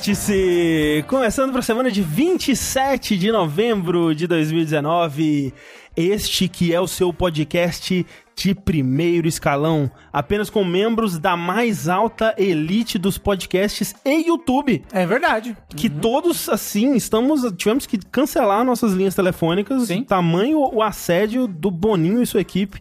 Vértice! Começando para a semana de 27 de novembro de 2019. Este que é o seu podcast de primeiro escalão, apenas com membros da mais alta elite dos podcasts e YouTube. É verdade. Que todos, assim, estamos. Tivemos que cancelar nossas linhas telefônicas. Sim. Tamanho o assédio do Boninho e sua equipe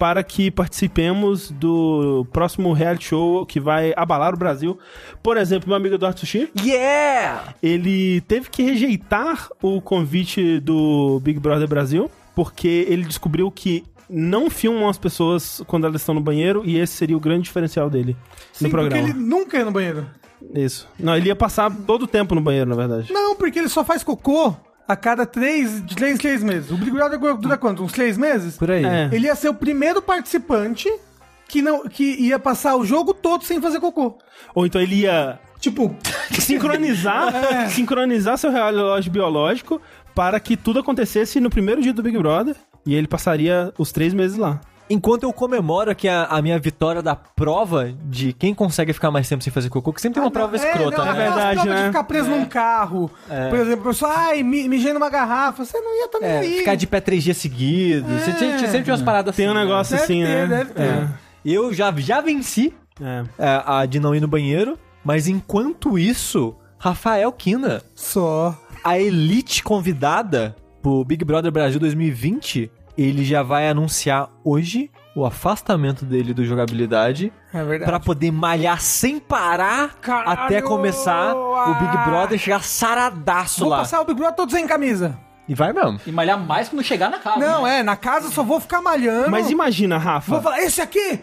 para que participemos do próximo reality show que vai abalar o Brasil. Por exemplo, meu amigo Eduardo Sushi, Yeah! ele teve que rejeitar o convite do Big Brother Brasil, porque ele descobriu que não filmam as pessoas quando elas estão no banheiro e esse seria o grande diferencial dele Sim, no programa. porque ele nunca ia no banheiro. Isso. Não, ele ia passar todo o tempo no banheiro, na verdade. Não, porque ele só faz cocô a cada três, três, três meses. O Big Brother dura quanto? Uns três meses? Por aí. É. Ele ia ser o primeiro participante que, não, que ia passar o jogo todo sem fazer cocô. Ou então ele ia Tipo, sincronizar, É. sincronizar seu relógio biológico para que tudo acontecesse no primeiro dia do Big Brother e ele passaria os três meses lá. Enquanto eu comemoro aqui a, a minha vitória da prova de quem consegue ficar mais tempo sem fazer cocô, que sempre tem uma prova escrota, não, é né? aquelas verdade, provas né? de ficar preso num carro. Por exemplo, a pessoa, ai, mi- mijei numa garrafa. Você não ia também É, aí. ficar de pé três dias seguidos. Você tinha- tinha sempre tinha umas paradas Tem um assim, né? negócio Deve assim, ter, né? deve ter. Eu já, já venci É. é, a de não ir no banheiro, mas enquanto isso, Rafael Kina, Só. a elite convidada pro Big Brother Brasil 2020, ele já vai anunciar hoje o afastamento dele do jogabilidade É verdade. pra poder malhar sem parar Caralho! até começar o Big! Brother chegar saradaço Vou lá. passar o Big Brother todo sem camisa. E vai mesmo. E malhar mais quando chegar na casa. Não, né? é, na casa eu só vou ficar malhando. Mas imagina, Rafa. Vou falar, esse aqui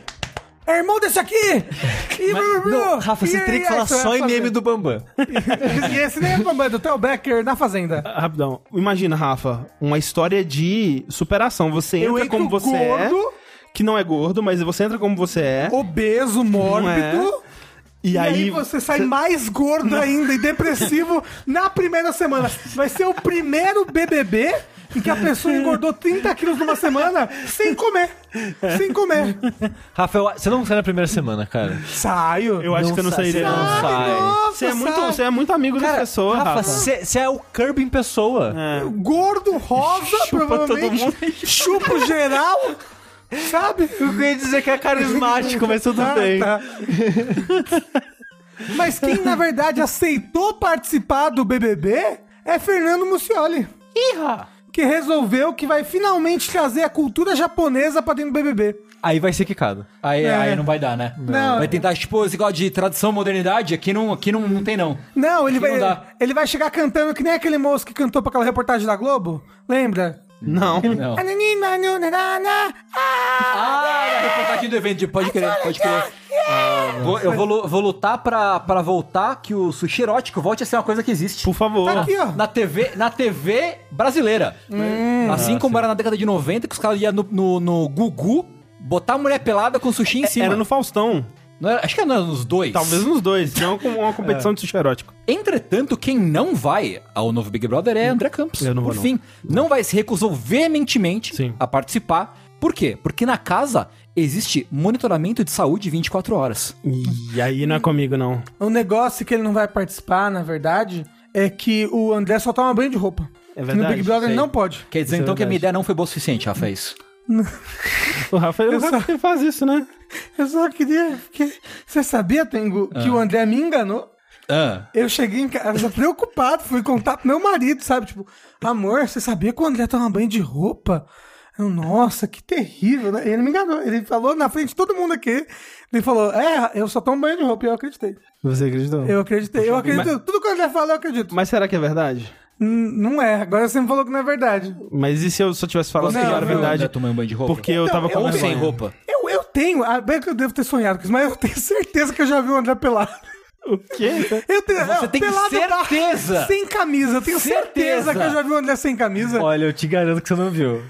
é irmão desse aqui! E, Não, Rafa, você e- teria e que falar é só em meme do Bambam. E esse nem é do Bambam, é do Theo Becker na Fazenda. Rapidão. Imagina, Rafa, uma história de superação. Você Eu entra entro como você gordo. é, que não é gordo, mas você entra como você é. Obeso, mórbido. E, E, aí, aí, você sai mais gordo ainda e depressivo na primeira semana. Vai ser o primeiro BBB em que a pessoa engordou 30 quilos numa semana sem comer. Sem comer. Rafael, você não sai na primeira semana, cara. Saio. eu acho que você não sai- sairia. você não. sai. Nossa, Você é muito, sai. você é muito amigo da pessoa, Rafa, Rafa. você é o Kirby em pessoa. É. Gordo, rosa, Chupa provavelmente. todo mundo. Chupa geral. Sabe? Eu queria dizer que é carismático, mas tudo Ah, bem. tá. Mas quem, na verdade, aceitou participar do BBB é Fernando Muccioli. Que resolveu que vai finalmente trazer a cultura japonesa pra dentro do BBB. Aí vai ser quicado. Aí, É. aí não vai dar, né? Não. Vai tentar, tipo, esse negócio de tradição, modernidade, aqui não, aqui não, não tem, não. Não, ele Que vai, não ele vai chegar cantando que nem aquele moço que cantou pra aquela reportagem da Globo. Lembra? Não. Não. Ah, é a reportagem do evento, de- pode crer, pode crer. Vou- eu vou, vou lutar pra, pra voltar, que o sushi erótico volte a ser uma coisa que existe. Por favor. Tá aqui, ó. Na TV, na TV brasileira. assim como era na década de 90, que os caras iam no, no, no Gugu botar a mulher pelada com sushi em cima. Era no Faustão. Não era- acho que era nos dois. Talvez nos dois. Não com uma competição de sushi erótico. Entretanto, quem não vai ao novo Big Brother é André Campos. Eu não vou, Por não. fim, não vai se recusou veementemente Sim. a participar. Por quê? Porque na casa existe monitoramento de saúde 24 horas. E aí não é comigo, não. O negócio que ele não vai participar, na verdade, é que o André só toma banho de roupa. É Que verdade, no Big Brother sei. não pode. Quer dizer Isso é então que a minha ideia não foi boa o suficiente, Rafa, é isso. O Rafael Eu só- ele faz isso, né? Eu só queria. que- Você sabia, Tengu, que o André me enganou? Ah. Eu cheguei em casa preocupado, fui contar pro meu marido, sabe? Tipo, amor, você sabia que o André toma banho de roupa? Eu, nossa, que terrível, né? Ele me enganou. Ele falou na frente de todo mundo aqui. Ele falou, é, eu só tomo banho de roupa. E eu acreditei. Você acreditou? Eu acreditei. Eu acredito. Tudo que o André fala, eu acredito. Mas será que é verdade? Não é. Agora você me falou que não é verdade. Mas e se eu só tivesse falado Não, que não era verdade? André tomando banho de roupa? Porque eu Então, tava com eu- Ou sem roupa. Eu, eu tenho, ah, bem que eu devo ter sonhado com isso, mas eu tenho certeza que eu já vi o André pelado. O quê? Eu tenho, Você não, tem pelado certeza? sem camisa. Eu tenho certeza. Certeza. que eu já vi o André sem camisa. Olha, eu te garanto que você não viu.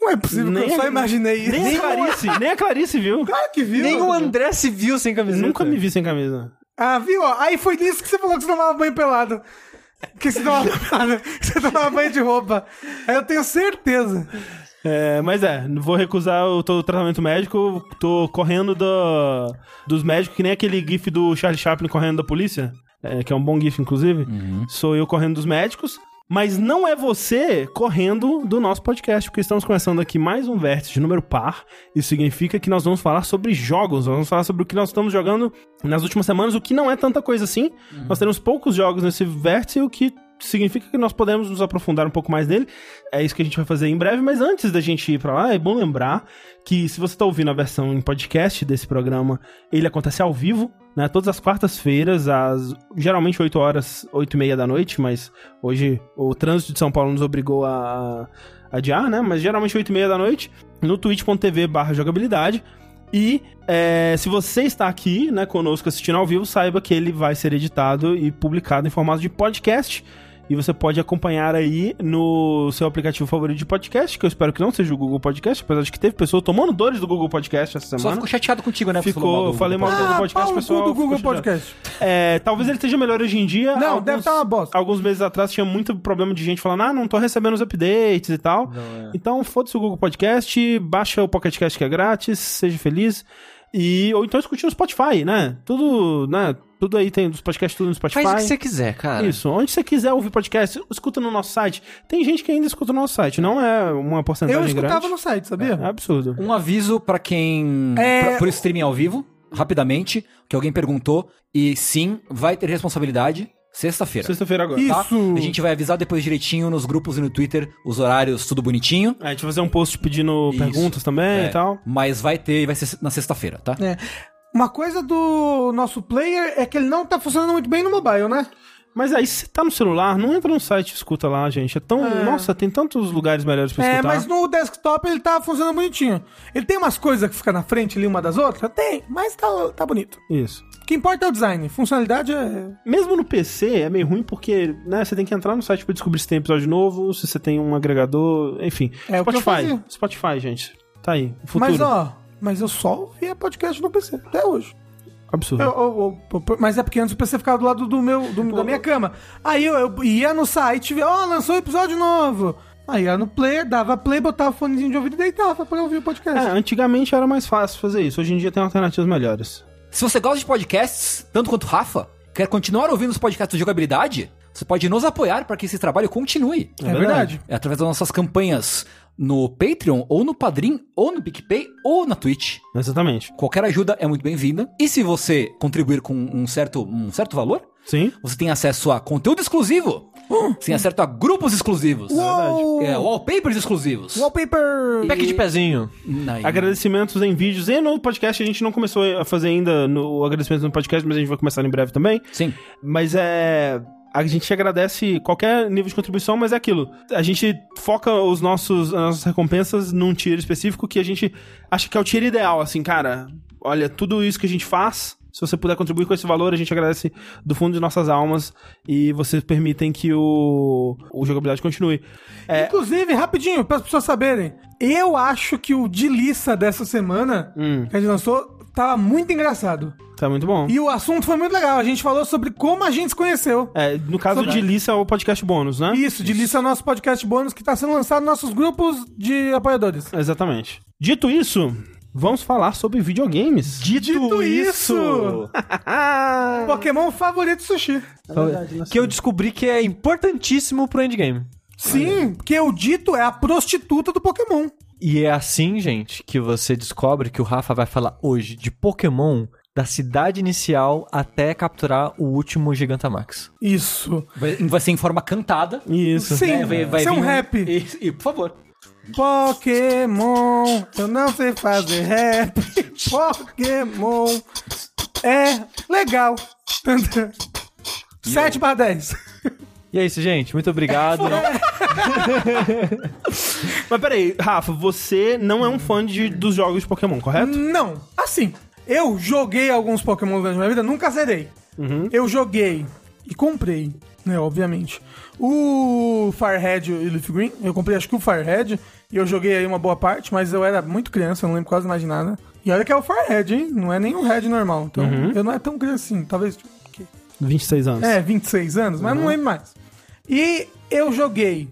Não é possível que eu só imaginei isso. Nem a Clarice, nem a Clarice viu. Claro que viu. Nem o André se viu sem camiseta. Nunca me vi sem camisa. Ah, viu? Aí foi nisso que você falou que você tomava banho pelado. Que você tomava, você tomava banho de roupa. Aí eu tenho certeza. É, mas é, vou recusar o todo tratamento médico. Tô correndo do, dos médicos, que nem aquele gif do Charlie Chaplin correndo da polícia. é, que é um bom GIF, inclusive, sou eu correndo dos médicos. Mas não é você correndo do nosso podcast, porque estamos começando aqui mais um vértice de número par. Isso significa que nós vamos falar sobre jogos, nós vamos falar sobre o que nós estamos jogando nas últimas semanas, o que não é tanta coisa assim. Nós teremos poucos jogos nesse vértice, o que significa que nós podemos nos aprofundar um pouco mais nele. É isso que a gente vai fazer em breve, mas antes da gente ir pra lá, é bom lembrar que se você tá ouvindo a versão em podcast desse programa, ele acontece ao vivo, né? Todas as quartas-feiras, às geralmente 8 horas, 8 e meia da noite, mas hoje o trânsito de São Paulo nos obrigou a adiar, né? Mas geralmente 8 e meia da noite, no twitch.tv barra jogabilidade. E é, se você está aqui, né, conosco assistindo ao vivo, saiba que ele vai ser editado e publicado em formato de podcast. E você pode acompanhar aí no seu aplicativo favorito de podcast, que eu espero que não seja o Google Podcast, apesar de que teve pessoa tomando dores do Google Podcast essa Só semana. ficou chateado contigo, né? Ficou, falou mal falei mal do Google Podcast, no pessoal. do Google. Podcast. É, talvez ele esteja melhor hoje em dia. Não, deve tá uma bosta. Alguns meses atrás tinha muito problema de gente falando, ah, não tô recebendo os updates e tal. é. Então, foda-se o Google Podcast, baixa o Pocket Cast que é grátis, seja feliz. E, ou então escute no Spotify, né? Tudo, né? Tudo aí tem dos podcasts, tudo no Spotify. Faz o que você quiser, cara. Isso, onde você quiser ouvir podcast, escuta no nosso site. Tem gente que ainda escuta no nosso site, não é uma porcentagem Eu escutava grande. no site, sabia? É absurdo. Um aviso pra quem. É- pra- pro streaming ao vivo, rapidamente, que alguém perguntou. E sim, vai ter responsabilidade sexta-feira. Sexta-feira agora. Isso. Tá? A gente vai avisar depois direitinho nos grupos e no Twitter os horários, tudo bonitinho. A gente vai fazer um post pedindo Isso. perguntas também É, e tal. Mas vai ter e vai ser na sexta-feira, tá? É. Uma coisa do nosso player é que ele não tá funcionando muito bem no mobile, né? Mas aí, se tá no celular, não entra no site e escuta lá, gente. É tão. Nossa, tem tantos lugares melhores pra É, escutar. mas no desktop ele tá funcionando bonitinho. Ele tem umas coisas que ficam na frente ali uma das outras? Tem, mas tá, tá bonito. Isso. Que importa é o design. Funcionalidade é. Mesmo no PC é meio ruim porque, né, você tem que entrar no site pra descobrir se tem episódio novo, se você tem um agregador, enfim. É o que eu Spotify. Spotify, gente. Tá aí. Futuro. Mas ó, mas eu só ouvia podcast no PC, até hoje. Absurdo. Eu- eu- eu- mas é porque antes o PC ficava do lado do meu, do- da minha cama. Aí eu, ia no site, via, ó, lançou um episódio novo. Aí ia no player, dava play, botava o fonezinho de ouvido e deitava pra ouvir o podcast. É, antigamente era mais fácil fazer isso. Hoje em dia tem alternativas melhores. Se você gosta de podcasts, tanto quanto Rafa, quer continuar ouvindo os podcasts de jogabilidade, você pode nos apoiar para que esse trabalho continue. É verdade. É através das nossas campanhas no Patreon, ou no Padrim, ou no PicPay, ou na Twitch. Exatamente. Qualquer ajuda é muito bem-vinda. E se você contribuir com um certo, um certo valor, Sim. você tem acesso a conteúdo exclusivo. Você tem acesso a grupos exclusivos. Uou! É, wallpapers exclusivos. Wallpaper! Pack de pezinho. Aí. Agradecimentos em vídeos e no podcast. A gente não começou a fazer ainda no agradecimento no podcast, mas a gente vai começar em breve também. Sim. Mas é. A gente agradece qualquer nível de contribuição, mas é aquilo. A gente foca os nossos, as nossas recompensas num tier específico que a gente acha que é o tier ideal. Assim, cara, olha, tudo isso que a gente faz. Se você puder contribuir com esse valor, a gente agradece do fundo de nossas almas e vocês permitem que o, o jogabilidade continue. É, Inclusive, rapidinho, para as pessoas saberem, eu acho que o de dessa semana, Hum. que a gente lançou, tava muito engraçado. Tá muito bom. E o assunto foi muito legal. A gente falou sobre como a gente se conheceu. É, no caso Sobre- de Lissa, é o podcast bônus, né? Isso, de Lissa é o nosso podcast bônus que tá sendo lançado nos nossos grupos de apoiadores. Exatamente. Dito isso, vamos falar sobre videogames. Dito isso, Pokémon favorito sushi. Que eu descobri que é importantíssimo pro endgame. Sim, porque o Dito é a prostituta do Pokémon. E é assim, gente, que você descobre que o Rafa vai falar hoje de Pokémon da cidade inicial até capturar o último Gigantamax. Isso. Vai, vai ser em forma cantada. Isso. Sim, né? Vai, vai isso é um rap. E, e, por favor. Pokémon, eu não sei fazer rap. Pokémon é legal. 7 para 10. E é isso, gente. Muito obrigado. Mas peraí, Rafa, você não é um fã de, dos jogos de Pokémon, correto? Não, assim, eu joguei alguns Pokémon durante a minha vida, nunca zerei. Eu joguei e comprei, né, obviamente. O Firehead e o Leaf Green, eu comprei acho que o Firehead, e eu joguei aí uma boa parte, mas eu era muito criança, eu não lembro quase mais de nada. E olha que é o Firehead, hein? Não é nem um Red normal. Então, eu não é tão criança assim, talvez. tipo, que- 26 anos. É, 26 anos, mas não lembro mais. E eu joguei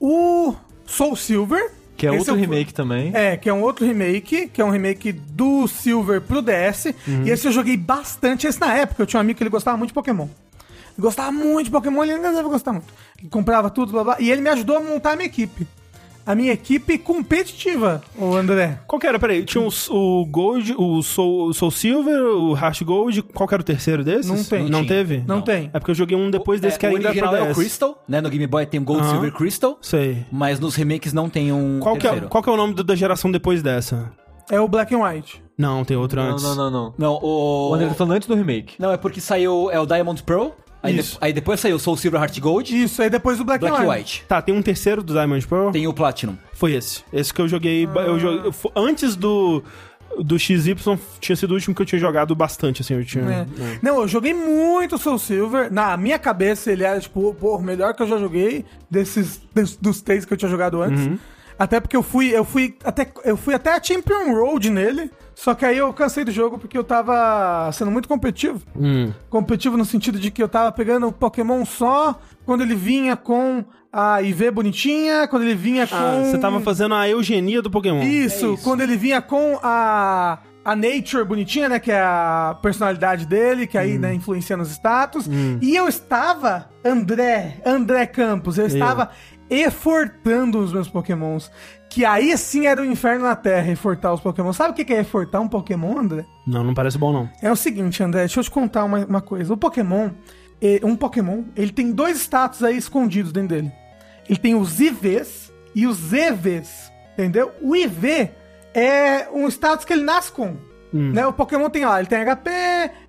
o Soul Silver. Que é Esse outro eu- remake também. É, que é um outro remake, que é um remake do Silver pro DS. E esse eu joguei bastante. Esse na época, eu tinha um amigo que ele gostava muito de Pokémon. Gostava muito de Pokémon, ele ainda deve gostar muito. Ele comprava tudo, blá blá. E ele me ajudou a montar a minha equipe. A minha equipe competitiva, o André. Qual que era? Peraí, tinha o, o Gold, o Soul, o Soul Silver, o Heart Gold. Qual que era o terceiro desses? Não tem. Não Não teve? Não, Não. tem. É porque eu joguei um depois desse É, que o ainda original é o DS. Crystal, né? No Game Boy tem o Gold, Aham. Silver, Crystal. Sei. Mas nos remakes não tem um Qual que, é, terceiro. qual que é o nome da geração depois dessa? É o Black and White. Não, tem outro Não, antes. não, não, não. Não, o... O André tá falando antes do remake. Não, é porque saiu... É o Diamond Pearl. Aí, de- Isso. aí depois saiu Soul Silver, Heart Gold. Isso, aí depois o Black, Black and White. White. Tá, tem um terceiro do Diamond Pearl? Tem o Platinum. Foi esse. Esse que eu joguei. Eu joguei fo- antes do. Do XY tinha sido o último que eu tinha jogado bastante, assim. Eu tinha. É. Não, eu joguei muito Soul Silver. Na minha cabeça, ele era, tipo, pô, o melhor que eu já joguei desses, des- dos três que eu tinha jogado antes. Até porque eu fui, eu fui até, eu fui até a Champion Road nele. Só que aí eu cansei do jogo porque eu tava sendo muito competitivo. Hum. Competitivo no sentido de que eu tava pegando o Pokémon só quando ele vinha com a IV bonitinha, quando ele vinha com. Ah, você tava fazendo a eugenia do Pokémon. Isso, É isso. quando ele vinha com a, a Nature bonitinha, né? Que é a personalidade dele, que aí, né, influencia nos status. E eu estava, André, André Campos, eu estava efortando os meus pokémons. Que aí sim era o inferno na Terra, efortar os pokémons. Sabe o que é efortar um pokémon, André? Não, não parece bom, não. É o seguinte, André, deixa eu te contar uma, uma coisa. O Pokémon, um Pokémon, ele tem dois status aí escondidos dentro dele. Ele tem os IVs e os EVs, entendeu? O IV é um status que ele nasce com. Né? O Pokémon tem lá, ele tem HP,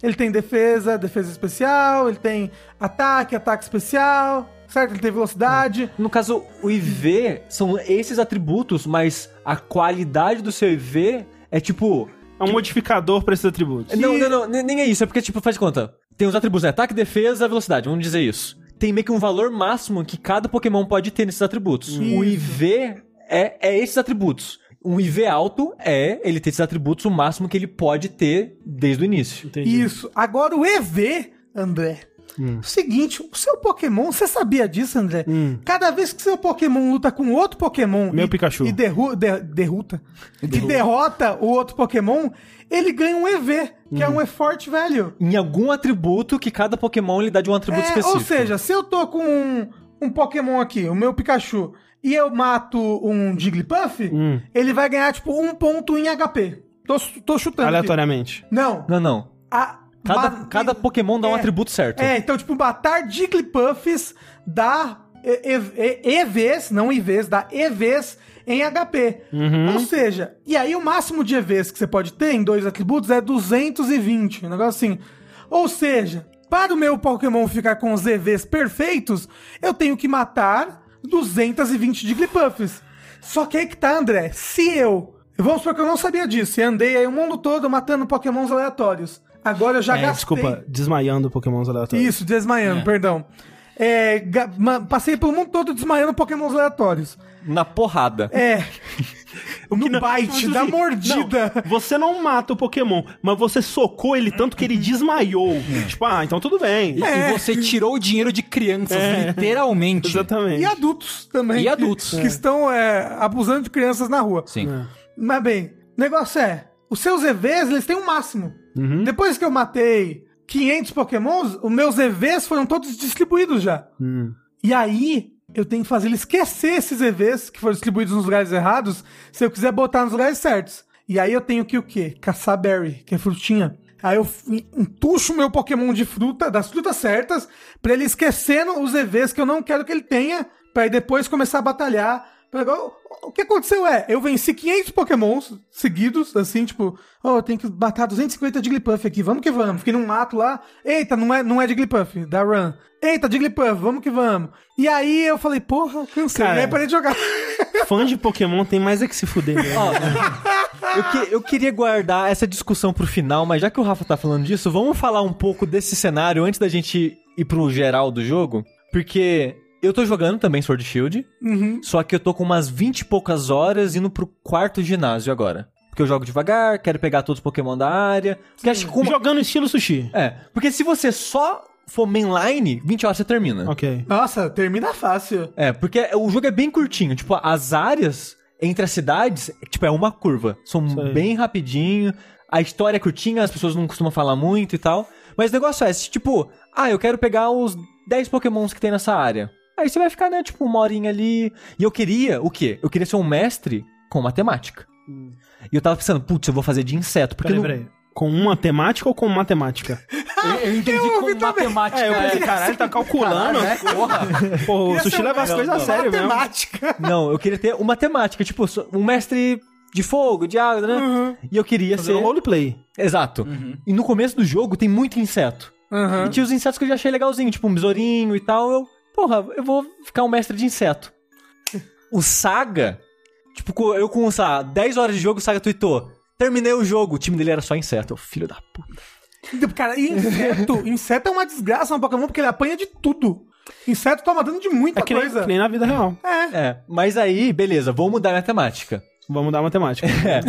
ele tem defesa, defesa especial, ele tem ataque, ataque especial, certo? Ele tem velocidade. No caso, o IV são esses atributos, mas a qualidade do seu IV é tipo. É um modificador pra esses atributos. Não, não, não, nem é isso. É porque, tipo, faz de conta. Tem os atributos, né? Ataque, defesa, velocidade. Vamos dizer isso. Tem meio que um valor máximo que cada Pokémon pode ter nesses atributos. O IV é, é esses atributos. Um IV alto é ele ter esses atributos o máximo que ele pode ter desde o início. Entendi. Isso. Agora o EV, André. O seguinte, o seu Pokémon, você sabia disso, André? Cada vez que seu Pokémon luta com outro Pokémon Meu e, Pikachu. e derru de- derruta, e derrota o outro Pokémon, ele ganha um EV, que é um Effort Value. Em algum atributo que cada Pokémon ele dá de um atributo É, específico. ou seja, se eu tô com um, um Pokémon aqui, o meu Pikachu, e eu mato um Jigglypuff, Hum. ele vai ganhar, tipo, um ponto em HP. Tô, tô chutando aqui. Aleatoriamente. Não. Não, não. A, Cada, cada Pokémon dá um é, atributo certo. É, então, tipo, matar Jigglypuffs dá EVs, não IVs, dá EVs em HP. Uhum. Ou seja, e aí o máximo de EVs que você pode ter em dois atributos é 220, um negócio assim. Ou seja, para o meu Pokémon ficar com os EVs perfeitos, eu tenho que matar 220 Jigglypuffs. Só que aí que tá, André, se eu... Vamos supor que eu não sabia disso, e andei aí o mundo todo matando Pokémons aleatórios. Agora eu já É, gastei... desculpa, desmaiando Pokémons aleatórios. Isso, desmaiando, perdão. É, ga- ma- passei pelo mundo todo desmaiando pokémons aleatórios. Na porrada. É. no não- bite, da assim, mordida. não, você não mata o Pokémon, mas você socou ele tanto que ele desmaiou. Tipo, ah, então tudo bem. É. E você tirou o dinheiro de crianças, É. literalmente. Exatamente. E adultos também. E que- adultos. Que, estão é, abusando de crianças na rua. Sim. Mas bem, o negócio é, os seus EVs, eles têm um máximo. Uhum. Depois que eu matei 500 pokémons, os meus EVs foram todos distribuídos já. Hum. E aí, eu tenho que fazer ele esquecer esses EVs que foram distribuídos nos lugares errados, se eu quiser botar nos lugares certos. E aí eu tenho que o quê? Caçar berry, que é frutinha. Aí eu f- entucho o meu Pokémon de fruta, das frutas certas, pra ele esquecendo os EVs que eu não quero que ele tenha, pra aí depois começar a batalhar. O- que aconteceu é, eu venci 500 Pokémons seguidos, assim, tipo, oh, eu tenho que matar 250 Jigglypuff aqui, vamos que vamos. Fiquei num mato lá, eita, não é, não é Jigglypuff, da Run. Eita, Jigglypuff, vamos que vamos. E aí eu falei, porra, cansei, Cara, aí parei de jogar. Fã de Pokémon tem mais é que se fuder mesmo. Ó, eu, que- eu queria guardar essa discussão pro final, mas já que o Rafa tá falando disso, vamos falar um pouco desse cenário antes da gente ir pro geral do jogo. Porque eu tô jogando também Sword Shield, Uhum. só que eu tô com umas 20 e poucas horas indo pro quarto ginásio agora. Porque eu jogo devagar, quero pegar todos os Pokémon da área. Porque acho que Jogando estilo sushi. É, porque se você só for mainline, 20 horas você termina. Ok. Nossa, termina fácil. É, porque o jogo é bem curtinho. Tipo, as áreas entre as cidades, tipo, é uma curva. São Sei. bem rapidinho. A história é curtinha, as pessoas não costumam falar muito e tal. Mas o negócio é, se, tipo, ah, eu quero pegar os 10 pokémons que tem nessa área. Aí você vai ficar, né, tipo, uma horinha ali. E eu queria, o quê? Eu queria ser um mestre com matemática. E eu tava pensando, putz, eu vou fazer de inseto. Porque Peraí, não- peraí. Com uma temática ou com matemática? Eu, eu entendi com matemática. É, eu pensei, caralho, tá calculando. Porra. Pô, o Sushi leva as coisas a sério mesmo. matemática. Não, eu queria ter uma temática, tipo, um mestre de fogo, de água, né? Uhum. E eu queria Fazer ser. um roleplay. Exato. E no começo do jogo tem muito inseto. Aham. E tinha os insetos que eu já achei legalzinho, tipo um besourinho e tal. Eu, porra, eu vou ficar um mestre de inseto. O Saga, tipo, eu com, sei lá, 10 horas de jogo, o Saga tweetou. Terminei o jogo, o time dele era só inseto. Eu, filho da puta. Então, Cara, e inseto, inseto é uma desgraça no Pokémon porque ele apanha de tudo. Inseto toma dano de muita É que nem, coisa. que nem na vida real. É. É, mas aí, beleza, vou mudar minha temática. Vamos dar matemática. É.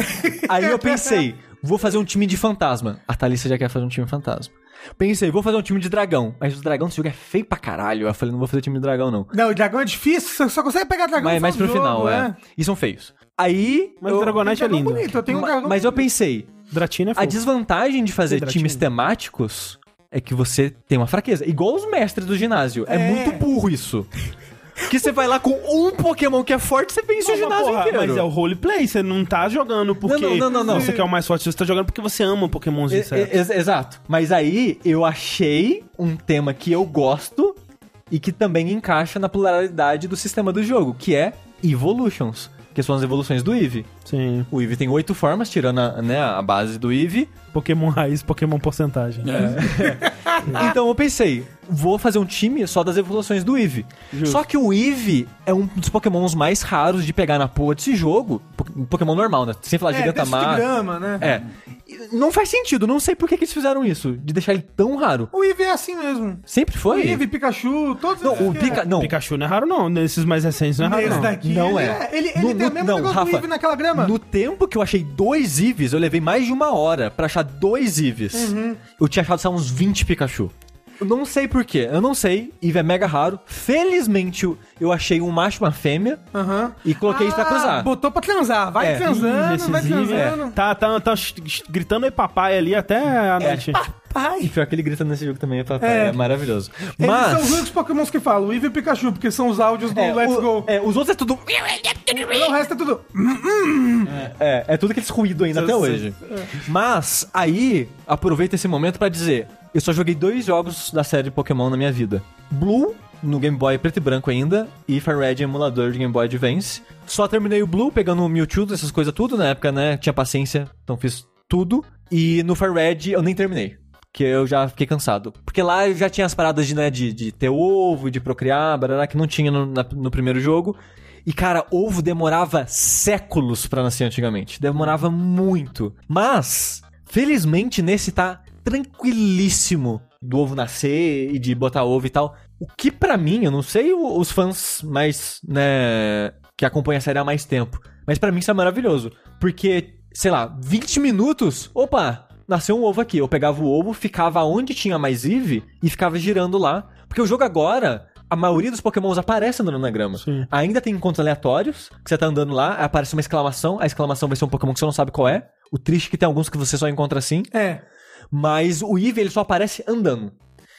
Aí eu pensei, vou fazer um time de fantasma. A Thalissa já quer fazer um time fantasma. Pensei, vou fazer um time de dragão. Mas o dragão desse jogo é feio pra caralho. Eu falei, não vou fazer time de dragão, não. Não, o dragão é difícil, você só consegue pegar dragão Mas no mais pro jogo, final, é. E são feios. Aí. Mas eu- o Dragonite é lindo. bonito, eu tenho um dragão mas eu pensei, Dratina é a fofo. desvantagem de fazer times temáticos é que você tem uma fraqueza. Igual os mestres do ginásio. É, É. muito burro isso. Que você vai lá com um Pokémon que é forte, você vence o Mas, ginásio porra, inteiro. mas é o roleplay, você não tá jogando porque Não, não, não, não, não. você quer o mais forte, você tá jogando porque você ama pokémons de inseto. e- ex- exato. Mas aí eu achei um tema que eu gosto e que também encaixa na pluralidade do sistema do jogo, que é Evolutions, que são as evoluções do Eevee. Sim. O Eevee tem oito formas, tirando a, né, a base do Eevee. Pokémon raiz, Pokémon porcentagem. Então eu pensei, vou fazer um time só das evoluções do Eevee. Só que o Eevee é um dos pokémons mais raros de pegar na porra desse jogo. Um Pokémon normal, né? Sem falar É, Gigantamar. desse grama, né? É. Não faz sentido, não sei por que, que eles fizeram isso, de deixar ele tão raro. O Eevee é assim mesmo. Sempre O foi? Eevee, Pikachu, todos Não, esses o Pika... Não, Pikachu não é raro, não. Nesses mais recentes não é raro, Esse não. daqui, Não ele é. Ele, ele No- tem no- o mesmo não, negócio Rafa, do Eevee naquela grama. No tempo que eu achei dois Eevees, eu levei mais de uma hora pra achar dois Eevees. Uhum. Eu tinha achado só uns 20 Pikachu. Eu não sei porquê, eu não sei. Eevee é mega raro. Felizmente eu, eu achei um macho e uma fêmea Aham. e coloquei isso pra Ah, cruzar. Botou pra transar. Vai É. transando, vai transando. é. Tá, tá, tá gritando aí papai ali até a noite. E Pai. pior que ele grita nesse jogo também, é, papai, É. é maravilhoso. Eles são Mas. os únicos pokémons que falam, o Eevee e o Pikachu, porque são os áudios do é, Let's o- Go. é, os outros é tudo. O resto é tudo... É, é tudo aqueles ruídos ainda até hoje. Mas, aí, aproveita esse momento pra dizer: eu só joguei dois jogos da série Pokémon na minha vida: Blue, no Game Boy preto e branco ainda, e Fire Red emulador de Game Boy Advance. Só terminei o Blue, pegando o Mewtwo, essas coisas tudo. Na época, né, tinha paciência, então fiz tudo. E no Fire Red eu nem terminei. Porque eu já fiquei cansado. Porque lá eu já tinha as paradas de, né, de, de ter ovo, de procriar, barará, que não tinha no, na- no primeiro jogo. E, cara, ovo demorava séculos pra nascer antigamente. Demorava muito. Mas, felizmente, nesse tá tranquilíssimo do ovo nascer e de botar ovo e tal. O que pra mim, eu não sei os fãs mais, né, que acompanham a série há mais tempo. Mas pra mim isso é maravilhoso. Porque, sei lá, 20 minutos, opa, nasceu um ovo aqui. Eu pegava o ovo, ficava onde tinha mais Eve e ficava girando lá. Porque o jogo agora, a maioria dos pokémons aparece andando na grama. Sim. Ainda tem encontros aleatórios, que você tá andando lá, aparece uma exclamação, a exclamação vai ser um pokémon que você não sabe qual é. O triste é que tem alguns que você só encontra assim. É. Mas o Eve, ele só aparece andando.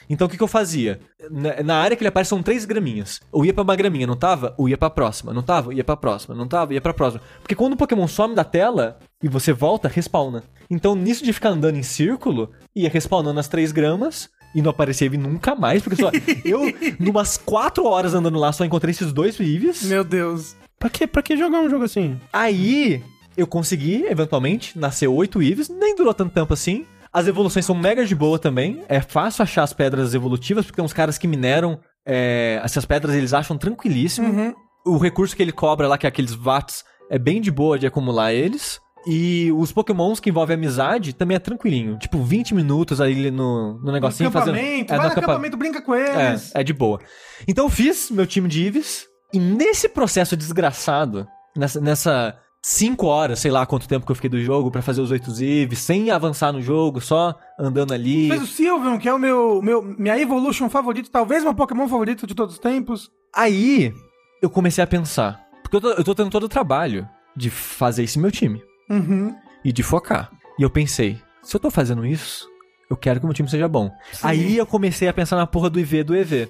Então o que, que eu fazia? Na, na área que ele aparece são três graminhas. Eu ia pra uma graminha, não tava? Eu ia pra próxima. Não tava? Ia pra próxima. Não tava? Ia pra próxima. Porque quando o Pokémon some da tela e você volta, respawna. Então nisso de ficar andando em círculo, ia respawnando as três gramas. E não aparecia Eevee nunca mais, porque só eu, numas quatro horas andando lá, só encontrei esses dois Eevees. Meu Deus. Pra que, pra que jogar um jogo assim? Aí eu consegui, eventualmente, nascer oito Eevees, nem durou tanto tempo assim. As evoluções são mega de boa também. É fácil achar as pedras evolutivas, porque tem uns caras que mineram é, essas pedras, eles acham tranquilíssimo. Uhum. O recurso que ele cobra lá, que é aqueles watts, é bem de boa de acumular eles. E os pokémons que envolvem amizade também é tranquilinho. Tipo, 20 minutos aí no, no No negocinho fazendo. acampamento, É, vai no no acampa- acampamento, brinca com eles. é, é de boa. Então eu fiz meu time de Ives, e nesse processo desgraçado, nessa, nessa cinco horas, sei lá quanto tempo que eu fiquei do jogo pra fazer os oito Ives, sem avançar no jogo, só andando ali. Fez o Sylveon, que é o meu, meu minha Evolution favorito, talvez meu Pokémon favorito de todos os tempos. Aí eu comecei a pensar, porque eu tô, eu tô tendo todo o trabalho de fazer esse meu time Uhum. e de focar. E eu pensei, se eu tô fazendo isso, eu quero que o meu time seja bom. Aí eu comecei a pensar na porra do IV do EV.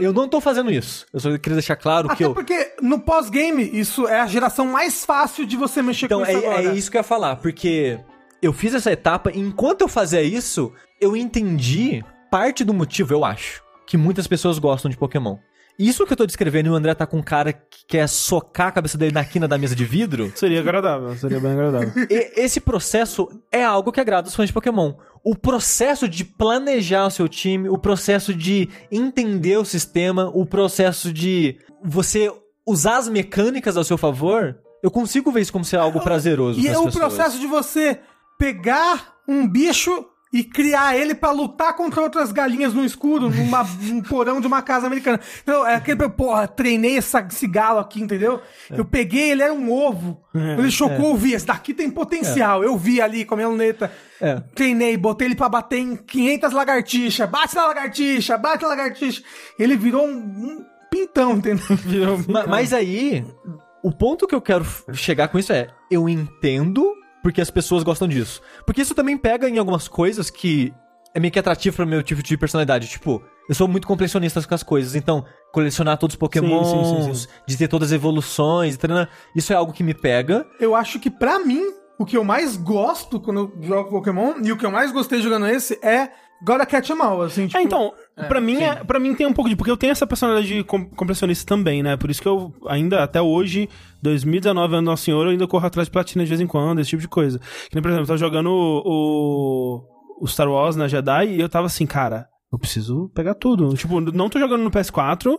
Eu não tô fazendo isso. Eu só queria deixar claro que Até eu. porque no pós-game, isso é a geração mais fácil de você mexer Então, com isso é, agora. é isso que eu ia falar, porque eu fiz essa etapa, e enquanto eu fazia isso, eu entendi parte do motivo, eu acho, que muitas pessoas gostam de Pokémon. Isso que eu tô descrevendo e o André tá com um cara que quer socar a cabeça dele na quina da mesa de vidro. Seria agradável, seria bem agradável. e- esse processo é algo que agrada os fãs de Pokémon. O processo de planejar o seu time, o processo de entender o sistema, o processo de você usar as mecânicas ao seu favor, eu consigo ver isso como ser algo prazeroso E é o pessoas. processo de você pegar um bicho e criar ele pra lutar contra outras galinhas no escuro, numa, num porão de uma casa americana. Então, é aquele, porra, treinei essa, esse galo aqui, entendeu? Eu peguei, ele era um ovo. ele chocou, eu vi, esse daqui tem potencial. Eu vi ali com a minha luneta. É. Treinei, botei ele pra bater em 500 lagartixas. Bate na lagartixa, bate na lagartixa. Ele virou um, um pintão, entendeu? Ma- Mas aí, o ponto que eu quero chegar com isso é: eu entendo porque as pessoas gostam disso. Porque isso também pega em algumas coisas que é meio que atrativo pro meu tipo de personalidade. Tipo, eu sou muito colecionista com as coisas, então colecionar todos os sim. de ter todas as evoluções, etc. isso é algo que me pega. Eu acho que pra mim, o que eu mais gosto quando eu jogo Pokémon e o que eu mais gostei jogando esse é Gotta Catch 'em All, assim, tipo... É, então, pra, mim é, pra mim tem um pouco de. Porque eu tenho essa personalidade de com- completionista também, né? Por isso que eu ainda, até hoje, 2019, ano Nosso Senhor, eu ainda corro atrás de platina de vez em quando, esse tipo de coisa. Que nem, por exemplo, eu tava jogando o, o Star Wars na Jedi e eu tava assim, cara, eu preciso pegar tudo. Tipo, não tô jogando no PS4,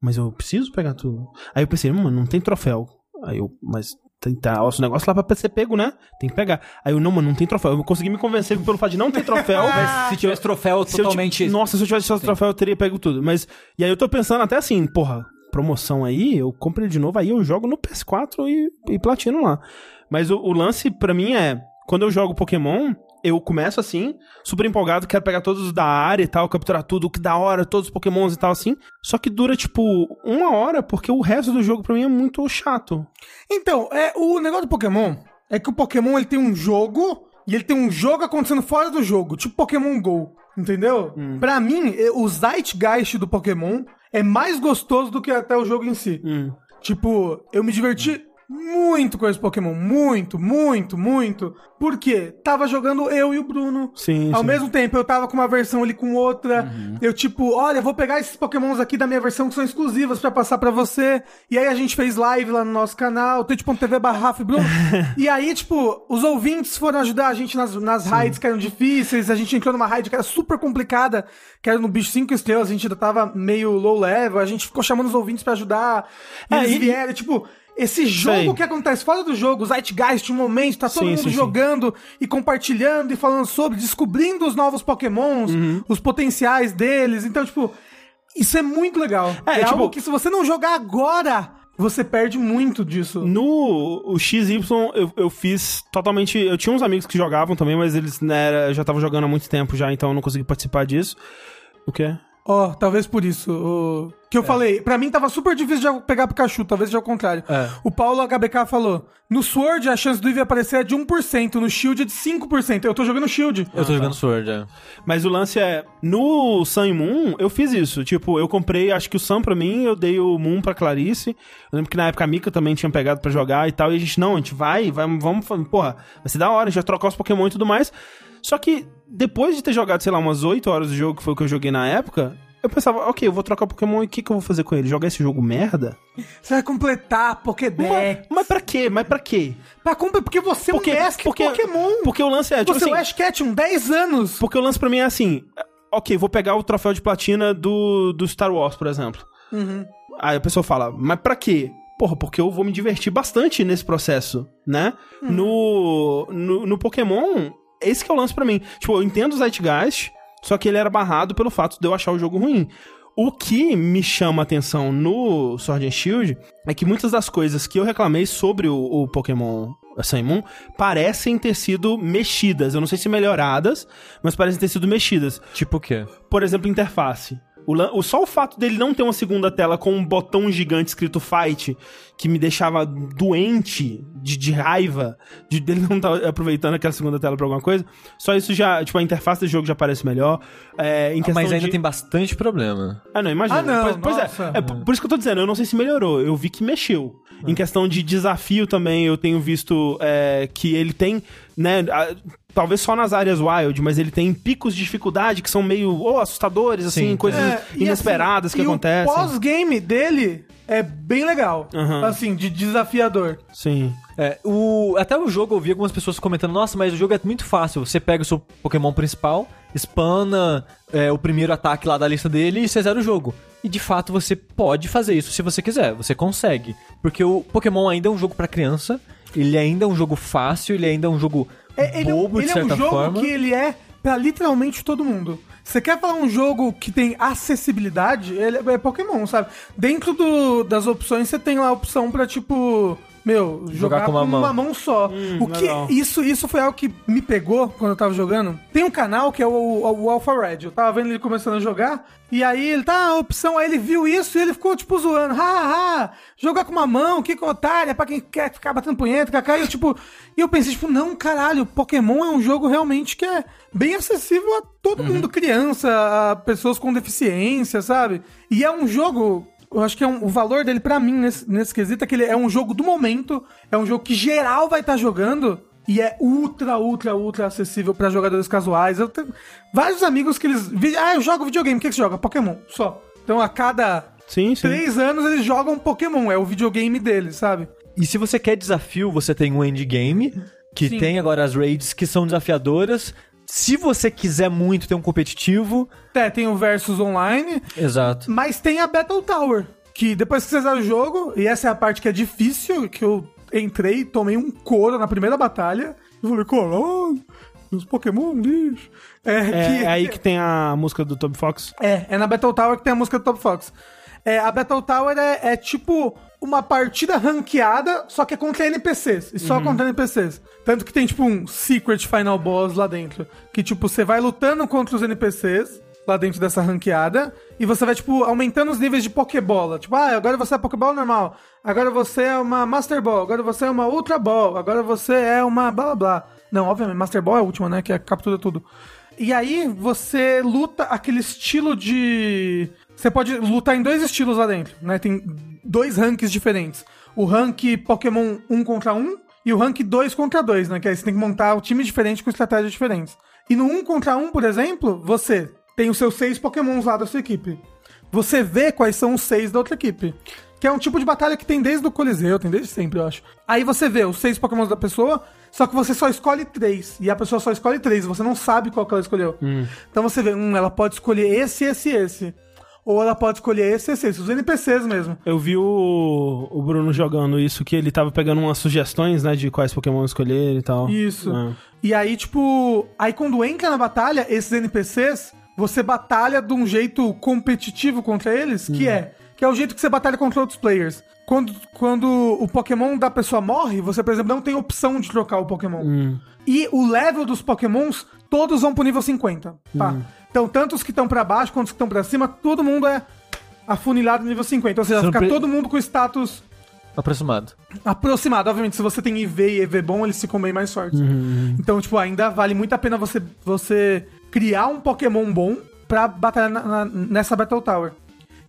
mas eu preciso pegar tudo. Aí eu pensei, mano, não tem troféu. Aí eu, mas tem tá, o negócio lá pra ser pego, né? Tem que pegar. Aí eu, não, mano, não tem troféu. Eu consegui me convencer pelo fato de não ter troféu. Mas se tivesse troféu Se eu totalmente. Nossa, se eu tivesse troféu, eu teria pego tudo. Mas. E aí eu tô pensando até assim, porra, promoção aí, eu compro ele de novo, aí eu jogo no PS4 e, e platino lá. Mas o, o lance pra mim é. Quando eu jogo Pokémon, eu começo assim, super empolgado, quero pegar todos os da área e tal, capturar tudo, que da hora, todos os Pokémons e tal, assim. Só que dura, tipo, uma hora, porque o resto do jogo pra mim é muito chato. Então, é, o negócio do Pokémon é que o Pokémon ele tem um jogo e ele tem um jogo acontecendo fora do jogo, tipo Pokémon GO, entendeu? Hum. Pra mim, é, o Zeitgeist do Pokémon é mais gostoso do que até o jogo em si. Hum. Tipo, eu me diverti muito com esse Pokémon, muito, muito, muito. Por quê? Tava jogando eu e o Bruno. Sim, Ao sim. mesmo tempo, eu tava com uma versão ali com outra. Uhum. Eu, tipo, olha, vou pegar esses pokémons aqui da minha versão que são exclusivas pra passar pra você. E aí a gente fez live lá no nosso canal, twitch.tv barra e Bruno. e aí, tipo, os ouvintes foram ajudar a gente nas, nas raids que eram difíceis. A gente entrou numa raid que era super complicada, que era no bicho 5 estrelas, a gente ainda tava meio low level. A gente ficou chamando os ouvintes pra ajudar. E É, eles e- vieram, tipo... Esse jogo Sei. que acontece fora do jogo, o Zeitgeist, um momento, tá todo Sim, mundo sim, sim. jogando e compartilhando e falando sobre, descobrindo os novos pokémons, Uhum. os potenciais deles. Então, tipo, isso é muito legal. É, É, tipo- algo que se você não jogar agora, você perde muito disso. No o XY, eu, eu fiz totalmente. Eu tinha uns amigos que jogavam também, mas eles né, já estavam jogando há muito tempo já, então eu não consegui participar disso. O quê? Ó, talvez por isso. O... Que eu falei, pra mim tava super difícil de pegar Pikachu, talvez seja o contrário. É. O Paulo HBK falou: no Sword a chance do Eevee aparecer é de 1%, no Shield é de 5%. Eu tô jogando Shield. Eu tô jogando Sword, é. Mas o lance é, no Sun e Moon, eu fiz isso. Tipo, eu comprei, acho que o Sun pra mim, eu dei o Moon pra Clarice. Eu lembro que na época a Mika também tinha pegado pra jogar e tal. E a gente, não, a gente vai, vai vamos, porra, vai ser da hora, a gente vai trocar os Pokémon e tudo mais. Só que, depois de ter jogado, sei lá, umas 8 horas do jogo, que foi o que eu joguei na época, eu pensava, ok, eu vou trocar Pokémon e o que, que eu vou fazer com ele? Jogar esse jogo merda? Você vai completar Pokédex. Mas, mas pra quê? Mas pra quê? Pra completar, porque você Porque, é um mestre porque, Pokémon. porque o lance é, tipo você assim... é o Ash Ketchum, 10 anos. Porque o lance pra mim é assim: ok, vou pegar o troféu de platina do, do Star Wars, por exemplo. Aí a pessoa fala, mas pra quê? Porra, porque eu vou me divertir bastante nesse processo, né? No, no, no Pokémon, esse que é o lance pra mim. Tipo, eu entendo o Zeitgeist, só que ele era barrado pelo fato de eu achar o jogo ruim. O que me chama a atenção no Sword and Shield é que muitas das coisas que eu reclamei sobre o, o Pokémon Sun Moon parecem ter sido mexidas. Eu não sei se melhoradas, mas parecem ter sido mexidas. Tipo o quê? Por exemplo, interface. O, só o fato dele não ter uma segunda tela com um botão gigante escrito fight, que me deixava doente de, de raiva de dele não estar aproveitando aquela segunda tela pra alguma coisa, só isso já, tipo, a interface do jogo já parece melhor. É, em questão Mas ainda de... tem bastante problema. Ah, não, imagina. Ah, não, pois, pois é, é. Por isso que eu tô dizendo, eu não sei se melhorou. Eu vi que mexeu. Em questão de desafio também, eu tenho visto é, que ele tem, né, a- talvez só nas áreas wild, mas ele tem picos de dificuldade que são meio oh, assustadores, assim, Sim. coisas É, e inesperadas assim, que e acontecem. O pós-game dele é bem legal. Aham. Assim, de desafiador. Sim. É, o, até o jogo eu vi algumas pessoas comentando, nossa, mas o jogo é muito fácil. Você pega o seu Pokémon principal, spana é, o primeiro ataque lá da lista dele e você zera o jogo. E de fato você pode fazer isso se você quiser, você consegue. Porque o Pokémon ainda é um jogo pra criança, ele ainda é um jogo fácil, ele ainda é um jogo É, ele é um- bobo, de ele é um certa jogo forma. que ele é pra literalmente todo mundo. Você quer falar um jogo que tem acessibilidade? Ele é Pokémon, sabe? Dentro do- das opções você tem lá a opção pra, tipo, meu, jogar, com com, uma uma, mão. mão só. o que legal. isso, isso foi algo que me pegou quando eu tava jogando. Tem um canal que é o, o, o Alpha Red. Eu tava vendo ele começando a jogar. E aí ele tá, a opção, aí ele viu isso e ele ficou, tipo, zoando. Ha, ha, jogar com uma mão, que otário, é pra quem quer ficar batendo punheta, cacá. E eu, tipo, e eu pensei, tipo, não, caralho, Pokémon é um jogo realmente que é bem acessível a todo mundo, criança, a pessoas com deficiência, sabe? E é um jogo eu acho que é um- o valor dele pra mim nesse, nesse quesito é que ele é um jogo do momento, é um jogo que geral vai estar jogando e é ultra, ultra, ultra acessível pra jogadores casuais. Eu tenho vários amigos que eles. Ah, eu jogo videogame, o que, que você joga? Pokémon, só. Então a cada Sim, sim. três anos eles jogam Pokémon, é o videogame deles, sabe? E se você quer desafio, você tem um endgame, que Sim. tem agora as raids que são desafiadoras. Se você quiser muito ter um competitivo. É, tem o Versus Online, Exato. mas tem a Battle Tower, que depois que você zera o jogo, e essa é a parte que é difícil, que eu entrei, tomei um couro na primeira batalha, e falei, caralho, os Pokémon lixo. É, É, que- é aí que tem a música do Toby Fox. É, é na Battle Tower que tem a música do Top Fox. É, a Battle Tower é, é tipo uma partida ranqueada, só que é contra NPCs. E só contra NPCs. Tanto que tem, tipo, um Secret Final Boss lá dentro. Que, tipo, você vai lutando contra os NPCs lá dentro dessa ranqueada. E você vai, tipo, aumentando os níveis de Pokébola. Tipo, ah, agora você é Pokébola normal. Agora você é uma Master Ball. Agora você é uma Ultra Ball. Agora você é uma blá blá blá. Não, obviamente, Master Ball é a última, né? Que é captura tudo. E aí você luta aquele estilo de. Você pode lutar em dois estilos lá dentro, né? Tem dois ranks diferentes. O rank Pokémon 1 contra 1 e o rank 2 contra 2, né? Que aí você tem que montar um time diferente com estratégias diferentes. E no 1 contra 1, por exemplo, você tem os seus seis Pokémons lá da sua equipe. Você vê quais são os seis da outra equipe. Que é um tipo de batalha que tem desde o Coliseu, tem desde sempre, eu acho. Aí você vê os seis Pokémons da pessoa, só que você só escolhe três. E a pessoa só escolhe três, você não sabe qual que ela escolheu. Então você vê, hum, ela pode escolher esse, esse, esse. Ou ela pode escolher esse, esse, esse. Os NPCs mesmo. Eu vi o, o Bruno jogando isso, que ele tava pegando umas sugestões, né, de quais Pokémon escolher e tal. Isso. É. E aí, tipo, aí quando entra na batalha, esses NPCs, você batalha de um jeito competitivo contra eles, que é, que é o jeito que você batalha contra outros players. Quando, quando o Pokémon da pessoa morre, você, por exemplo, não tem opção de trocar o Pokémon. E o level dos Pokémons, todos vão pro nível 50. Tá? Então, tanto os que estão pra baixo quanto os que estão pra cima, todo mundo é afunilado no nível 50. Ou seja, não fica todo mundo com status Aproximado. aproximado. Obviamente, se você tem IV e EV bom, eles ficam bem mais fortes. Então, tipo, ainda vale muito a pena você, você criar um Pokémon bom pra batalhar na- na- nessa Battle Tower.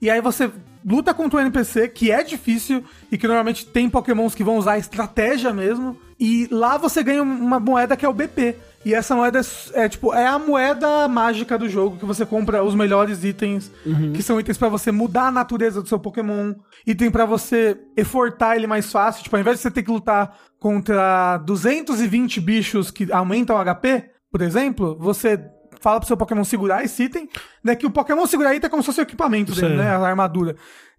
E aí você luta contra o NPC, que é difícil, e que normalmente tem Pokémons que vão usar estratégia mesmo. E lá você ganha uma moeda que é o BP. E essa moeda é, é, tipo, é a moeda mágica do jogo, que você compra os melhores itens, que são itens pra você mudar a natureza do seu Pokémon, item pra você efortar ele mais fácil, tipo, ao invés de você ter que lutar contra 220 bichos que aumentam o HP, por exemplo, você fala pro seu Pokémon segurar esse item, né, que o Pokémon segurar item é como se fosse o equipamento dele, né, a armadura.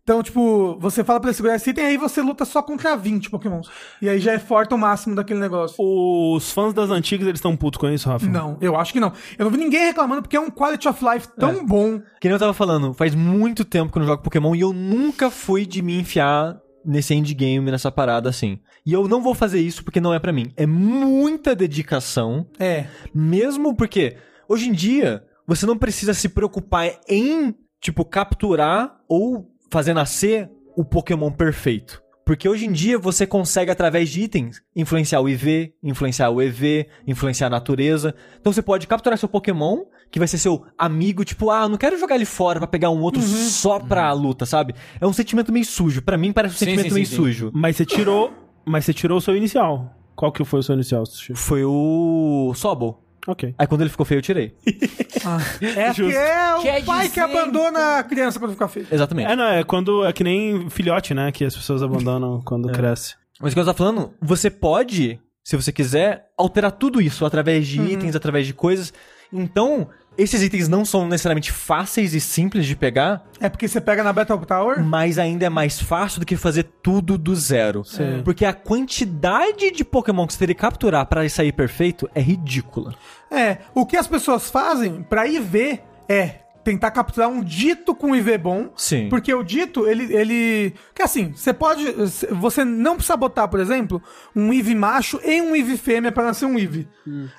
Então, tipo, você fala pra ele segurar esse item, aí você luta só contra 20 Pokémons. E aí já é forte o máximo daquele negócio. Os fãs das antigas, eles estão putos com isso, Rafa? Não, eu acho que não. Eu não vi ninguém reclamando porque é um quality of life tão bom. Que nem eu tava falando, faz muito tempo que eu não jogo Pokémon e eu nunca fui de me enfiar nesse endgame, nessa parada assim. E eu não vou fazer isso porque não é pra mim. É muita dedicação, É. mesmo porque hoje em dia você não precisa se preocupar em tipo, capturar ou fazer nascer o Pokémon perfeito. Porque hoje em dia você consegue, através de itens, influenciar o IV, influenciar o EV, influenciar a natureza. Então você pode capturar seu Pokémon, que vai ser seu amigo, tipo, ah, não quero jogar ele fora pra pegar um outro só pra luta, sabe? É um sentimento meio sujo. Pra mim parece um Sim, sentimento sim, meio sim, sim. sujo. Mas você tirou. Mas você tirou o seu inicial. Qual que foi o seu inicial? Foi o Sobol. Ok. Aí quando ele ficou feio, eu tirei. É que é o Quer pai que abandona a criança quando fica feio. Exatamente. É, não, é quando. É que nem filhote, né? Que as pessoas abandonam quando cresce. Mas o que eu tava falando, você pode, se você quiser, alterar tudo isso através de itens, através de coisas. Então, esses itens não são necessariamente fáceis e simples de pegar, É porque você pega na Battle Tower. mas ainda é mais fácil do que fazer tudo do zero. Sim. Porque a quantidade de Pokémon que você teria que capturar pra sair perfeito é ridícula. É, o que as pessoas fazem pra ir ver é tentar capturar um dito com IV bom. Sim. Porque o dito, ele. ele que assim, você pode. Você não precisa botar, por exemplo, um IV macho e um IV fêmea pra nascer um IV.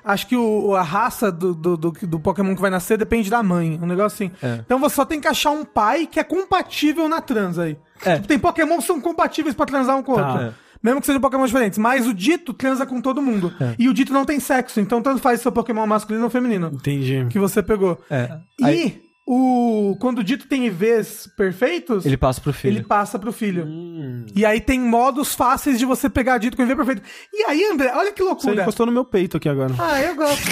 Acho que o, a raça do, do, do, do Pokémon que vai nascer depende da mãe. Um negócio assim. É. Então você só tem que achar um pai que é compatível na trans aí. É. Tipo, tem Pokémon que são compatíveis pra transar um com o Tá. outro. É. Mesmo que sejam Pokémon diferentes. Mas o dito transa com todo mundo. E o dito não tem sexo. Então tanto faz seu Pokémon masculino ou feminino Entendi. que você pegou. É. E Aí o quando o dito tem IVs perfeitos, ele passa pro filho. ele passa pro filho. E aí tem modos fáceis de você pegar dito com IV perfeito. E aí, André, olha que Você loucura. encostou no meu peito aqui agora. Ah, eu gosto.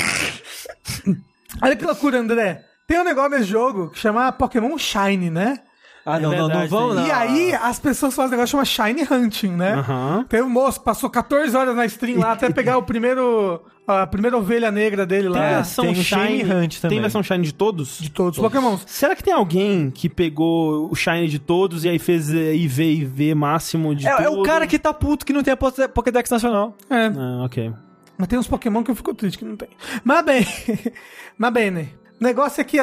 olha que loucura, André. Tem um negócio nesse jogo que chama Pokémon Shine, né? Ah, não, É não, não verdade, vamos, tem. não. E aí as pessoas fazem um negócio que chama Shine Hunting, né? Aham. Tem um moço que passou 14 horas na stream lá até pegar o primeiro. a primeira ovelha negra dele lá. Tem É, versão tem Shine Shine Hunt também. Tem versão Shine de todos? De todos os Pokémons. Será que tem alguém que pegou o Shine de todos e aí fez eh, IV e IV máximo de É, é tudo? o cara que tá puto que não tem a Poké- Pokédex nacional. É. Ah, ok. Mas tem uns Pokémon que eu fico triste que não tem. Mas bem, mas bem, né? O negócio é que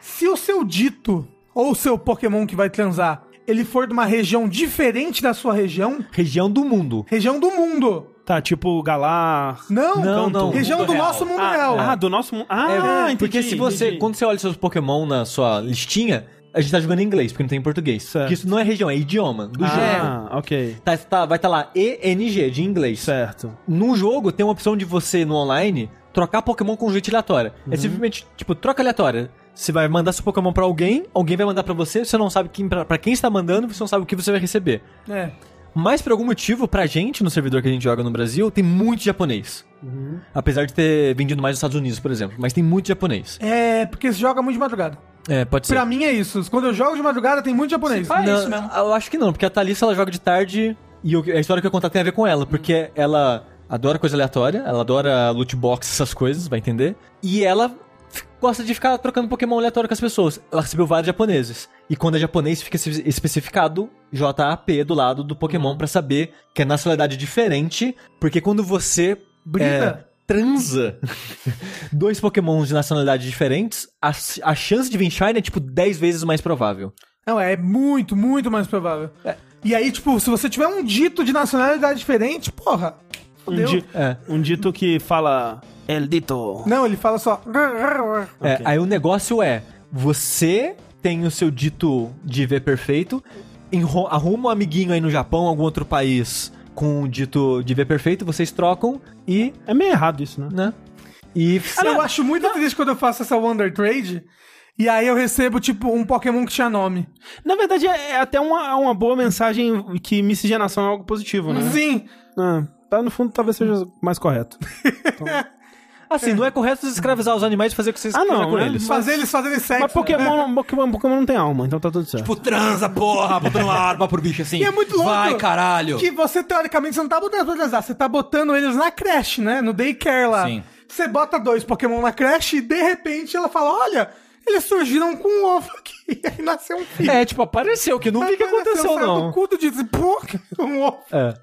se o seu dito ou o seu Pokémon que vai transar, ele for de uma região diferente da sua região, Região do mundo. região do mundo. Tá, tipo Galar... Não, Não, não. região Mundo do real. nosso mundo Ah, real. ah, do nosso mundo. Ah, É, entendi, porque se você, entendi. quando você olha seus Pokémon na sua listinha, a gente tá jogando em inglês, porque não tem em português. Certo. Porque isso não é região, é idioma do jogo. Ah, ok. Tá, tá- vai estar lá ENG de inglês. Certo. No jogo tem uma opção de você, no online, trocar Pokémon com gente aleatória. É Uhum. simplesmente, tipo, troca aleatória. Você vai mandar seu Pokémon pra alguém, alguém vai mandar pra você, você não sabe quem, pra, pra quem está mandando, você não sabe o que você vai receber. É. Mas por algum motivo, pra gente, no servidor que a gente joga no Brasil, tem muito japonês. Uhum. Apesar de ter vendido mais nos Estados Unidos, por exemplo. Mas tem muito japonês. É, porque se joga muito de madrugada. É, pode ser. Pra mim é isso. Quando eu jogo de madrugada, tem muito japonês. Ah, é Não, isso mesmo. Eu acho que não, porque a Thalissa ela joga de tarde e o- a história que eu contar tem a ver com ela, porque ela adora coisa aleatória, ela adora loot box, essas coisas, vai entender. E ela gosta de ficar trocando Pokémon aleatório com as pessoas. Ela recebeu vários japoneses. E quando é japonês, fica espe- especificado JAP do lado do Pokémon pra saber que é nacionalidade diferente, porque quando você Brida. é, transa dois Pokémons de nacionalidade diferentes, a, a chance de vir Shine é tipo 10 vezes mais provável. Não, é muito, muito mais provável. E aí, tipo, se você tiver um dito de nacionalidade diferente, porra, Um, di- É. um dito que fala... El dito. Não, ele fala só. É, Ok. aí o negócio é, você tem o seu dito de ver perfeito, arruma um amiguinho aí no Japão, algum outro país com o dito de ver perfeito, vocês trocam e, É meio errado isso, né? né? E eu acho muito triste quando eu faço essa Wonder Trade. E aí eu recebo, tipo, um Pokémon que tinha nome. Na verdade, é é até uma, uma boa mensagem que miscigenação é algo positivo, né? Sim. Ah, tá, no fundo, talvez seja mais correto. assim, não é correto escravizar os animais e fazer o que vocês Ah, não, com né? eles. Fazer eles fazerem sexo. Mas Pokémon, Pokémon, Pokémon não tem alma, então tá tudo certo. Tipo, transa, porra, botando uma arma pro bicho assim. E é muito louco. Vai, caralho. Que você, teoricamente, você não tá botando pra transar, você tá botando eles na creche, né? No daycare lá. Sim. Você bota dois Pokémon na creche e, de repente, ela fala, olha, eles surgiram com um ovo aqui. E aí nasceu um filho. É, tipo, apareceu, que não vi o que aconteceu, saiu não. do cu do dito, pô, um ovo. É.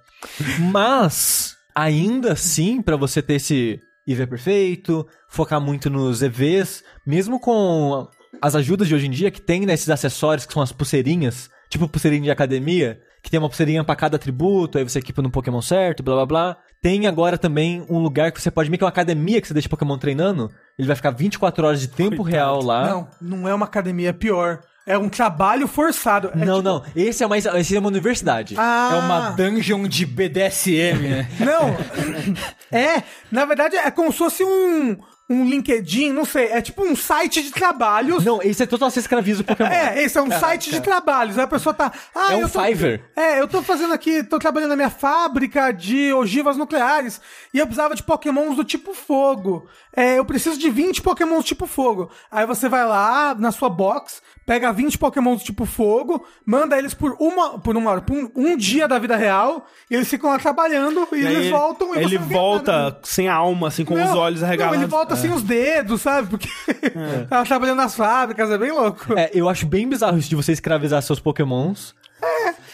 Mas, ainda assim, pra você ter esse IV perfeito, focar muito nos EVs, mesmo com as ajudas de hoje em dia que tem nesses acessórios que são as pulseirinhas, tipo pulseirinha de academia, que tem uma pulseirinha pra cada atributo, aí você equipa no Pokémon certo, blá blá blá. Tem agora também um lugar que você pode meio que uma academia que você deixa Pokémon treinando, ele vai ficar 24 horas de tempo real lá. Não, não é uma academia, é pior. É um trabalho forçado. É não, tipo- não. Esse é, mais, esse é uma universidade. Ah, É uma dungeon de BDSM, né? Não. é, na verdade, é como se fosse um, um LinkedIn, não sei. É tipo um site de trabalhos. Não, esse é total se escraviza o Pokémon. É, esse é um site de trabalhos. Aí a pessoa tá. Ah, É um eu tô, Fiverr. É, eu tô fazendo aqui, tô trabalhando na minha fábrica de ogivas nucleares e eu precisava de pokémons do tipo fogo. É, eu preciso de 20 pokémons do tipo fogo. Aí você vai lá na sua box, pega 20 pokémons do tipo fogo, manda eles por uma, por uma hora, por um, um dia da vida real, e eles ficam lá trabalhando e, E eles voltam e Ele não volta nada. sem a alma, assim, com os Não, olhos Não, arregalados. ele volta sem os dedos, sabe? Porque tava trabalhando nas fábricas, é bem louco. É, eu acho bem bizarro isso de você escravizar seus Pokémons.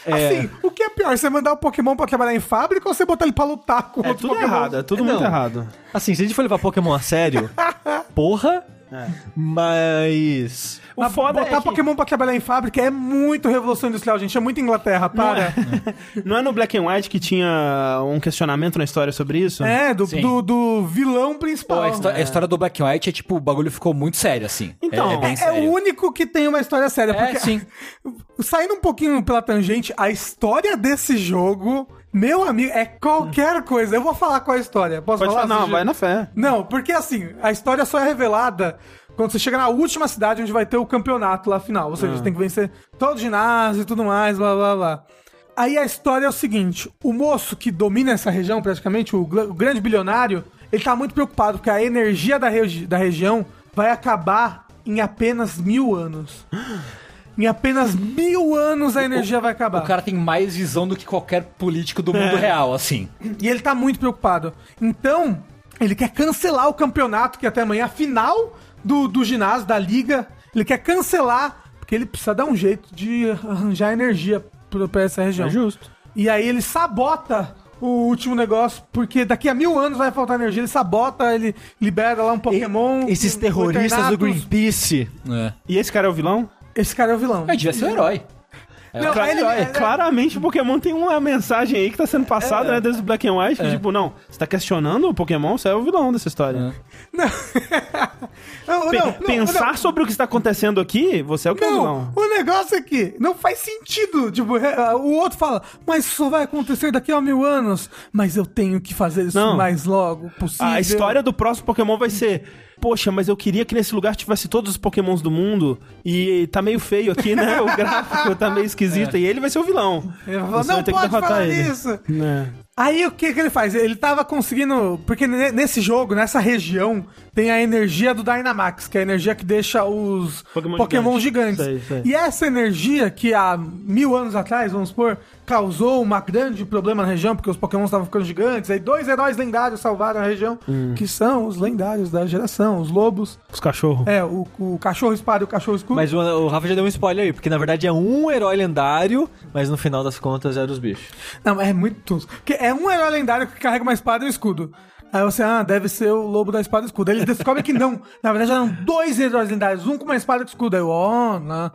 Assim, o que é pior, você mandar o Pokémon pra trabalhar em fábrica ou você botar ele pra lutar com É outros tudo Pokémon? errado, é tudo É, muito não. errado. Assim, se a gente for levar Pokémon a sério, porra. Mas. O Mas foda botar é que Pokémon pra trabalhar em fábrica é muito revolução industrial, gente. É muito Inglaterra, para. não é no Black and White que tinha um questionamento na história sobre isso? É, do, do, do vilão Pô, principal. a, histó- a história do Black and White é tipo, o bagulho ficou muito sério, assim. Então, é, é bem É, é o único que tem uma história séria. É, Porque, sim. Saindo um pouquinho pela tangente, a história desse jogo, meu amigo, é qualquer coisa. Eu vou falar qual é a história. Posso Pode falar? falar, não, vai na fé. Não, porque assim, a história só é revelada quando você chega na última cidade onde vai ter o campeonato lá final. Ou seja, você tem que vencer todo o ginásio e tudo mais, blá blá blá. Aí a história é o seguinte: o moço que domina essa região, praticamente, o, o grande bilionário, ele tá muito preocupado porque a energia da, regi- da região vai acabar em apenas mil anos. Em apenas mil anos a energia vai acabar. O cara tem mais visão do que qualquer político do mundo real, assim. E ele tá muito preocupado. Então, ele quer cancelar o campeonato, que é até amanhã, a final do, do ginásio, da liga. Ele quer cancelar, porque ele precisa dar um jeito de arranjar energia pra, pra essa região. É justo. E aí ele sabota o último negócio, porque daqui a mil anos vai faltar energia. Ele sabota, ele libera lá um Pokémon. Esses terroristas do. Greenpeace. É. E esse cara é o vilão? Esse cara é o vilão. É, devia ser um herói. Não, Cla- ele- é, é- claramente o Pokémon tem uma mensagem aí que tá sendo passada, né, desde o Black and White, que, tipo, não, você tá questionando o Pokémon, você é o vilão dessa história. Não. não, Pe- não, não, Pensar não. sobre o que está acontecendo aqui, você é o que é o vilão. Não, o negócio é que não faz sentido. Tipo, é, o outro fala, mas isso só vai acontecer daqui a mil anos. Mas eu tenho que fazer isso Não. mais logo possível. A história do próximo Pokémon vai ser. Poxa, mas eu queria que nesse lugar tivesse todos os Pokémons do mundo e tá meio feio aqui, né? O gráfico tá meio esquisito e ele vai ser o vilão. Ele fala, Você não pode falar ele. isso. É. Aí o que, que ele faz? Ele tava conseguindo. Porque ne- nesse jogo, nessa região, tem a energia do Dynamax, que é a energia que deixa os Pokémon Pokémon, gigante. gigantes. Sei, sei. E essa energia que há mil anos atrás, vamos supor, causou um grande problema na região, porque os Pokémon estavam ficando gigantes. Aí dois heróis lendários salvaram a região, Hum. que são os lendários da geração, os lobos. Os cachorros. É, o, o cachorro espada e o cachorro escuro. Mas o, o Rafa já deu um spoiler aí, porque na verdade é um herói lendário, mas no final das contas eram os bichos. Não, mas é muito tosco. Porque é um herói lendário que carrega uma espada e um escudo. Aí você, ah, deve ser o lobo da espada e escudo. Aí eles descobrem que não. Na verdade, eram dois heróis lendários, um com uma espada e escudo. Aí, ó, não.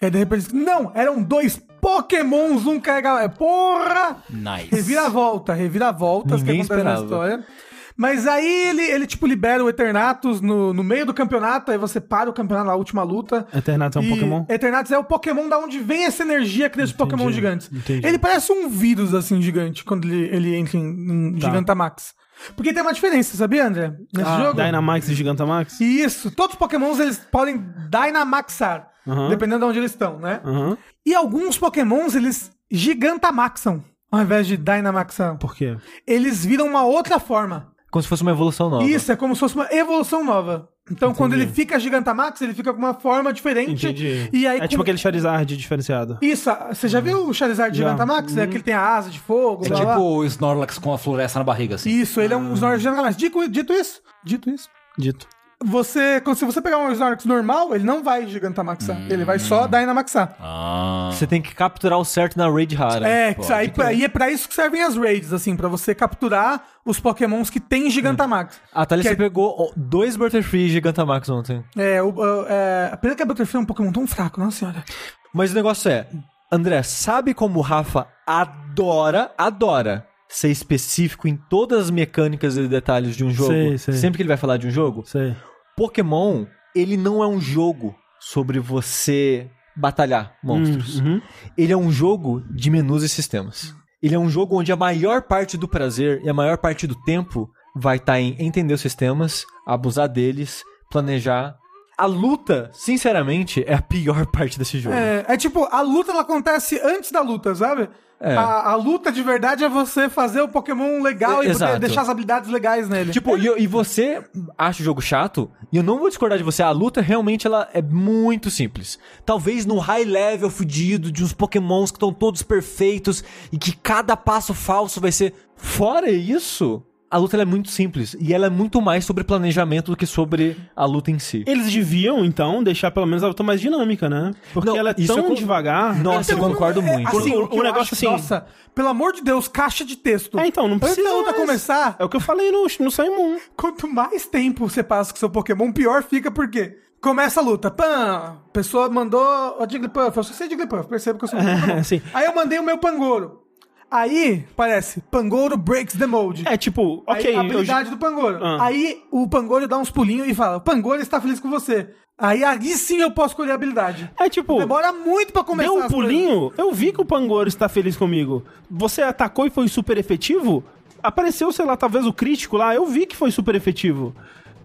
E aí, de repente, eles- não, eram dois pokémons, um carregava. Porra! Nice. Reviravolta, reviravoltas Ninguém que acontecem na esperava. história. Mas aí ele, ele, tipo, libera o Eternatus no, no meio do campeonato, aí você para o campeonato na última luta. Eternatus é um Pokémon? Eternatus é o Pokémon da onde vem essa energia que deixa os Pokémon gigantes. entendi. Ele parece um vírus, assim, gigante, quando ele, ele entra em, em Tá. Gigantamax. Porque tem uma diferença, sabia, André? Nesse Ah, jogo. Dynamax e Gigantamax? Isso, todos os Pokémons eles podem Dynamaxar, dependendo de onde eles estão, né? E alguns Pokémons eles Gigantamaxam, ao invés de Dynamaxar. Por quê? Eles viram uma outra forma. Como se fosse uma evolução nova. Isso, é como se fosse uma evolução nova. Então, quando ele fica Gigantamax, ele fica com uma forma diferente. Entendi. E aí, é com- tipo aquele Charizard diferenciado. Isso, você já viu o Charizard Já. Gigantamax? É que ele tem a asa de fogo, É blá, tipo blá. o Snorlax com a floresta na barriga, assim. Isso, ele é um Snorlax Gigantamax. Dito, dito isso, dito isso, Dito. Você, se você pegar um Snorlax normal, ele não vai Gigantamaxar. Ele vai só Dynamaxar. Ah. Você tem que capturar o certo na raid rara. É, pode aí, crer. aí é pra isso que servem as raids, assim, pra você capturar os pokémons que tem Gigantamax. A Thalia, você é- pegou dois Butterfree Gigantamax ontem. É, o, o- é, a pena que a Butterfree é um pokémon tão fraco, nossa senhora. Mas o negócio é, André, sabe como o Rafa adora, adora ser específico em todas as mecânicas e detalhes de um jogo? Sei, sei. Sempre que ele vai falar de um jogo? Sei. Pokémon, ele não é um jogo sobre você batalhar monstros. Uhum. Ele é um jogo de menus e sistemas. Ele é um jogo onde a maior parte do prazer e a maior parte do tempo vai estar em entender os sistemas, abusar deles, planejar. A luta, sinceramente, é a pior parte desse jogo. É, é tipo, a luta ela acontece antes da luta, sabe? É. A, a luta de verdade é você fazer o Pokémon legal É, e exato. deixar as habilidades legais nele. Tipo, e, e você acha o jogo chato, e eu não vou discordar de você, a luta realmente ela é muito simples. Talvez no high level fudido de uns pokémons que estão todos perfeitos e que cada passo falso vai ser... Fora isso, a luta ela é muito simples, e ela é muito mais sobre planejamento do que sobre a luta em si. Eles deviam, então, deixar pelo menos a luta mais dinâmica, né? Porque Não, ela é tão eu devagar. Nossa, eu Então, concordo é, muito. Assim, O- o, que o eu negócio acho- assim- Nossa, pelo amor de Deus, caixa de texto. É, então, não Antes precisa da luta começar, É o que eu falei no, no Sun Moon. quanto mais tempo você passa com seu Pokémon, pior fica, porque começa a luta. Pã! A pessoa mandou o Jigglypuff. Eu só sei Jigglypuff, percebo que eu sou um Pokémon. Sim. Aí eu mandei o meu Pangoro. Aí, parece, Pangoro breaks the mode. É tipo, Aí, ok. a eu- habilidade do Pangoro. Ah. Aí o Pangoro dá uns pulinhos e fala: Pangoro está feliz com você. Aí, aí sim eu posso escolher a habilidade. É tipo. Demora muito pra começar. Deu um as coisas. pulinho, eu vi que o Pangoro está feliz comigo. Você atacou e foi super efetivo? Apareceu, sei lá, talvez o crítico lá, eu vi que foi super efetivo.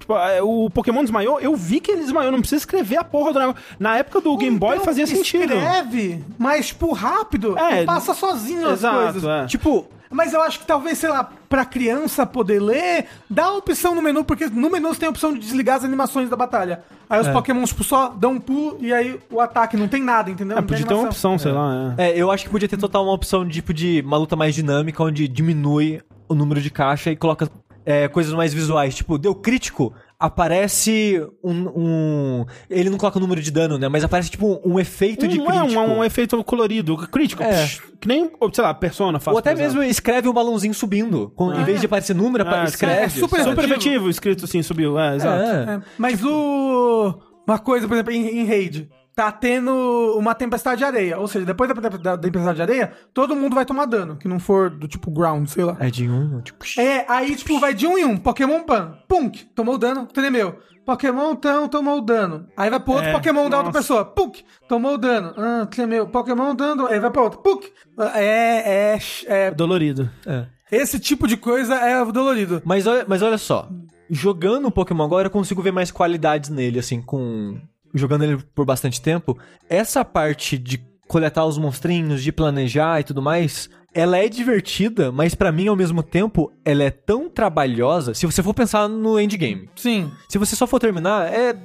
Tipo, é, o Pokémon desmaiou, eu vi que ele desmaiou, não precisa escrever a porra do negócio. Na época do Game Boy Então, fazia sentido. Escreve, mas, tipo, rápido. É, e passa sozinho as exato, coisas. é. Tipo, mas eu acho que talvez, sei lá, pra criança poder ler, dá a opção no menu, porque no menu você tem a opção de desligar as animações da batalha. Aí É. os Pokémons, tipo, só dão um pulo e aí o ataque não tem nada, entendeu? É, podia ter uma opção, sei lá. É. É, eu acho que podia ter total uma opção de tipo de uma luta mais dinâmica, onde diminui o número de caixa e coloca é, coisas mais visuais. Tipo, deu crítico, aparece um, um- Ele não coloca o número de dano, né? Mas aparece tipo um efeito de Um, é, crítico. um, um efeito colorido, crítico. É. psh, que nem, sei lá, Persona faz. Ou até por exemplo. mesmo escreve um balãozinho subindo. Com- Em vez de aparecer número, Ah, escreve. é super-? Super efetivo, escrito assim, subiu. É, exato. É. É, mas o. Uma coisa, por exemplo, em, em raid. Tá tendo uma tempestade de areia. Ou seja, depois da, da- da tempestade de areia, todo mundo vai tomar dano. Que não for do tipo ground, sei lá. É de um, tipo. É, aí, tipo, vai de um em um. Pokémon Pan. Punk. Tomou dano, tremeu. Pokémon Tão tomou dano. Aí vai pro outro É, Pokémon da outra nossa. pessoa. Punk. Tomou dano. Ah, tremeu. Pokémon dando. Aí vai pra outro. Punk. É, é, é. Dolorido. É. Esse tipo de coisa é dolorido. Mas olha, mas olha só, jogando o Pokémon agora eu consigo ver mais qualidades nele, assim, com. Jogando ele por bastante tempo. Essa parte de coletar os monstrinhos, de planejar e tudo mais, ela é divertida, mas pra mim, ao mesmo tempo, ela é tão trabalhosa. Se você for pensar no endgame. Sim. Se você só for terminar, é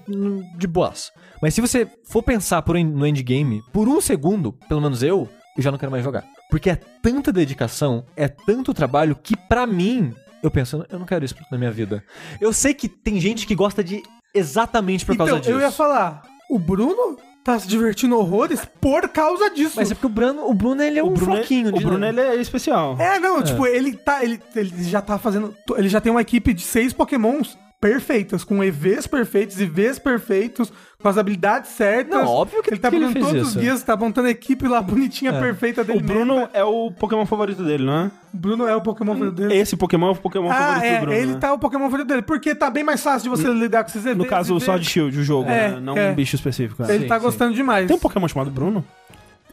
de boas. Mas se você for pensar por no endgame, por um segundo, pelo menos eu, eu já não quero mais jogar. Porque é tanta dedicação, é tanto trabalho, que pra mim, eu penso, eu não quero isso na minha vida. Eu sei que tem gente que gosta de exatamente por causa Então, disso. eu ia falar. O Bruno tá se divertindo horrores por causa disso. Mas é porque o Bruno, o Bruno ele é O um Bruno, é, floquinho. o Bruno ele é especial. É, não, tipo, ele tá. Ele, ele já tá fazendo. Ele já tem uma equipe de seis pokémons perfeitas, com EVs perfeitos, IVs perfeitos, com as habilidades certas. Não, óbvio que- ele tá que ele todos isso. os dias, tá montando a equipe lá bonitinha, perfeita dele. O Bruno mesmo. é o Pokémon favorito dele, não é? O Bruno é o Pokémon favorito dele. Esse Pokémon é o Pokémon Ah, favorito é, do Bruno. ele né? tá o Pokémon favorito dele, porque tá bem mais fácil de você lidar com esses EVs. No caso, o EVs. Sword Shield, o jogo, É, né? não é. um bicho específico. é. Ele Sim, tá sim. gostando demais. Tem um Pokémon chamado Bruno?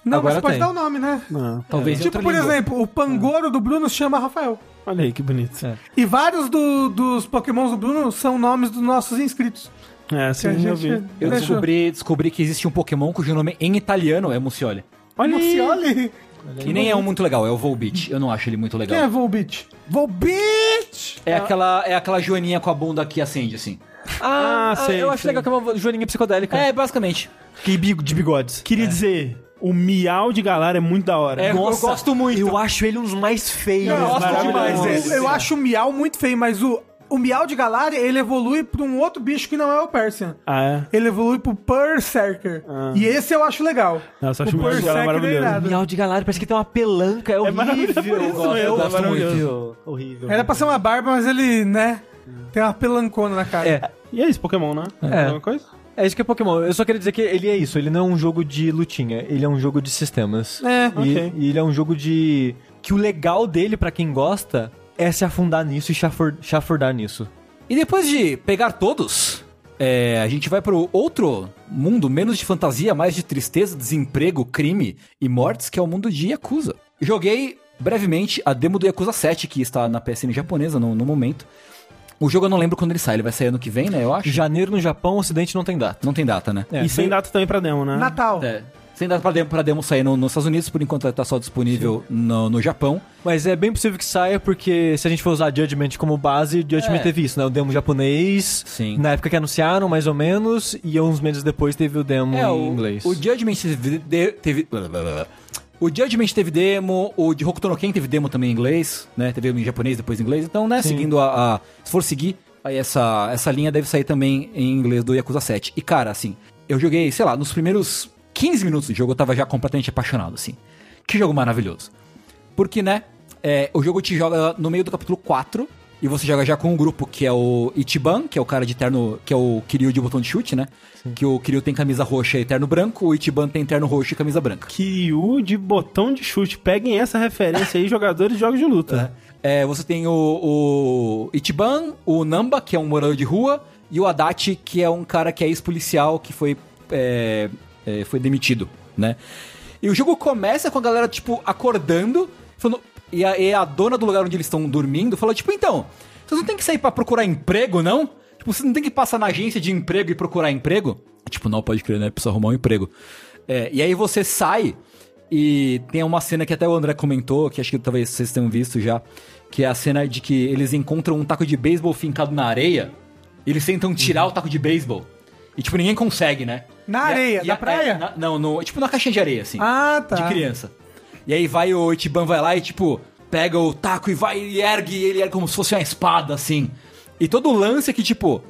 Não, Agora mas pode tem. dar o nome, né? Não. Talvez em Tipo, por língua. exemplo, o Pangoro do Bruno se chama Rafael. Olha aí, que bonito. É. E vários do- dos Pokémons do Bruno são nomes dos nossos inscritos. É, Que sim, a eu gente vi. Eu descobri, descobri que existe um Pokémon cujo nome em italiano é Mucioli. Olha. Mucioli. E nem é um muito legal, é o Volbeat. Eu não acho ele muito Quem é legal. Volbeat? Volbeat! É aquela, é aquela joaninha com a bunda que acende, assim. Ah, Ah, sei, eu acho sei. legal que é uma joaninha psicodélica. É, basicamente. Que bigo de bigodes. Queria dizer, o Miau de Galar é muito da hora. É, eu gosto muito. Eu acho ele um dos mais feios. Eu gosto demais dele. Eu acho o Miau muito feio, mas o, o Miau de Galari, ele evolui pra um outro bicho que não é o Persian. Ah, é? Ele evolui pro Berserker. Ah. E esse eu acho legal. Nossa, eu acho o o Miau de Galar é maravilhoso. irado. Miau de Galar parece que tem uma pelanca, é horrível. maravilhoso, eu gosto, eu é gosto maravilhoso. muito. Horrível. Era pra ser uma barba, mas ele, né, tem uma pelancona na cara. É, E é isso, Pokémon, né? É. Alguma coisa? É isso que é Pokémon. Eu só queria dizer que ele é isso. Ele não é um jogo de lutinha. Ele é um jogo de sistemas. É, E, ok. e ele é um jogo de... Que o legal dele, pra quem gosta, é se afundar nisso e chafor- chafurdar nisso. E depois de pegar todos, é, a gente vai pro outro mundo, menos de fantasia, mais de tristeza, desemprego, crime e mortes, que é o mundo de Yakuza. Joguei brevemente a demo do Yakuza 7, que está na PSN japonesa no, no momento. O jogo eu não lembro quando ele sai, ele vai sair ano que vem, né? Eu acho. Janeiro no Japão, Ocidente não tem data. Não tem data, né? É, e sem data também pra demo, né? Natal. É. Sem data pra demo, pra demo sair no- nos Estados Unidos, por enquanto tá só disponível no, no Japão. Mas é bem possível que saia, porque se a gente for usar Judgment como base, Judgment É. teve isso, né? O demo japonês, Sim. na época que anunciaram, mais ou menos, e uns meses depois teve o demo É, em o, inglês. o Judgment teve, teve- O Judgment teve demo, o de Hokuto no Ken teve demo também em inglês, né? Teve em japonês, depois em inglês. Então, né, seguindo a, a- Se for seguir, aí essa, essa linha deve sair também em inglês do Yakuza 7. E, cara, assim, eu joguei, sei lá, nos primeiros 15 minutos do jogo eu tava já completamente apaixonado, assim. Que jogo maravilhoso. Porque, né, é, o jogo te joga no meio do capítulo 4 e você joga já com um grupo que é o Ichiban, que é o cara de terno, que é o Kiryu de botão de chute, né? Que o Kiryu tem camisa roxa e terno branco, o Ichiban tem terno roxo e camisa branca. Kiryu de botão de chute. Peguem essa referência aí, jogadores de jogos de luta. É, você tem o, o Ichiban, o Namba, que é um morador de rua, e o Adachi, que é um cara que é ex-policial que foi, é, é, foi demitido, né? E o jogo começa com a galera, tipo, acordando, falando, e, a, e a dona do lugar onde eles estão dormindo falou, tipo, então, vocês não tem que sair pra procurar emprego, não? Tipo, você não tem que passar na agência de emprego e procurar emprego? Tipo, não, pode crer, né? Precisa arrumar um emprego. É, e aí você sai e tem uma cena que até o André comentou, que acho que talvez vocês tenham visto já, que é a cena de que eles encontram um taco de beisebol fincado na areia, e eles tentam tirar o taco de beisebol. E, tipo, ninguém consegue, né? Na E a- areia, e na a- praia? é, na- não, no, tipo na caixinha de areia, assim. Ah, tá. De criança. E aí vai o Ichiban vai lá e, tipo, pega o taco e vai e ergue, e ele ergue como se fosse uma espada, assim. E todo o lance é que, tipo,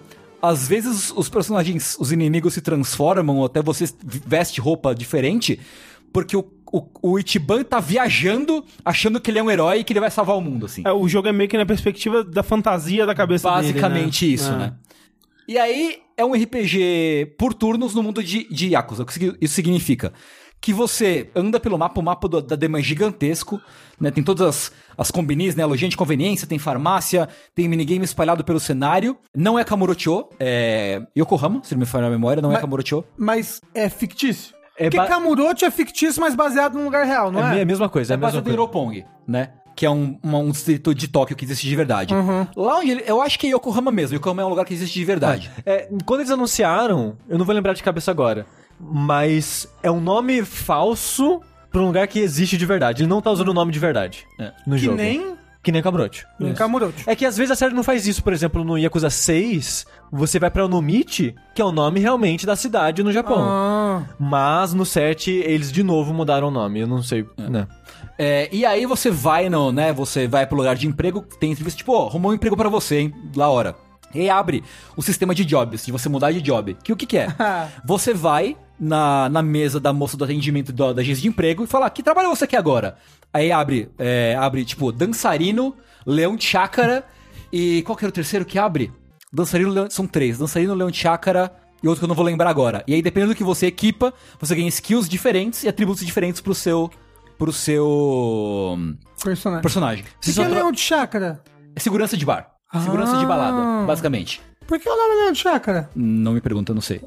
às vezes os personagens, os inimigos se transformam, ou até você veste roupa diferente, porque o, o, o Ichiban tá viajando, achando que ele é um herói e que ele vai salvar o mundo, assim. É, o jogo é meio que na perspectiva da fantasia da cabeça Basicamente dele, né? isso, É. né? E aí é um RPG por turnos no mundo de, de Yakuza. O que isso significa? Que você anda pelo mapa, o mapa do- da Dema é gigantesco, né? Tem todas as, as combinis, né? Lojinha de conveniência, tem farmácia, tem minigame espalhado pelo cenário. Não é Kamurocho, é Yokohama, se não me falha a memória, não é Mas- Kamurocho. Mas é fictício? É Porque ba- Kamurocho é fictício, mas baseado num lugar real, não é é? a mesma coisa, é, É a mesma baseado em coisa. Roppongi, né? Que é um, uma- um distrito de Tóquio que existe de verdade. Uhum. Lá onde ele, eu acho que é Yokohama mesmo. Yokohama é um lugar que existe de verdade. É, quando eles anunciaram, eu não vou lembrar de cabeça agora, mas é um nome falso pra um lugar que existe de verdade. Ele não tá usando o nome de verdade É. no Que jogo. nem Que nem Kamurocho. em Kamurocho. É que às vezes a série não faz isso, por exemplo, no Yakuza 6, você vai pra Onomichi, que é o nome realmente da cidade no Japão. Ah, Mas no 7 eles de novo mudaram o nome, eu não sei, né? É, e aí você vai no, né? Você vai pro lugar de emprego, tem entrevista, tipo, ó, arrumou um emprego pra você, hein? Lá hora. E aí abre o sistema de jobs, de você mudar de job. Que o que, que é? você vai na, na mesa da moça do atendimento da, da agência de emprego e fala, "Ah, que trabalho você quer agora? Aí abre, é, abre, tipo, dançarino, leão de chácara e qual que era o terceiro que abre? Dançarino, leão, são três. Dançarino, leão de chácara e outro que eu não vou lembrar agora. E aí, dependendo do que você equipa, você ganha skills diferentes e atributos diferentes pro seu pro seu hum, personagem. personagem. Você que é leão de chácara? É segurança de bar. Segurança de Ah. balada, basicamente. Por que o nome é leão de chácara? Não me pergunta, não sei.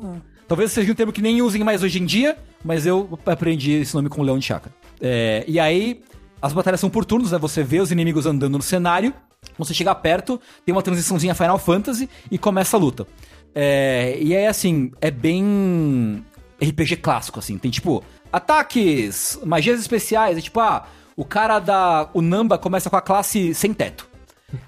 Talvez seja um termo que nem usem mais hoje em dia, mas eu aprendi esse nome com o Leão de Chácara. É, e aí, as batalhas são por turnos, né? Você vê os inimigos andando no cenário, você chega perto, tem uma transiçãozinha Final Fantasy e começa a luta. É, e aí, assim, é bem RPG clássico, assim. Tem, tipo, ataques, magias especiais, é tipo, ah, o cara da... O Namba começa com a classe sem teto.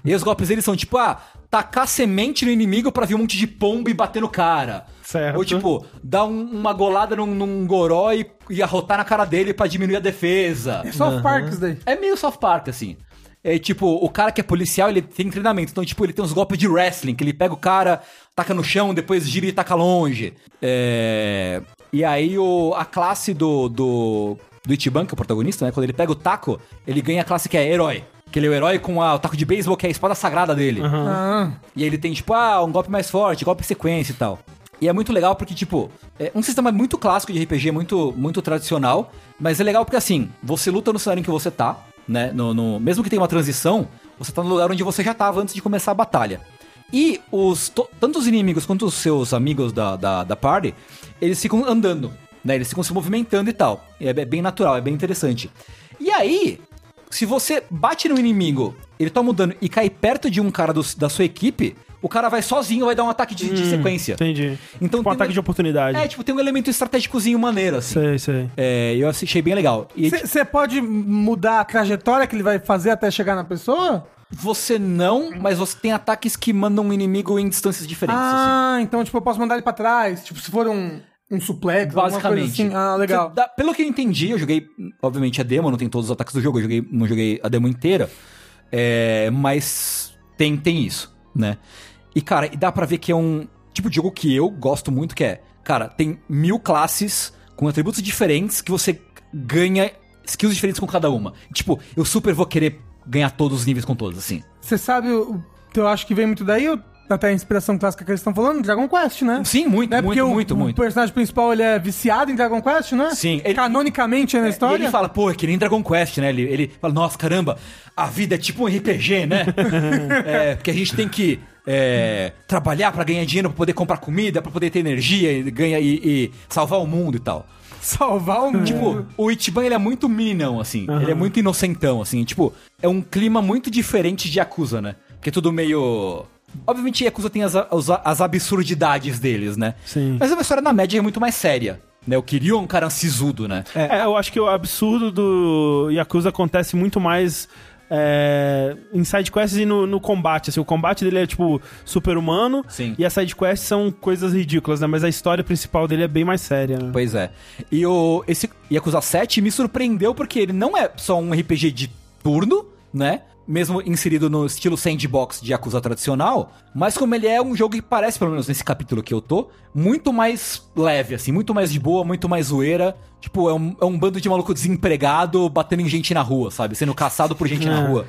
E os golpes deles são tipo, ah, tacar semente no inimigo pra vir um monte de pombo e bater no cara. Certo. Ou tipo, dar um- uma golada num, num goró e, e arrotar na cara dele pra diminuir a defesa. É South Park isso daí. É meio South Park, assim. É tipo, o cara que é policial, ele tem treinamento. Então, tipo, ele tem uns golpes de wrestling, que ele pega o cara, taca no chão, depois gira e taca longe. É... E aí o, a classe do, do, do Ichiban, que é o protagonista, né? Quando ele pega o taco, ele ganha a classe que é herói. Que ele é o herói com a- o taco de beisebol, que é a espada sagrada dele. Ah, E ele tem, tipo, ah, um golpe mais forte, golpe em sequência e tal. E é muito legal porque, tipo, é um sistema muito clássico de RPG, muito, muito tradicional. Mas é legal porque, assim, você luta no cenário em que você tá, né? No, no- mesmo que tenha uma transição, você tá no lugar onde você já tava antes de começar a batalha. E os, to- tanto os inimigos quanto os seus amigos da, da, da party, eles ficam andando, né? Eles ficam se movimentando e tal. E é be- bem natural, é bem interessante. E aí, se você bate no inimigo, ele toma um dano e cai perto de um cara do- da sua equipe, o cara vai sozinho, vai dar um ataque de, de sequência. Entendi. Então tipo um ataque um- de oportunidade. É, tipo, tem um elemento estratégicozinho maneiro, assim. Sei, sei. É, eu achei bem legal. E Você pode mudar a trajetória que ele vai fazer até chegar na pessoa? você não, mas você tem ataques que mandam o inimigo em distâncias diferentes. assim. Ah, então, tipo, eu posso mandar ele pra trás. Tipo, se for um, um suplex, Basicamente. assim. Ah, legal. Dá- pelo que eu entendi, eu joguei, obviamente, a demo, não tem todos os ataques do jogo, eu joguei, não joguei a demo inteira. é, mas tem, tem isso, né? E, cara, dá pra ver que é um tipo de jogo que eu gosto muito, que é, cara, tem mil classes com atributos diferentes que você ganha skills diferentes com cada uma. Tipo, eu super vou querer ganhar todos os níveis com todos, assim. Você sabe, eu acho que vem muito daí, o- até a inspiração clássica que eles estão falando, Dragon Quest, né? Sim, muito, Né? muito, Porque o- muito, o, muito. personagem principal, ele é viciado em Dragon Quest, né? Sim, ele- Canonicamente é na história. Ele fala, pô, é que nem Dragon Quest, né? Ele, ele fala, nossa, caramba, a vida é tipo um RPG, né? é, porque a gente tem que é, trabalhar pra ganhar dinheiro, pra poder comprar comida, pra poder ter energia e, ganhar, e, e salvar o mundo e tal. Salvar o mundo. Tipo, o Ichiban, ele é muito meninão, assim. Ele é muito inocentão, assim. Tipo, é um clima muito diferente de Yakuza, né? Porque é tudo meio... Obviamente, Yakuza tem as, as, as absurdidades deles, né? Sim. Mas é uma história, na média, muito mais séria. Né? O Kiryu é um cara sisudo, né? É, eu acho que o absurdo do Yakuza acontece muito mais é, em sidequests e no, no combate. Assim, o combate dele é, tipo, super-humano. Sim. E as sidequests são coisas ridículas, né? Mas a história principal dele é bem mais séria, né? Pois é. E o, esse Yakuza 7 me surpreendeu porque ele não é só um RPG de turno, né? Mesmo inserido no estilo sandbox de Yakuza tradicional, mas como ele é um jogo que parece, pelo menos nesse capítulo que eu tô, muito mais leve, assim, muito mais de boa, muito mais zoeira. Tipo, é um, é um bando de maluco desempregado batendo em gente na rua, sabe? Sendo caçado por gente na rua.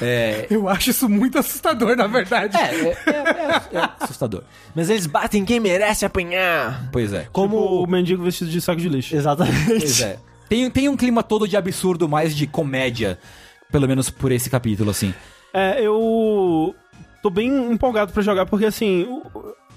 É. Eu acho isso muito assustador, na verdade. É, é, é- é assustador. Mas eles batem quem merece apanhar. Pois é. Como o mendigo vestido de saco de lixo. Exatamente. Pois é. Tem, tem um clima todo de absurdo, mais de comédia. Pelo menos por esse capítulo, assim. É, eu tô bem empolgado pra jogar, porque assim,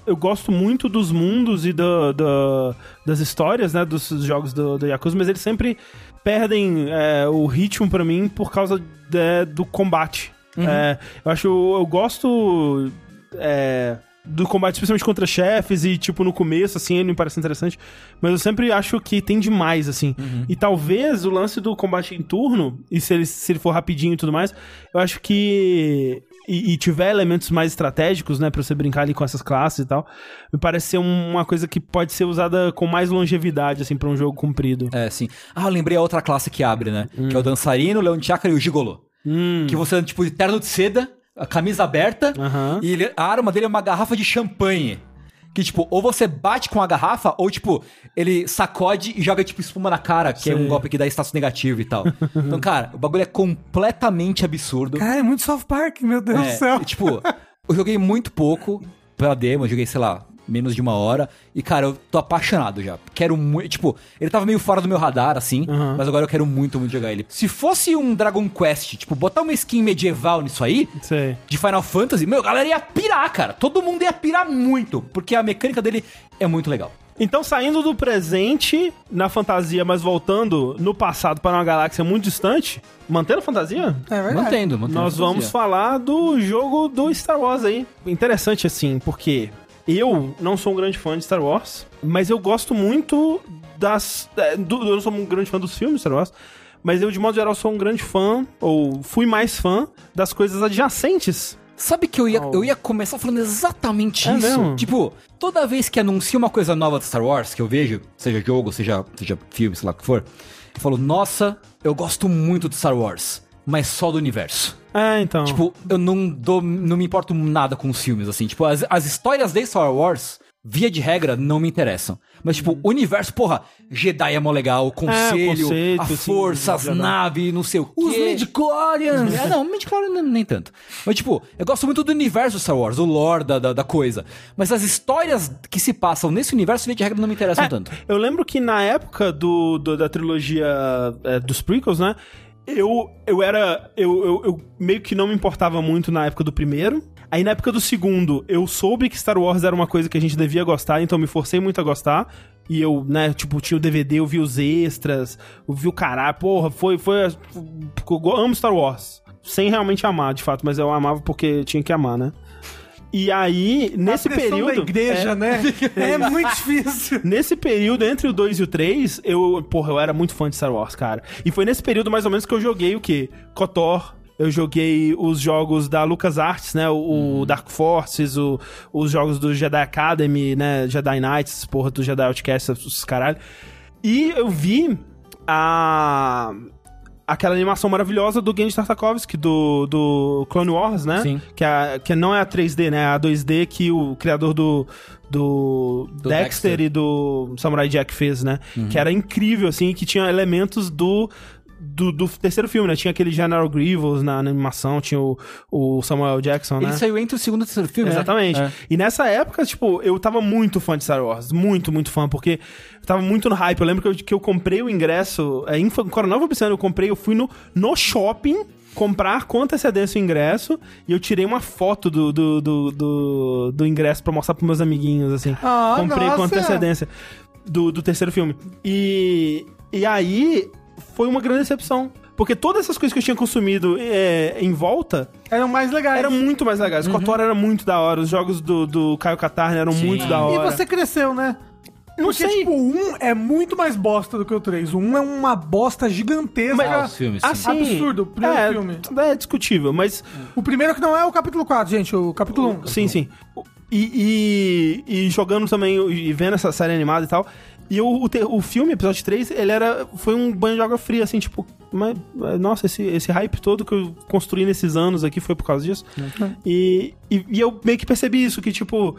eu gosto muito dos mundos e da, da- das histórias, né, dos jogos do, do Yakuza, mas eles sempre perdem é, o ritmo pra mim por causa de- do combate. É, eu acho, eu gosto é, do combate, especialmente contra chefes e, tipo, no começo, assim, ele me parece interessante. Mas eu sempre acho que tem demais, assim. E talvez o lance do combate em turno, e se ele, se ele for rapidinho e tudo mais, eu acho que. E, e tiver elementos mais estratégicos, né, pra você brincar ali com essas classes e tal, me parece ser um- uma coisa que pode ser usada com mais longevidade, assim, pra um jogo comprido. É, sim. Ah, eu lembrei a outra classe que abre, né? Que é o dançarino, o leão de chakra e o gigolô. Hum. Que você tipo, de terno de seda, a camisa aberta, Aham. e ele- a arma dele é uma garrafa de champanhe. Que, tipo, ou você bate com a garrafa, ou, tipo, ele sacode e joga, tipo, espuma na cara, que é um golpe que dá status negativo e tal. então, cara, o bagulho é completamente absurdo. Cara, é muito South Park, meu Deus do É, céu. e, tipo, eu joguei muito pouco pela demo, eu joguei, sei lá, menos de uma hora. E, cara, eu tô apaixonado já. Quero muito. Tipo, ele tava meio fora do meu radar, assim, Uhum. mas agora eu quero muito, muito jogar ele. Se fosse um Dragon Quest, tipo, botar uma skin medieval nisso aí. Sei. De Final Fantasy, meu, a galera ia pirar, cara. Todo mundo ia pirar muito, porque a mecânica dele é muito legal. Então, saindo do presente na fantasia, mas voltando no passado para uma galáxia muito distante, mantendo a fantasia, É verdade. Mantendo, mantendo. nós a vamos falar do jogo do Star Wars aí. Interessante assim, porque eu não sou um grande fã de Star Wars, mas eu gosto muito das. é, do- eu não sou um grande fã dos filmes de Star Wars. Mas eu, de modo geral, sou um grande fã, ou fui mais fã, das coisas adjacentes. Sabe que eu ia, Oh. eu ia começar falando exatamente É isso? mesmo? Tipo, toda vez que anuncia uma coisa nova de Star Wars, que eu vejo, seja jogo, seja, seja filme, sei lá o que for, eu falo, nossa, eu gosto muito de Star Wars, mas só do universo. É, então. Tipo, eu não dou, não me importo nada com os filmes, assim. Tipo, as, as histórias de Star Wars, via de regra, não me interessam. Mas, tipo, o universo, porra, Jedi é mó legal, o conselho, conceito, a sim, força, as Jedi. naves, não sei o quê. Os midichlorians. É, não, midichlorian nem, nem tanto. Mas, tipo, eu gosto muito do universo Star Wars, o lore da, da, da coisa. Mas as histórias que se passam nesse universo, via de regra, não me interessam É, tanto. Eu lembro que na época do, do- da trilogia é, dos prequels, né? Eu, eu era. Eu, eu, eu meio que não me importava muito na época do primeiro. Aí na época do segundo, eu soube que Star Wars era uma coisa que a gente devia gostar, então me forcei muito a gostar. E eu, né, tipo, tinha o DVD, eu vi os extras, eu vi o caralho, porra, foi, foi, eu amo Star Wars. Sem realmente amar, de fato, mas eu amava porque tinha que amar, né? E aí, nesse período... da igreja, é, né? É muito difícil. Nesse período, entre o 2 e o 3, eu, porra, eu era muito fã de Star Wars, cara. E foi nesse período, mais ou menos, que eu joguei o quê? KOTOR, eu joguei os jogos da LucasArts, né? O, o Dark Forces, o, os jogos do Jedi Academy, né? Jedi Knights, porra, do Jedi Outcast, os caralho. E eu vi a aquela animação maravilhosa do Genji Tartakovsky, do, do Clone Wars, né? Sim. Que, é, que não é a 3D, né? É a 2D que o criador do, do, Do Dexter, Dexter. e do Samurai Jack fez, né? Que era incrível, assim, que tinha elementos do... Do, do terceiro filme, né? Tinha aquele General Grievous na, na animação, tinha o, o Samuel Jackson, né? Ele saiu entre o segundo e o terceiro filme, né? Exatamente. É. E nessa época, tipo, eu tava muito fã de Star Wars. Muito, muito fã, porque eu tava muito no hype. Eu lembro que eu, que eu comprei o ingresso. É, em Coronel Fabriciano, eu comprei, eu fui no, no shopping comprar com antecedência o ingresso e eu tirei uma foto do, do, do, do, do ingresso pra mostrar pros meus amiguinhos, assim. Ah, comprei com nossa. antecedência do, do terceiro filme. E, e aí foi uma grande decepção. Porque todas essas coisas que eu tinha consumido é, em volta Eram mais legais. eram muito mais legais. O KOTOR era muito da hora, os jogos do, do Caio Catarne eram Sim. muito da E hora. você cresceu, né? Não Porque, sei. tipo, o 1 é muito mais bosta do que o 3. O 1 é uma bosta gigantesca. Ah, os filmes, sim. Assim, Absurdo, o primeiro é, filme. É discutível, mas O primeiro que não é o capítulo 4, gente, o capítulo 1. Sim, sim. E, e, e jogando também, e vendo essa série animada e tal. E o, o, o filme, episódio 3, ele era. Foi um banho de água fria, assim, tipo. Mas, nossa, esse, esse hype todo que eu construí nesses anos aqui foi por causa disso. E, e, e eu meio que percebi isso, que, tipo.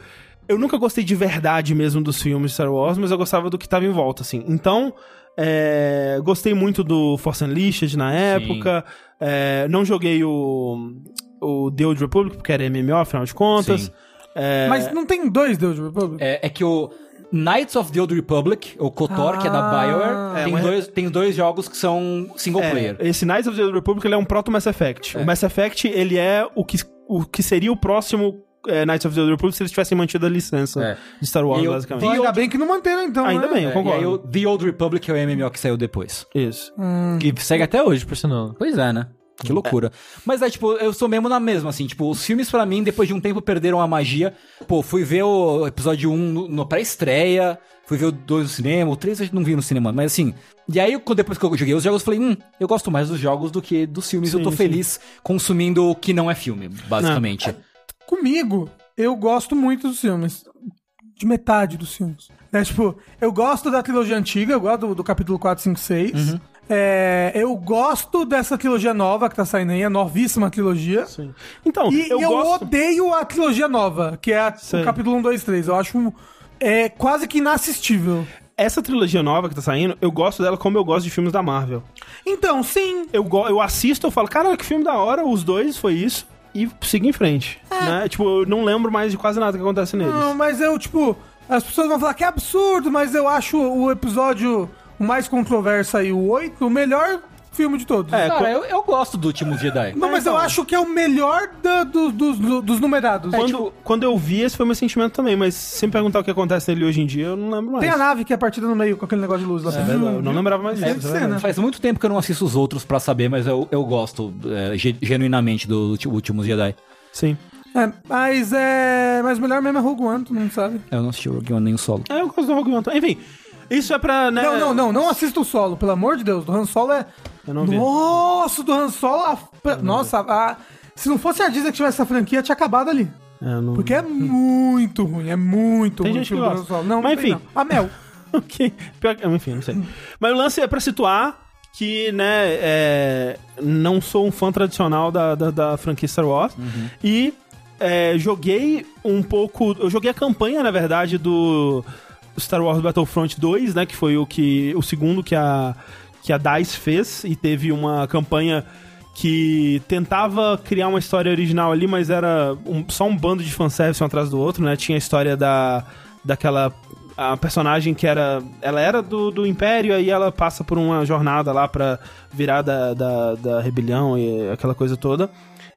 Eu nunca gostei de verdade mesmo dos filmes de Star Wars, mas eu gostava do que tava em volta, assim. Então. é, gostei muito do Force Unleashed na época. É, não joguei o. O The Old Republic, porque era MMO, afinal de contas. É, Mas não tem dois Deus Republic? É, é que o Knights of the Old Republic, o KOTOR, que é da Ah. BioWare, É, tem, mas- dois, tem dois jogos que são single é, player. Esse Knights of the Old Republic ele é um proto-Mass Effect. É. O Mass Effect, ele é o que, o que seria o próximo é, Knights of the Old Republic se eles tivessem mantido a licença É. de Star Wars, E o- basicamente. Ainda bem que não manteram, então. Ainda né? bem, eu É, concordo. E aí o The Old Republic é o MMO que saiu depois. Isso. Que segue até hoje, por sinal. Pois é, né? Que loucura. Mas é, tipo, eu sou mesmo na mesma, assim. Tipo, os filmes pra mim, depois de um tempo, perderam a magia. Pô, fui ver o episódio 1 no, pré-estreia. Fui ver o 2 no cinema. O 3 eu não vi no cinema, mas assim... E aí, depois que eu joguei os jogos, eu falei... Hum, eu gosto mais dos jogos do que dos filmes. eu tô Sim, feliz consumindo o que não é filme, basicamente. Comigo, eu gosto muito dos filmes. De metade dos filmes. É, tipo, eu gosto da trilogia antiga, eu gosto do, do capítulo 4, 5, 6. Uhum. É, eu gosto dessa trilogia nova que tá saindo aí, a novíssima trilogia. Sim. Então, E eu, eu, gosto... odeio a trilogia nova, que é a- o capítulo 1, 2, 3. Eu acho é quase que inassistível. Essa trilogia nova que tá saindo, eu gosto dela como eu gosto de filmes da Marvel. Então, sim. Eu, eu assisto, eu falo, cara, que filme da hora, os dois foi isso. E sigo em frente. Né? Tipo, eu não lembro mais de quase nada que acontece neles. Não, mas eu, tipo, as pessoas vão falar que é absurdo, mas eu acho o episódio o mais controverso aí, o 8, o melhor filme de todos. É, Cara, eu, eu gosto do Último Jedi. Não, mas eu então. acho que é o melhor da- do- dos- do- dos numerados. Quando, tipo- quando eu vi, esse foi meu sentimento também, mas se me perguntar o que acontece nele hoje em dia, eu não lembro mais. Tem a nave que é partida no meio com aquele negócio de luz lá. É eu não lembrava mais disso. Deve é ser, verdade. né? Faz muito tempo que eu não assisto os outros pra saber, mas eu, eu gosto é, ge- genuinamente do Últimos Jedi. Sim. É, mas é. Mas o melhor mesmo é Rogue One, tu não sabe. Eu não assisti o Rogue One nem o solo. É, eu gosto do Rogue One. Enfim, isso é pra, né... Não, não, não, não assista o solo, pelo amor de Deus. Do Han Solo é. Eu não vi. Nossa, do Han Solo. a- Nossa, a- se não fosse a Disney que tivesse essa franquia, tinha acabado ali. É, não... Porque é muito ruim, é muito Tem ruim. gente que filme do gosta. Han Solo. Não, Mas não enfim. não. A Mel. Ok. Pior Enfim, não sei. Mas o lance é pra situar que, né, é, não sou um fã tradicional da, da, da franquia Star Wars. E é, joguei um pouco... Eu joguei a campanha, na verdade, do Star Wars Battlefront 2, né, que foi o, que, o segundo que a, que a DICE fez. E teve uma campanha que tentava criar uma história original ali, mas era um- só um bando de fanservice um atrás do outro, né? Tinha a história da daquela a personagem que era ela era do, do Império aí ela passa por uma jornada lá pra virar da, da, da rebelião e aquela coisa toda.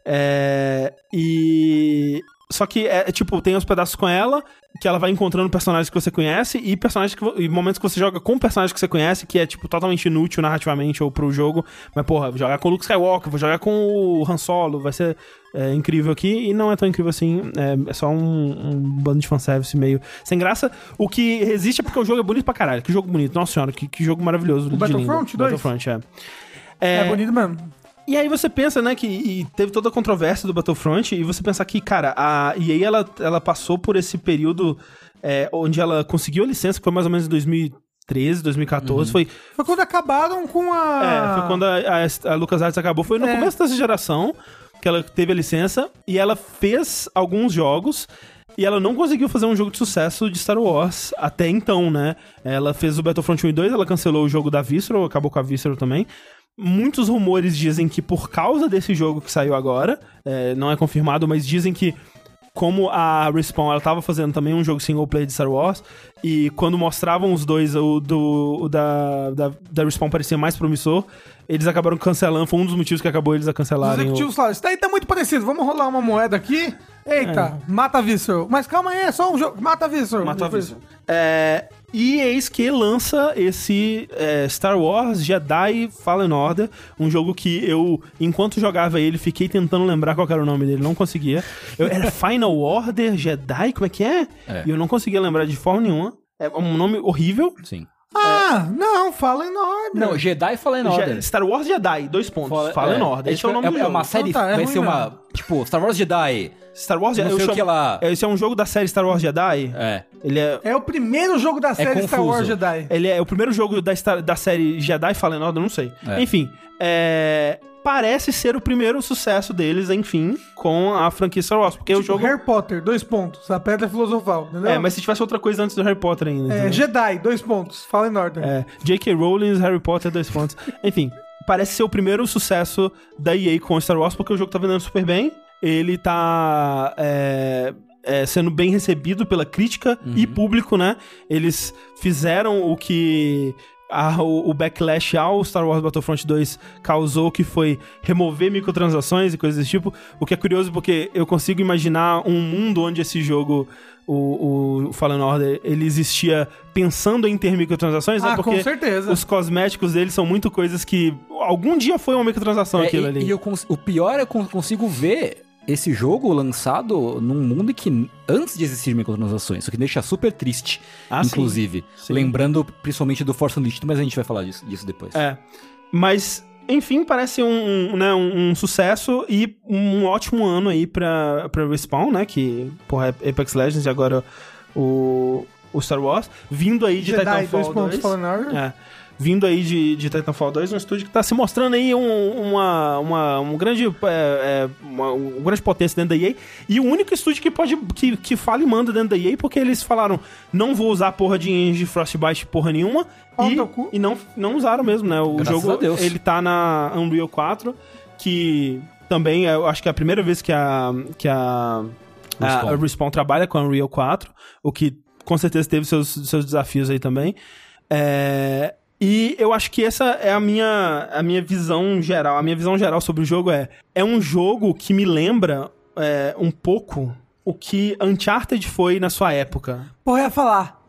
É, e. Só que é, é, tipo, tem os pedaços com ela, que ela vai encontrando personagens que você conhece, e personagens que, e momentos que você joga com personagens que você conhece, que é, tipo, totalmente inútil narrativamente ou pro jogo. Mas, porra, vou jogar com o Luke Skywalker, vou jogar com o Han Solo, vai ser é, incrível aqui, e não é tão incrível assim. É, é só um, um bando de fanservice meio sem graça. O que resiste é porque o jogo é bonito pra caralho. Que jogo bonito, nossa senhora, que, que jogo maravilhoso. de Battlefront lindo. 2? Battlefront, é. É, bonito mesmo. E aí você pensa, né, que teve toda a controvérsia do Battlefront, e você pensar que, cara, a EA, ela, ela passou por esse período é, onde ela conseguiu a licença, que foi mais ou menos em 2013, 2014, foi, Foi quando acabaram com a. é, foi quando a, a, a LucasArts acabou, foi no É. começo dessa geração que ela teve a licença, e ela fez alguns jogos, e ela não conseguiu fazer um jogo de sucesso de Star Wars até então, né? Ela fez o Battlefront 1 e 2, ela cancelou o jogo da Visceral, acabou com a Visceral também. Muitos rumores dizem que por causa desse jogo que saiu agora, é, não é confirmado, mas dizem que como a Respawn ela tava fazendo também um jogo single player de Star Wars, e quando mostravam os dois, o, do, o da, da, da Respawn parecia mais promissor, eles acabaram cancelando, foi um dos motivos que acabou eles a Os cancelarem. o- executivos falaram, isso daí tá muito parecido, vamos rolar uma moeda aqui. Eita, mata a Visceral. Mas calma aí, é só um jogo. Mata a Visceral. Matou a Visceral. É, e eis que lança esse é, Star Wars Jedi Fallen Order, um jogo que eu, enquanto jogava ele, fiquei tentando lembrar qual que era o nome dele, não conseguia. Eu, era Final Order Jedi, como é que é? É. E eu não conseguia lembrar de forma nenhuma. É um nome horrível. Sim. Ah, não, fala em Order. Não, Jedi Fallen Je- Order. Star Wars Jedi, dois pontos. Fala- Fallen é, Order. é Esse é o nome é, do é jogo. uma série, Então tá, é vai ser uma, tipo, Star Wars Jedi. Star Wars Não eu sei o chamo- que lá. Esse é um jogo da série Star Wars Jedi. É. Ele é, É o primeiro jogo da série Star confuso. Wars Jedi. Ele é o primeiro jogo da, Star- da série Jedi Fallen Order, não sei. É. Enfim, é, parece ser o primeiro sucesso deles, enfim, com a franquia Star Wars. Porque o Tipo, jogo. Harry Potter, dois pontos. A Pedra Filosofal, entendeu? É, mas se tivesse outra coisa antes do Harry Potter ainda. É, entendeu? Jedi, dois pontos. Fala em Order. É, J.K. Rowling, Harry Potter, dois pontos. Enfim, parece ser o primeiro sucesso da EA com Star Wars, porque o jogo tá vendendo super bem. Ele tá é, é, sendo bem recebido pela crítica e público, né? Eles fizeram o que a- o, o backlash ao Star Wars Battlefront 2 causou, que foi remover microtransações e coisas desse tipo. O que é curioso porque eu consigo imaginar um mundo onde esse jogo, o, o Fallen Order, ele existia pensando em ter microtransações, né? Ah, Porque com certeza. os cosméticos deles são muito coisas que algum dia foi uma microtransação É, aquilo e, ali. e eu o pior é que eu consigo ver esse jogo lançado num mundo que antes de existir microtransações, o que deixa super triste, Ah, sim. inclusive. Sim. Lembrando principalmente do Force Unleashed, mas a gente vai falar disso, disso depois. É. Mas, enfim, parece um, um, né, um, um sucesso e um ótimo ano aí pra, pra Respawn, né? Que, porra, é Apex Legends e agora o, o Star Wars. Vindo aí de Jedi, Titanfall dois pontos. 2. Fala em Order. É. Vindo aí de, de Titanfall 2, um estúdio que tá se mostrando aí um, uma, uma, um grande, é, é, uma, um grande potência dentro da EA. E o único estúdio que pode, que, que fala e manda dentro da EA, porque eles falaram, não vou usar porra de engine Frostbite porra nenhuma. E, e não, não usaram mesmo, né? O Graças jogo, a Deus. ele tá na Unreal 4, que também, eu acho que é a primeira vez que a, que a, a, Respawn. a Respawn trabalha com a Unreal 4, o que com certeza teve seus, seus desafios aí também. É, e eu acho que essa é a minha, a minha visão geral. A minha visão geral sobre o jogo é: é um jogo que me lembra é, um pouco o que Uncharted foi na sua época. Porra, eu ia falar.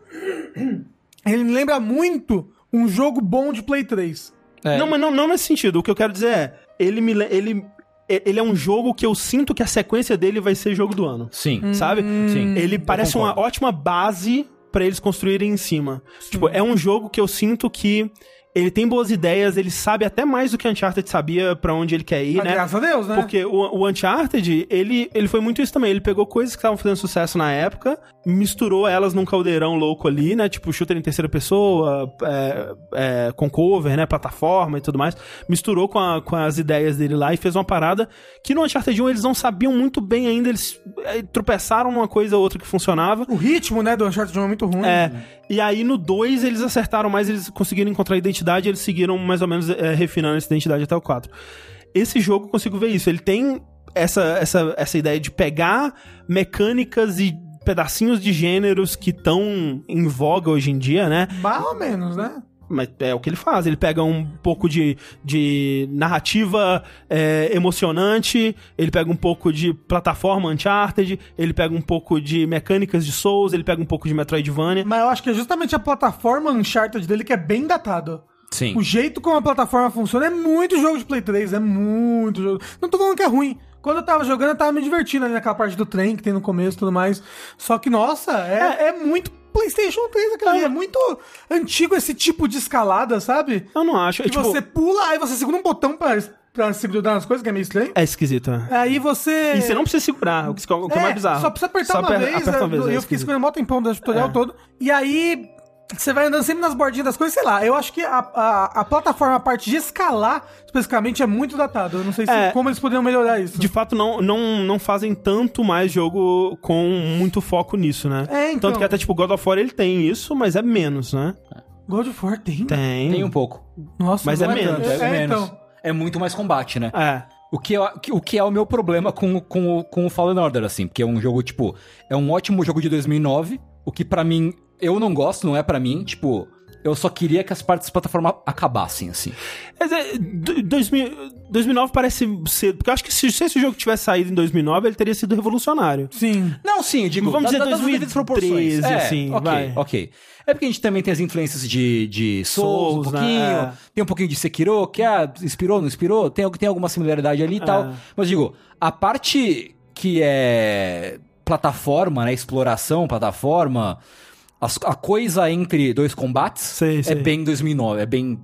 Ele me lembra muito um jogo bom de Play 3. É. Não, mas não, não nesse sentido. O que eu quero dizer é: ele me le- ele, ele é um jogo que eu sinto que a sequência dele vai ser jogo do ano. Sim. Sabe? Sim. Ele parece uma ótima base pra eles construírem em cima. Tipo, é um jogo que eu sinto que ele tem boas ideias, ele sabe até mais do que Uncharted sabia pra onde ele quer ir, Ah, né? Graças a Deus, né? Porque o, o Uncharted, ele, ele foi muito isso também. Ele pegou coisas que estavam fazendo sucesso na época, misturou elas num caldeirão louco ali, né? Tipo, shooter em terceira pessoa, é, é, com cover, né? Plataforma e tudo mais. Misturou com, a- com as ideias dele lá e fez uma parada que no Uncharted 1 eles não sabiam muito bem ainda. Eles é, tropeçaram numa coisa ou outra que funcionava. O ritmo, né, do Uncharted 1 é muito ruim. É, e aí no 2 eles acertaram mais, eles conseguiram encontrar a identidade, eles seguiram mais ou menos é, refinando essa identidade até o 4. Esse jogo eu consigo ver isso, ele tem essa, essa, essa ideia de pegar mecânicas e pedacinhos de gêneros que estão em voga hoje em dia, né? Mais ou menos, né? Mas é o que ele faz. Ele pega um pouco de, de narrativa é, emocionante, ele pega um pouco de plataforma Uncharted, ele pega um pouco de mecânicas de Souls, ele pega um pouco de Metroidvania. Mas eu acho que é justamente a plataforma Uncharted dele que é bem datado. Sim. O jeito como a plataforma funciona é muito jogo de Play 3, é muito jogo. Não tô falando que é ruim. Quando eu tava jogando, eu tava me divertindo ali naquela parte do trem que tem no começo e tudo mais. Só que, nossa, é, é muito PlayStation 3 aquilo ali. É muito antigo esse tipo de escalada, sabe? Eu não acho. É, Que tipo, você pula, aí você segura um botão pra, pra se grudar nas coisas, que é meio estranho. é esquisito. é. Aí você. E você não precisa segurar, o que, o que é, mais bizarro. Só precisa apertar uma aper- vez. aperta uma é, vez, é eu fiquei segurando mó tempão do tutorial É. todo. E aí. Você vai andando sempre nas bordinhas das coisas, sei lá. Eu acho que a, a, a plataforma, a parte de escalar, especificamente, é muito datada. Eu não sei se- É. como eles poderiam melhorar isso. De fato, não, não, não fazem tanto mais jogo com muito foco nisso, né? É, então. Tanto que até, tipo, God of War ele tem isso, mas é menos, né? God of War tem. Tem. Tem um pouco. Nossa, Mas não é menos, É, É, menos. então. É muito mais combate, né? É. O que, é, o que é o meu problema com, com, o- com o Fallen Order, assim, porque é um jogo, tipo, é um ótimo jogo de 2009, o que pra mim, eu não gosto, não é pra mim, tipo, eu só queria que as partes de plataforma acabassem, assim. Mas é, do- 2000, 2009 parece cedo, porque eu acho que se, se esse jogo tivesse saído em 2009, ele teria sido revolucionário. Sim. Não, sim, eu digo, Vamos da- dizer da- das devidas 2013, É, assim, ok, vai. ok. É porque a gente também tem as influências de, de Souls, Souls, um né? pouquinho, É. tem um pouquinho de Sekiro, que ah, inspirou, não inspirou, tem, tem alguma similaridade ali e tal. É. Mas digo, a parte que é plataforma, né, exploração, plataforma, as- a coisa entre dois combates Sei, é sei. bem 2009, é bem...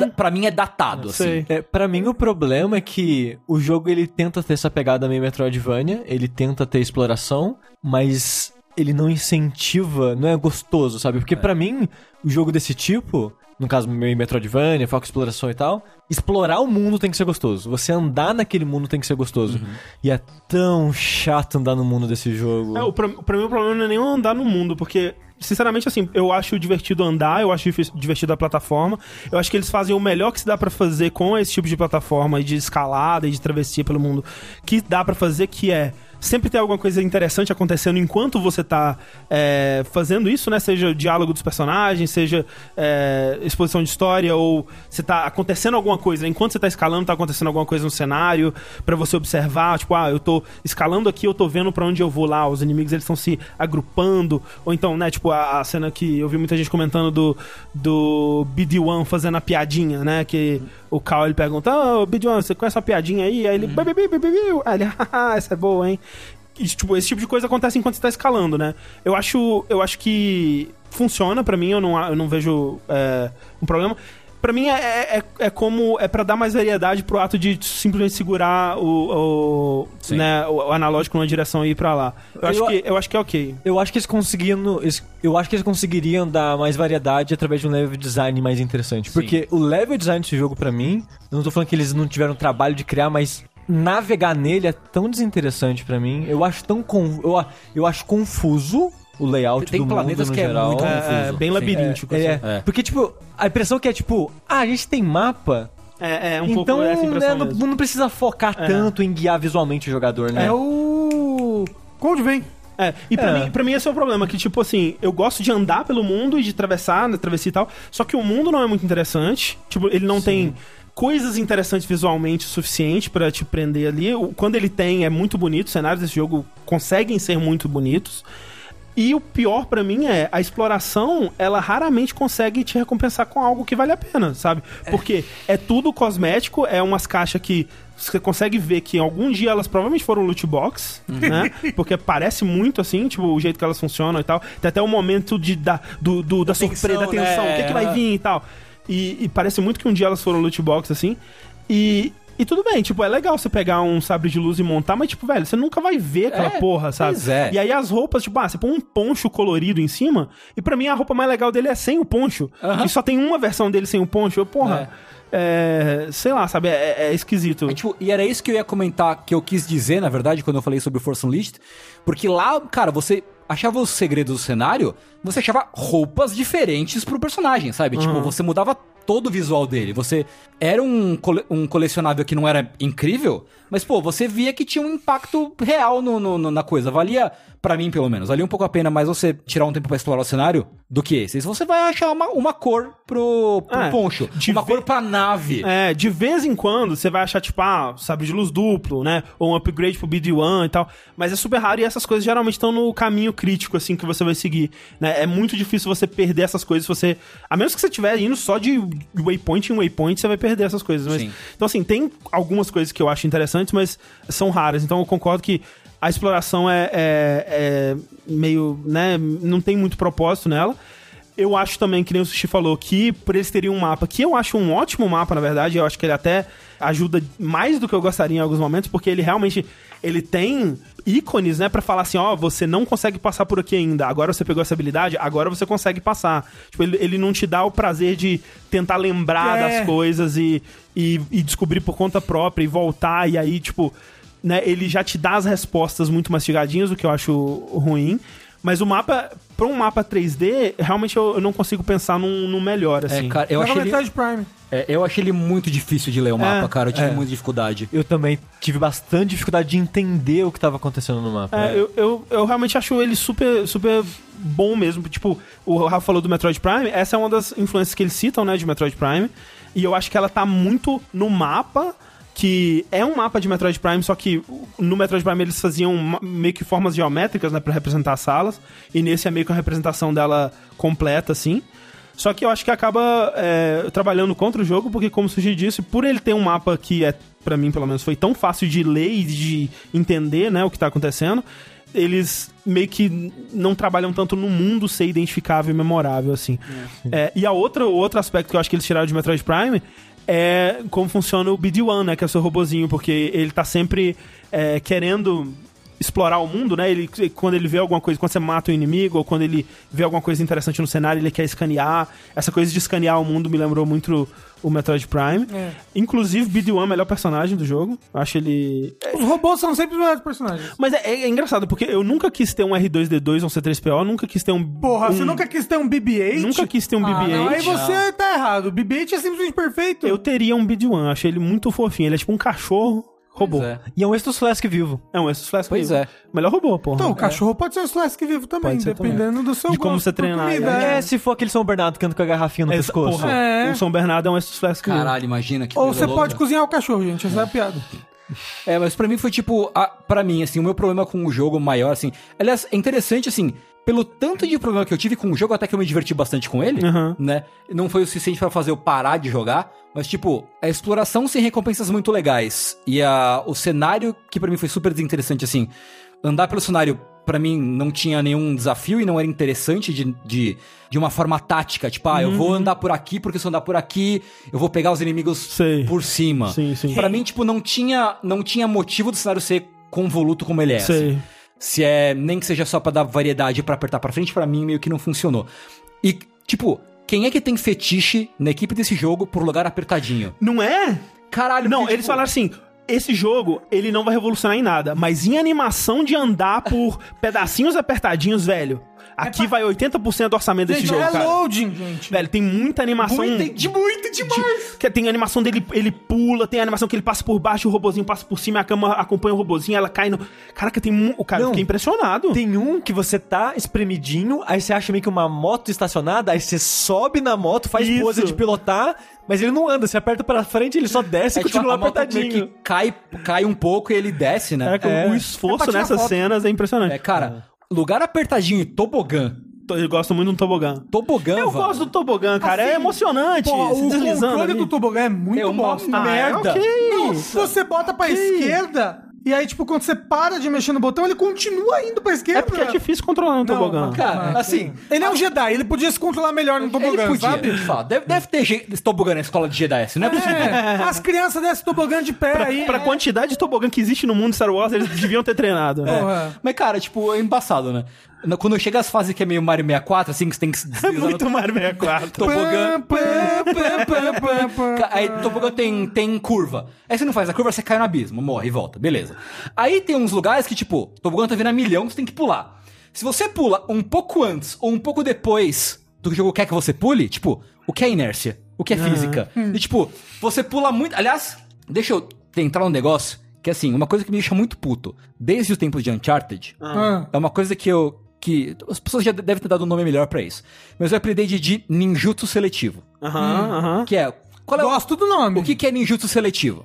da- Pra mim é datado, assim. Sei. É, pra mim o problema é que o jogo ele tenta ter essa pegada meio Metroidvania, ele tenta ter exploração, mas ele não incentiva, não é gostoso, sabe? Porque pra mim, o jogo desse tipo, no caso meio Metroidvania, foco em exploração e tal, explorar o mundo tem que ser gostoso. Você andar naquele mundo tem que ser gostoso. E é tão chato andar no mundo desse jogo. É, o, pra, pra mim o problema não é nem andar no mundo, porque, sinceramente, assim, eu acho divertido andar, eu acho divertido a plataforma, eu acho que eles fazem o melhor que se dá pra fazer com esse tipo de plataforma e de escalada e de travessia pelo mundo, que dá pra fazer, que é sempre ter alguma coisa interessante acontecendo enquanto você tá é, fazendo isso, né? Seja o diálogo dos personagens, seja é, exposição de história, ou você tá acontecendo alguma coisa, né? enquanto você tá escalando, tá acontecendo alguma coisa no cenário, pra você observar, tipo, ah, eu tô escalando aqui, eu tô vendo pra onde eu vou lá, os inimigos eles estão se agrupando, ou então, né, tipo, a, a cena que eu vi muita gente comentando do, do BD-1 fazendo a piadinha, né, que o Cal ele pergunta, ô, BD-1, você conhece a piadinha aí? Aí ele, bi. aí ele, haha, essa é boa, hein? Tipo, esse tipo de coisa acontece enquanto você tá escalando, né? Eu acho, eu acho que funciona pra mim, eu não, eu não vejo é, um problema. Pra mim é, é, é como. É pra dar mais variedade pro ato de simplesmente segurar o, o, Sim. né, o, analógico numa direção e ir pra lá. Eu, acho, Eu- que, eu acho que é ok. Eu acho que eles conseguiam. eles- Eu acho que eles conseguiriam dar mais variedade através de um level design mais interessante. Porque o level design desse jogo, pra mim, eu não tô falando que eles não tiveram trabalho de criar, mas navegar nele é tão desinteressante pra mim. Eu acho tão. con- Eu, eu acho confuso o layout Tem do planetas mundo no que é geral. muito É, confuso. é bem Sim. labiríntico. É, assim. é. É. Porque, tipo, a impressão que é tipo, ah, a gente tem mapa, É, é um então pouco essa né, impressão não, mesmo. não precisa focar tanto em guiar visualmente o jogador, né? É o. Cold Vein. É, e pra, É. Mim, pra mim esse é o problema, que tipo assim, eu gosto de andar pelo mundo e de atravessar, né, travessia e tal, só que o mundo não é muito interessante, tipo, ele não tem coisas interessantes visualmente o suficiente pra te prender ali. Quando ele tem, é muito bonito, os cenários desse jogo conseguem ser muito bonitos. E o pior pra mim é a exploração, ela raramente consegue te recompensar com algo que vale a pena, sabe? Porque é tudo cosmético, é umas caixas que você consegue ver que algum dia elas provavelmente foram loot box, né? Porque parece muito assim, tipo, o jeito que elas funcionam e tal. Tem até o momento de, da, do, do- da surpresa, da tensão, tensão, né? o que, que vai vir e tal. E, e parece muito que um dia elas foram loot box, assim. E, e tudo bem, tipo, é legal você pegar um sabre de luz e montar, mas, tipo, velho, você nunca vai ver aquela É, porra, sabe? pois é. E aí as roupas, tipo, ah, você põe um poncho colorido em cima, e pra mim a roupa mais legal dele é sem o poncho. Aham. E só tem uma versão dele sem o poncho. Eu, porra, é, sei lá, sabe? É, é esquisito. É, tipo, e era isso que eu ia comentar, que eu quis dizer, na verdade, quando eu falei sobre o Force Unleashed. Porque lá, cara, você achava os segredos do cenário, você achava roupas diferentes pro personagem, sabe? Tipo, você mudava todo o visual dele. Você era um, cole- um colecionável que não era incrível, mas, pô, você via que tinha um impacto real no, no- no- na coisa. Valia, pra mim, pelo menos, valia um pouco a pena mais você tirar um tempo pra explorar o cenário do que esse. Você vai achar uma, uma cor pro, pro É, poncho, de uma ver- cor pra nave. É, de vez em quando você vai achar, tipo, ah, sabre de luz duplo, né? Ou um upgrade pro BD-1 e tal. Mas é super raro e essas coisas geralmente estão no caminho crítico, assim, que você vai seguir. Né? É muito difícil você perder essas coisas se você. A menos que você estiver indo só de waypoint em waypoint, você vai perder essas coisas. Mas, então, assim, tem algumas coisas que eu acho interessantes, mas são raras. Então eu concordo que a exploração é, é- é meio, né? Não tem muito propósito nela. Eu acho também, que nem o Sushi falou, que por eles terem um mapa, que eu acho um ótimo mapa, na verdade, eu acho que ele até ajuda mais do que eu gostaria em alguns momentos, porque ele realmente, ele tem ícones, né, pra falar assim, ó, você não consegue passar por aqui ainda, agora você pegou essa habilidade, agora você consegue passar. Tipo, ele, ele não te dá o prazer de tentar lembrar É. das coisas e, e, e descobrir por conta própria e voltar, e aí, tipo, né, ele já te dá as respostas muito mastigadinhas, o que eu acho ruim. Mas o mapa, pra um mapa 3D, realmente eu, eu não consigo pensar num, num melhor, assim. É, cara, eu achei, ele, Metroid Prime. é, eu achei ele muito difícil de ler o mapa, É, cara. Eu tive é. muita dificuldade. Eu também tive bastante dificuldade de entender o que tava acontecendo no mapa. É, eu, eu, eu realmente acho ele super, super bom mesmo. Tipo, o Rafa falou do Metroid Prime, essa é uma das influências que eles citam, né, de Metroid Prime. E eu acho que ela tá muito no mapa, que é um mapa de Metroid Prime, só que no Metroid Prime eles faziam meio que formas geométricas, né, pra representar as salas. E nesse é meio que a representação dela completa, assim. Só que eu acho que acaba é, trabalhando contra o jogo, porque, como Suji disse, por ele ter um mapa que é, pra mim, pelo menos, foi tão fácil de ler e de entender, né, o que tá acontecendo, eles meio que não trabalham tanto no mundo ser identificável e memorável, assim. É, e a outra, outro aspecto que eu acho que eles tiraram de Metroid Prime é como funciona o BD-1, né, que é o seu robozinho, porque ele tá sempre é, querendo explorar o mundo, né? Ele, quando ele vê alguma coisa, quando você mata o inimigo, ou quando ele vê alguma coisa interessante no cenário, ele quer escanear. Essa coisa de escanear o mundo me lembrou muito o Metroid Prime. É. Inclusive, BD-1 é o melhor personagem do jogo. Acho ele. Os robôs são sempre os melhores personagens. Mas é, é engraçado, porque eu nunca quis ter um R2D2 ou um C3PO, nunca quis ter um. Porra, um, você nunca quis ter um BB-8? Nunca quis ter um Ah, BB-8. não, aí você tá errado. O BB-8 é simplesmente perfeito. Eu teria um BD-1, eu achei ele muito fofinho. Ele é tipo um cachorro robô. Pois é. E é um Estus Flask vivo. É um Estus Flask Pois vivo. é. Melhor robô, porra. Então, o cachorro pode ser um Slask vivo também, dependendo do seu De como gosto você treinar comida, ele. é. É, se for aquele São Bernardo que anda com a garrafinha no Essa- pescoço. porra, É. O São Bernardo é um Estus Flask vivo. Caralho, imagina que Ou você louca. pode cozinhar o cachorro, gente. Essa é a piada. É, mas pra mim foi tipo, a, pra mim, assim, o meu problema com o jogo maior, assim. Aliás, é interessante, assim, pelo tanto de problema que eu tive com o jogo, até que eu me diverti bastante com ele, Aham. né? Não foi o suficiente pra fazer eu parar de jogar, mas, tipo, a exploração sem recompensas muito legais. E a, o cenário, que pra mim foi super desinteressante, assim. Andar pelo cenário, pra mim, não tinha nenhum desafio e não era interessante de, de, de uma forma tática. Tipo, ah, eu Uhum. vou andar por aqui, porque se eu andar por aqui, eu vou pegar os inimigos Sei. por cima. Sim, sim. Pra mim, tipo, não tinha, não tinha motivo do cenário ser convoluto como ele é. Sei. assim. Se é, nem que seja só pra dar variedade pra apertar pra frente, pra mim meio que não funcionou. E, tipo, quem é que tem fetiche na equipe desse jogo por lugar apertadinho? Não é? Caralho, Não, porque, eles tipo, falaram assim. Esse jogo, ele não vai revolucionar em nada, mas em animação de andar por pedacinhos apertadinhos, velho. Aqui vai 80% do orçamento desse Gente, jogo, é cara. loading, gente. Velho, tem muita animação. Muito, de muito demais. Que tem animação dele, ele pula, tem animação que ele passa por baixo, o robozinho passa por cima, a cama acompanha o robozinho, ela cai no. Caraca, tem mu... O cara, Não. fiquei impressionado. Tem um que você tá espremidinho, aí você acha meio que uma moto estacionada, aí você sobe na moto, faz Isso. pose de pilotar, mas ele não anda. Você aperta pra frente, ele só desce é, e tipo, continua meio apertadinho. que cai, cai um pouco e ele desce, né? Caraca, É. o É esforço nessas foto. cenas é impressionante. É, cara, lugar apertadinho e tobogã. Eu gosto muito de um tobogã. Tobogã, Eu gosto do tobogã, cara. é emocionante. Pô, o deslizando. controle ali. do tobogã é muito É uma bosta. merda. Ah, ok. Não, você bota pra esquerda e aí, tipo, quando você para de mexer no botão, ele continua indo pra esquerda. É porque é difícil controlar um tobogã. mas- Cara, assim, Ele é um Jedi, ele podia se controlar melhor no tobogã, ele podia, sabe? Deve, deve ter gente tobogã na escola de Jedi, assim, não é possível. É, as crianças descem tobogã de pé aí. Pra quantidade de tobogã que existe no mundo de Star Wars, eles deviam ter treinado. É. Porra. Mas, cara, tipo, é embaçado, né? Quando chega as fases que é meio Mario 64, assim, que você tem que se É deslizar no muito Mario 64. tobogã. Aí tobogã tem, tem curva. Aí você não faz a curva, você cai no abismo, morre e volta, beleza. Aí tem uns lugares que, tipo, tobogã tá vindo a milhão, você tem que pular. Se você pula um pouco antes ou um pouco depois do que o jogo quer que você pule, tipo, o que é inércia? O que é física? E, tipo, você pula muito. Aliás, deixa eu entrar num negócio que, assim, uma coisa que me deixa muito puto, desde os tempos de Uncharted, Ah. é uma coisa que eu, que as pessoas já devem ter dado um nome melhor pra isso. Mas eu apelidei de, de ninjutsu seletivo. Aham, aham. Que é. Qual é o- Gosto do nome. o que, que é ninjutsu seletivo?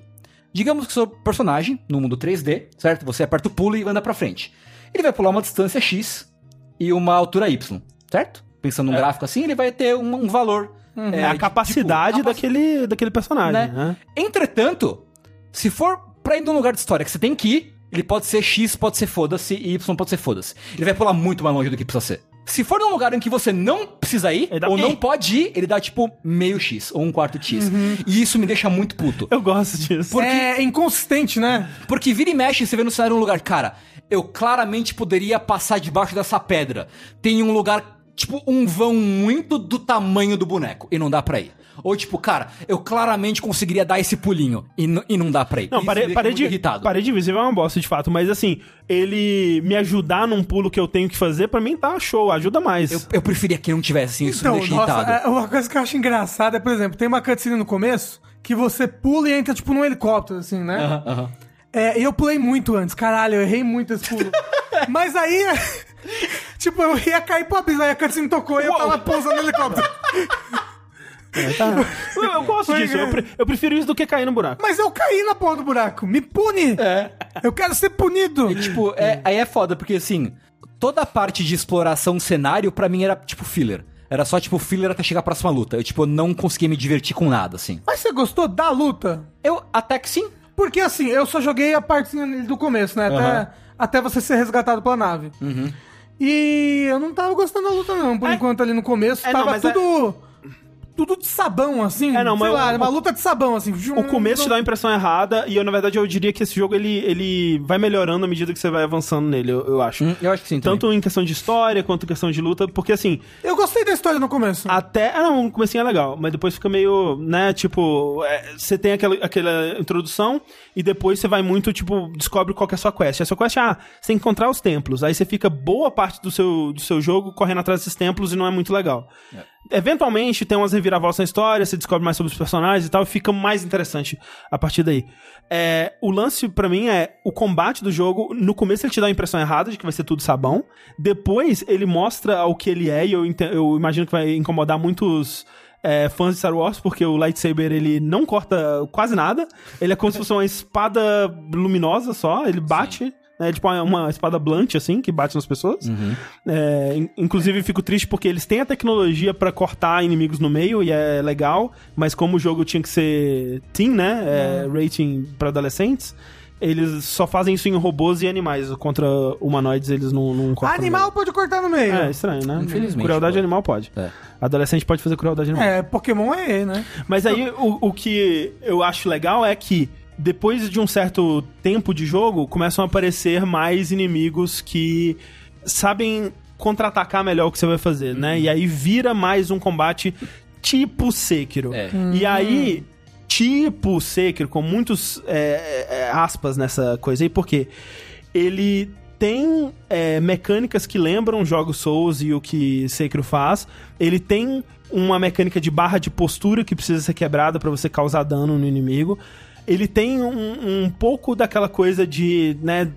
Digamos que seu personagem, no mundo 3D, certo? Você aperta o pulo e anda pra frente. Ele vai pular uma distância X e uma altura Y, certo? Pensando num gráfico assim, ele vai ter um, um valor. É a de- capacidade tipo, daquele, daquele personagem, né? né? Entretanto, se for pra ir num lugar de história que você tem que ir, ele pode ser X, pode ser foda-se, e Y pode ser foda-se. Ele vai pular muito mais longe do que precisa ser. Se for num lugar em que você não precisa ir, ou não pode ir, ele dá tipo meio X, ou um quarto X. E isso me deixa muito puto. Eu gosto disso. É inconsistente, né? Porque vira e mexe, você vê no cenário um lugar, cara, eu claramente poderia passar debaixo dessa pedra. Tem um lugar, tipo, um vão muito do tamanho do boneco, e não dá pra ir. Ou tipo, cara, eu claramente conseguiria dar esse pulinho, e, n- e não dá pra ir. Não, Isso pare, me deixa parede, muito irritado. parede invisível é uma bosta, de fato. Mas assim, ele me ajudar num pulo que eu tenho que fazer, pra mim tá show, ajuda mais. Eu, eu preferia que não tivesse, assim, isso me Então, deixa nossa, irritado. é, uma coisa que eu acho engraçada é, por exemplo, tem uma cutscene no começo que você pula e entra, tipo, num helicóptero, assim, né? Aham, aham. É, e eu pulei muito antes, caralho, eu errei muito esse pulo. Mas aí, tipo, eu ia cair pro abismo, aí a cutscene tocou e eu tava pousando no helicóptero. É, tá. eu, eu gosto Foi, disso, eu, é. pre- eu prefiro isso do que cair no buraco. Mas eu caí na porra do buraco, me pune! É. Eu quero ser punido! E, tipo, é, aí é foda, porque assim, toda a parte de exploração cenário, pra mim, era tipo filler. Era só, tipo, filler até chegar à próxima luta. Eu, tipo, não conseguia me divertir com nada, assim. Mas você gostou da luta? Eu, até que sim. Porque assim, eu só joguei a partezinha do começo, né? Até, Aham. até você ser resgatado pela nave. E eu não tava gostando da luta, não. Por É. enquanto ali no começo, É, não, tava mas é- tudo. De sabão, assim. É, não, sei mas lá, o- uma luta de sabão, assim. O começo te dá a impressão errada, e eu, na verdade, eu diria que esse jogo ele, ele vai melhorando à medida que você vai avançando nele, eu, eu acho. Hum, eu acho que sim, também. Tanto em questão de história quanto em questão de luta, porque assim, Eu gostei da história no começo. Até. Ah, não, o comecinho é legal, mas depois fica meio, né, tipo. é, Você tem aquela, aquela introdução e depois você vai muito, tipo, descobre qual que é a sua quest. A sua quest é, ah, você tem que encontrar os templos. Aí você fica boa parte do seu, do seu jogo correndo atrás desses templos e não é muito legal. Eventualmente tem umas reviravoltas na história, você descobre mais sobre os personagens e tal, e fica mais interessante a partir daí. É, o lance pra mim é o combate do jogo. No começo ele te dá a impressão errada de que vai ser tudo sabão. Depois ele mostra o que ele é, e eu, eu imagino que vai incomodar muitos é, fãs de Star Wars, porque o lightsaber ele não corta quase nada. Ele é como se fosse uma espada luminosa só, ele bate. É tipo uma, uma espada blunt, assim, que bate nas pessoas. É, in- inclusive, fico triste porque eles têm a tecnologia pra cortar inimigos no meio e é legal, mas como o jogo tinha que ser teen, né? É, Rating pra adolescentes, eles só fazem isso em robôs e animais. Contra humanoides, eles não, não cortam. Animal pode cortar no meio. É estranho, né? Infelizmente, Crueldade pô. animal pode. É. Adolescente pode fazer crueldade animal. É, Pokémon é né? Mas aí o, o que eu acho legal é que depois de um certo tempo de jogo, começam a aparecer mais inimigos que sabem contra-atacar melhor o que você vai fazer, né? E aí vira mais um combate tipo Sekiro. É. E aí, tipo Sekiro, com muitos é, é, aspas nessa coisa aí, porque ele tem é, mecânicas que lembram jogos Souls e o que Sekiro faz. Ele tem uma mecânica de barra de postura que precisa ser quebrada pra você causar dano no inimigo. Ele tem um, um pouco daquela coisa de, né,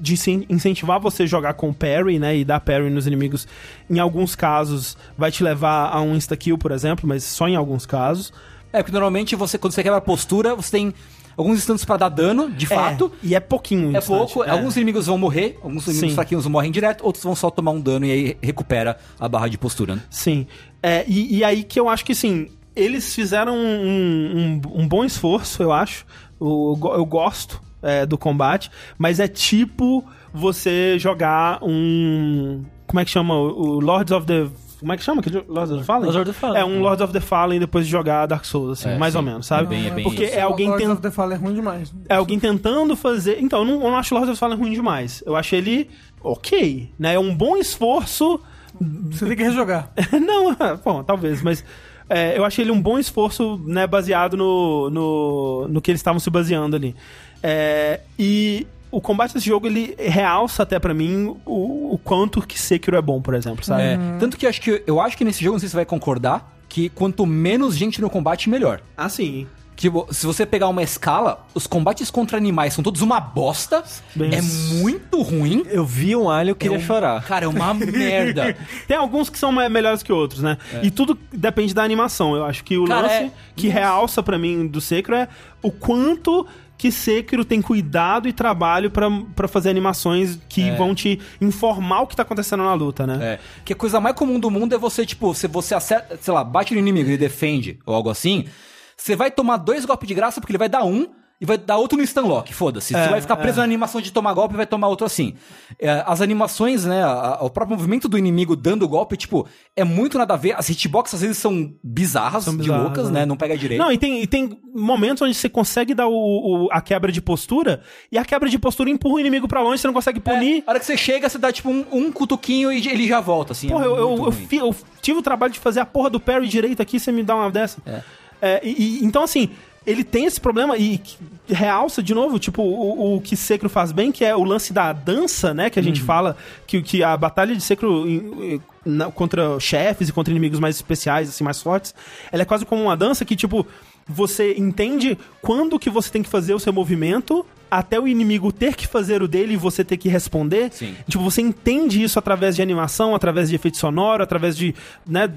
de incentivar você a jogar com parry, né, e dar parry nos inimigos. Em alguns casos vai te levar a um insta-kill, por exemplo, mas só em alguns casos. É, porque normalmente você, quando você quebra a postura, você tem alguns instantes pra dar dano, de fato. É, e é pouquinho É instante, pouco, é. alguns inimigos vão morrer, alguns inimigos Sim. fraquinhos morrem direto, outros vão só tomar um dano e aí recupera a barra de postura. né? Sim. É, e, e aí que eu acho que, sim, eles fizeram um, um, um bom esforço, eu acho. Eu, eu gosto é, do combate, mas é tipo você jogar um... Como é que chama? O Lords of the... Como é que chama? aquele Lords of the Fallen? Lords of the Fallen. É um Lords of the Fallen depois de jogar Dark Souls, assim, É, mais sim. ou menos, sabe? É bem- é bem Porque isso. é alguém Lords tentando... of the Fallen é ruim demais. É alguém tentando fazer. Então, eu não, eu não acho Lords of the Fallen ruim demais. Eu acho ele ok, né? É um bom esforço. Você tem que rejogar. não, bom, talvez, mas. É, eu achei ele um bom esforço, né, baseado no, no, no que eles estavam se baseando ali. É, e o combate desse jogo, ele realça até pra mim o, o quanto que Sekiro é bom, por exemplo, sabe? É, tanto que eu acho que eu acho que nesse jogo, não sei se você vai concordar, que quanto menos gente no combate, melhor. Ah, sim. Tipo, se você pegar uma escala, os combates contra animais são todos uma bosta. Bem- é muito ruim. Eu vi um alho, eu queria É um- chorar. Cara, é uma merda. Tem alguns que são me- melhores que outros, né? E tudo depende da animação. Eu acho que o Cara, lance é- que realça pra mim do Sekiro é o quanto que Sekiro tem cuidado e trabalho pra fazer animações que vão te informar o que tá acontecendo na luta, né? É. Que a coisa mais comum do mundo é você, tipo, se você acerta, sei lá, bate no inimigo e defende, ou algo assim, você vai tomar dois golpes de graça porque ele vai dar um e vai dar outro no stunlock, foda-se. É, você vai ficar preso é. na animação de tomar golpe e vai tomar outro assim. É, as animações, né, a- a- o próprio movimento do inimigo dando golpe, tipo, é muito nada a ver. As hitboxes às vezes são bizarras, São de bizarras, loucas, né? né, não pega direito. Não, e tem, e tem momentos onde você consegue dar o, o- a quebra de postura e a quebra de postura empurra o inimigo pra longe, você não consegue É, punir. a hora que você chega, você dá tipo um, um cutuquinho e ele já volta, assim. Porra, é eu, eu, eu fi- eu tive o trabalho de fazer a porra do parry direito aqui, você me dá uma dessa. É, e, e- então, assim, ele tem esse problema e realça de novo, tipo, o, o que Sekiro faz bem, que é o lance da dança, né? Que a gente fala, que, que a batalha de Sekiro em- em- contra chefes e contra inimigos mais especiais, assim, mais fortes, ela é quase como uma dança que, tipo, você entende quando que você tem que fazer o seu movimento até o inimigo ter que fazer o dele e você ter que responder. Sim. Tipo, você entende isso através de animação, através de efeito sonoro, através de, né,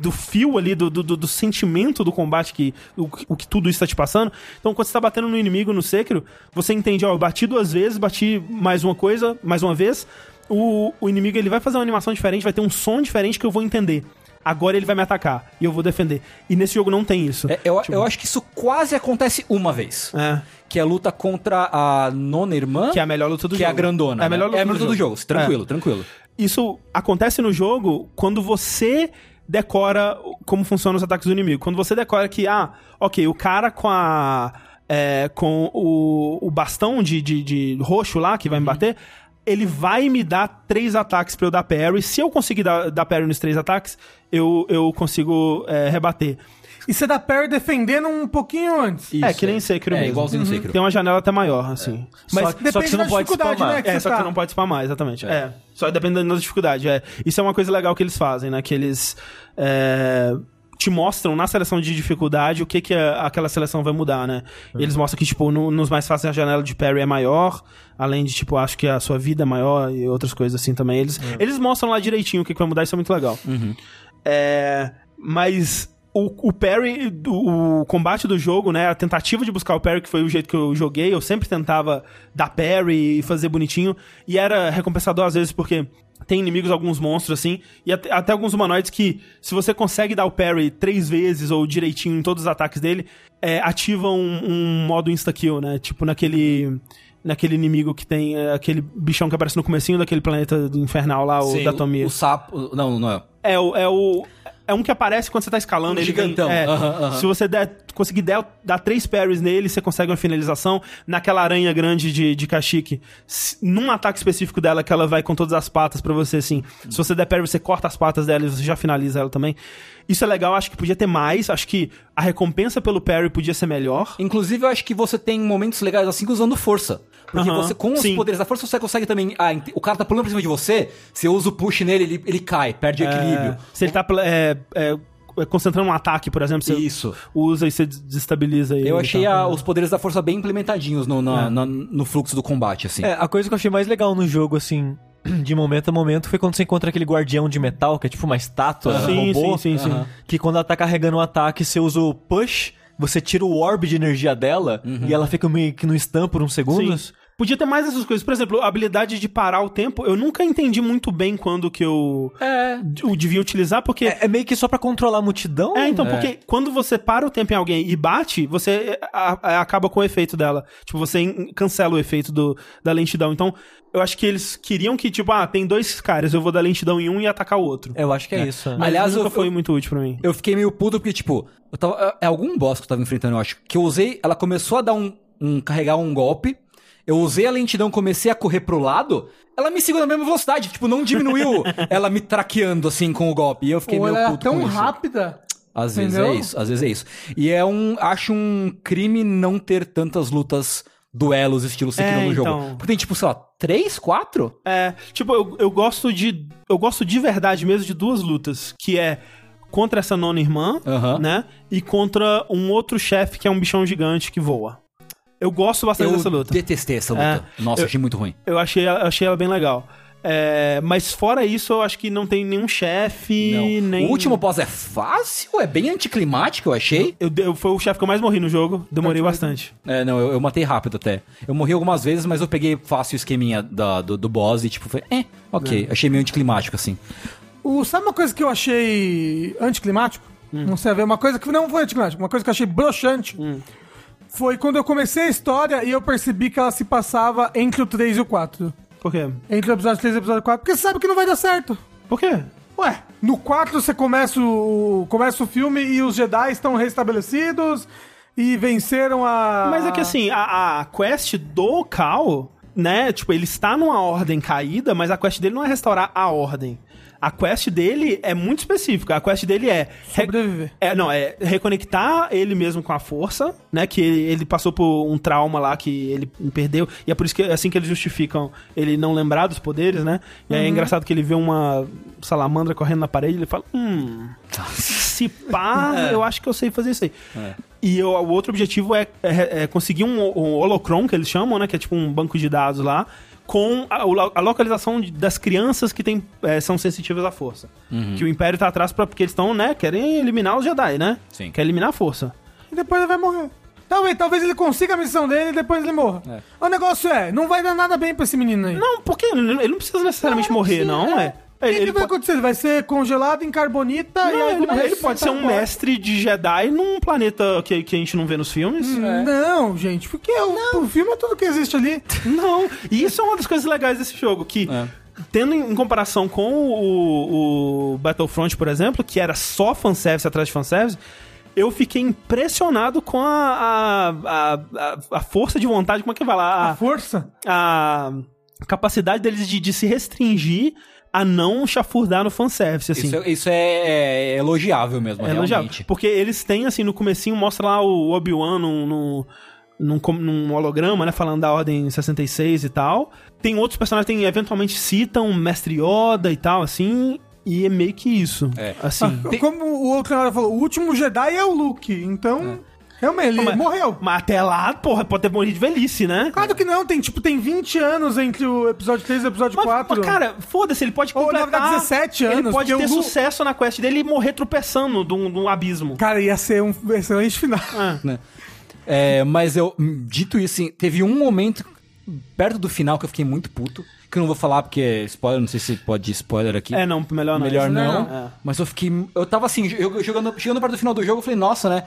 do fio ali, do, do, do- do sentimento do combate, que o, o que tudo isso tá te passando. Então, quando você tá batendo no inimigo no Sekiro, você entende, ó, eu bati duas vezes, bati mais uma coisa, mais uma vez. O, o inimigo, ele vai fazer uma animação diferente, vai ter um som diferente que eu vou entender. Agora ele vai me atacar e eu vou defender. E nesse jogo não tem isso. É, eu, eu acho que isso quase acontece uma vez. É. Que é a luta contra a nona irmã. Que é a melhor luta do que é jogo. a grandona. É a né? melhor luta, é a melhor do, luta do jogo. jogo. Tranquilo, tranquilo. Isso acontece no jogo quando você decora como funcionam os ataques do inimigo. Quando você decora que, ah, ok, o cara com a. é, com o, o bastão de, de, de roxo lá que vai me bater. Ele vai me dar três ataques pra eu dar parry. Se eu conseguir dar, dar parry nos três ataques, eu, eu consigo é, rebater. E você dá parry defendendo um pouquinho antes. é, que nem Sekiro É, mesmo. igualzinho no Sekiro. Tem uma janela até maior, assim. Mas Mas só que Depende você não da pode dificuldade, spamar. né? que é, você só tá. que não pode spamar, exatamente. É. Só dependendo da dificuldade. É. Isso é uma coisa legal que eles fazem, né? Que eles é, te mostram na seleção de dificuldade o que, que a- aquela seleção vai mudar, né? Eles mostram que, tipo, no- nos mais fáceis a janela de parry é maior, além de, tipo, acho que a sua vida é maior e outras coisas assim também. Eles, eles mostram lá direitinho o que, que vai mudar, isso é muito legal. É, mas o, o parry, do- o combate do jogo, né? A tentativa de buscar o parry, que foi o jeito que eu joguei, eu sempre tentava dar parry e fazer bonitinho. E era recompensador às vezes porque tem inimigos, alguns monstros assim, e até, até alguns humanoides que, se você consegue dar o parry três vezes ou direitinho em todos os ataques dele, é, ativa um, um modo insta-kill, né? Tipo naquele. Naquele inimigo que tem. é, aquele bichão que aparece no comecinho daquele planeta infernal lá, o Sim, da Tomia. o, o sapo. Não, não é. É o, é o. É um que aparece quando você tá escalando. Um ele vem- gigantão. é, Aham, aham. Se você der, conseguir der, dar três parries nele, você consegue uma finalização. Naquela aranha grande de, de Kashyyyk, num ataque específico dela, que ela vai com todas as patas pra você, assim. Se você der parry, você corta as patas dela e você já finaliza ela também. Isso é legal, acho que podia ter mais. Acho que a recompensa pelo parry podia ser melhor. Inclusive, eu acho que você tem momentos legais assim usando força. Porque Aham, você, com os sim. poderes da força, você consegue também. Ah, o cara tá pulando por cima de você, você usa o push nele, ele, ele cai, perde equilíbrio. É, se ele tá é, é, é, concentrando um ataque, por exemplo, você Isso. usa e você desestabiliza ele. Eu achei tal. a- os poderes da força bem implementadinhos no, na- na- no fluxo do combate, assim. É, a coisa que eu achei mais legal no jogo, assim, de momento a momento, foi quando você encontra aquele guardião de metal, que é tipo uma estátua, um Sim, robô, sim, sim, que quando ela tá carregando um ataque, você usa o push, você tira o orb de energia dela, e ela fica meio que no stun por uns segundos. Sim. Podia ter mais essas coisas. Por exemplo, a habilidade de parar o tempo, eu nunca entendi muito bem quando que eu É. o devia utilizar, porque. É, é meio que só pra controlar a multidão. É, então, porque quando você para o tempo em alguém e bate, você é, a- a- acaba com o efeito dela. Tipo, você cancela o efeito do, da lentidão. Então, eu acho que eles queriam que, tipo, ah, tem dois caras, eu vou dar lentidão em um e atacar o outro. Eu acho que é, isso. Mas Aliás, nunca eu- foi eu- muito útil pra mim. Eu fiquei meio puto porque, tipo, eu tava, é algum boss que eu tava enfrentando, eu acho, que eu usei, ela começou a dar um, um carregar um golpe, eu usei a lentidão, comecei a correr pro lado, ela me seguiu na mesma velocidade, tipo, não diminuiu ela me traqueando assim com o golpe, e eu fiquei Ou meio ela é puto tão com isso. rápida. Às vezes Entendeu? é isso, às vezes é isso. E é um, acho um crime não ter tantas lutas duelos estilo Sekiro É, no jogo. então. Porque tem tipo, sei lá, três, quatro? É, tipo, eu, eu gosto de. Eu gosto de verdade mesmo de duas lutas. Que é contra essa nona irmã, né? E contra um outro chefe que é um bichão gigante que voa. Eu gosto bastante Eu dessa luta. detestei essa luta. Nossa, eu- achei muito ruim. Eu achei, eu achei ela bem legal. É, mas fora isso, eu acho que não tem nenhum chefe, nem... O último boss é fácil, é bem anticlimático, eu achei. Eu, eu- foi o chefe que eu mais morri no jogo, demorei bastante. É, não, eu, eu matei rápido até. Eu morri algumas vezes, mas eu peguei fácil o esqueminha da- do, do boss e, tipo, foi, eh, ok. Achei meio anticlimático, assim. O, sabe uma coisa que eu achei anticlimático? Hum. Não sei a ver, uma coisa que não foi anticlimático, uma coisa que eu achei broxante. Hum. Foi quando eu comecei a história e eu percebi que ela se passava entre o 3 e o 4. Por quê? Entre o episódio 3 e o episódio 4, porque você sabe que não vai dar certo. Por quê? Ué, no 4 você começa o, começa o filme e os Jedi estão restabelecidos e venceram a. Mas é que assim, a, a quest do Cal, né? Tipo, ele está numa ordem caída, mas a quest dele não é restaurar a ordem. A quest dele é muito específica. A quest dele é. re- Sobreviver. É, não, é reconectar ele mesmo com a força, né? Que ele, ele passou por um trauma lá que ele perdeu. E é por isso que é assim que eles justificam ele não lembrar dos poderes, né? E aí é engraçado que ele vê uma salamandra correndo na parede e ele fala: Hum. Se pá, eu acho que eu sei fazer isso aí. E o, o outro objetivo é, é- é conseguir um, um holocron, que eles chamam, né? Que é tipo um banco de dados lá, com a, a localização de- das crianças que tem, é, são sensitivas à força. Que o Império tá atrás pra, porque eles estão, né? Querem eliminar os Jedi, né? Sim. Quer eliminar a força. E depois ele vai morrer. Talvez, talvez ele consiga a missão dele e depois ele morra. O negócio é, não vai dar nada bem pra esse menino aí. Não, porque ele ele não precisa necessariamente Não, não morrer, precisa, não, é. é. O que, Ele, que vai pode, acontecer? Ele vai ser congelado em carbonita e não, aí ele, ele pode ser um mestre de Jedi num planeta que, que a gente não vê nos filmes. Não, gente, porque o, o filme é tudo que existe ali. Não, e isso é uma das coisas legais desse jogo, que É. tendo em comparação com o, o Battlefront, por exemplo, que era só fanservice atrás de fanservice, eu fiquei impressionado com a, a, a, a- a força de vontade, como é que vai A lá? força. A, a capacidade deles de, de se restringir a não chafurdar no fanservice, assim. Isso, é- isso é, é elogiável mesmo, É elogiável. realmente. Porque eles têm, assim, no comecinho, mostra lá o Obi-Wan num, num, num, num holograma, né? Falando da Ordem 66 e tal. Tem outros personagens que tem, eventualmente citam Mestre Yoda e tal, assim. E é meio que isso. É. Assim. Como o outro na hora falou, o último Jedi é o Luke. Então, realmente, ele Mas- morreu. Mas até lá, porra, pode ter morrido de velhice, né? Claro que não, tem tipo, tem 20 anos entre o episódio 3 e o episódio Mas, 4. mas, cara, foda-se, ele pode Ou, na completar... verdade, 17 Ele anos, pode porque ter Lu- sucesso na quest dele e morrer tropeçando de um, de um abismo. Cara, ia ser um excelente final. Ah. É, mas eu, dito isso, assim, teve um momento perto do final que eu fiquei muito puto. Que eu não vou falar porque é spoiler, não sei se pode spoiler aqui. É, não, melhor não. Melhor Isso não. É. Mas eu fiquei. Eu tava assim, eu- jogando, chegando perto do final do jogo, eu falei, nossa, né?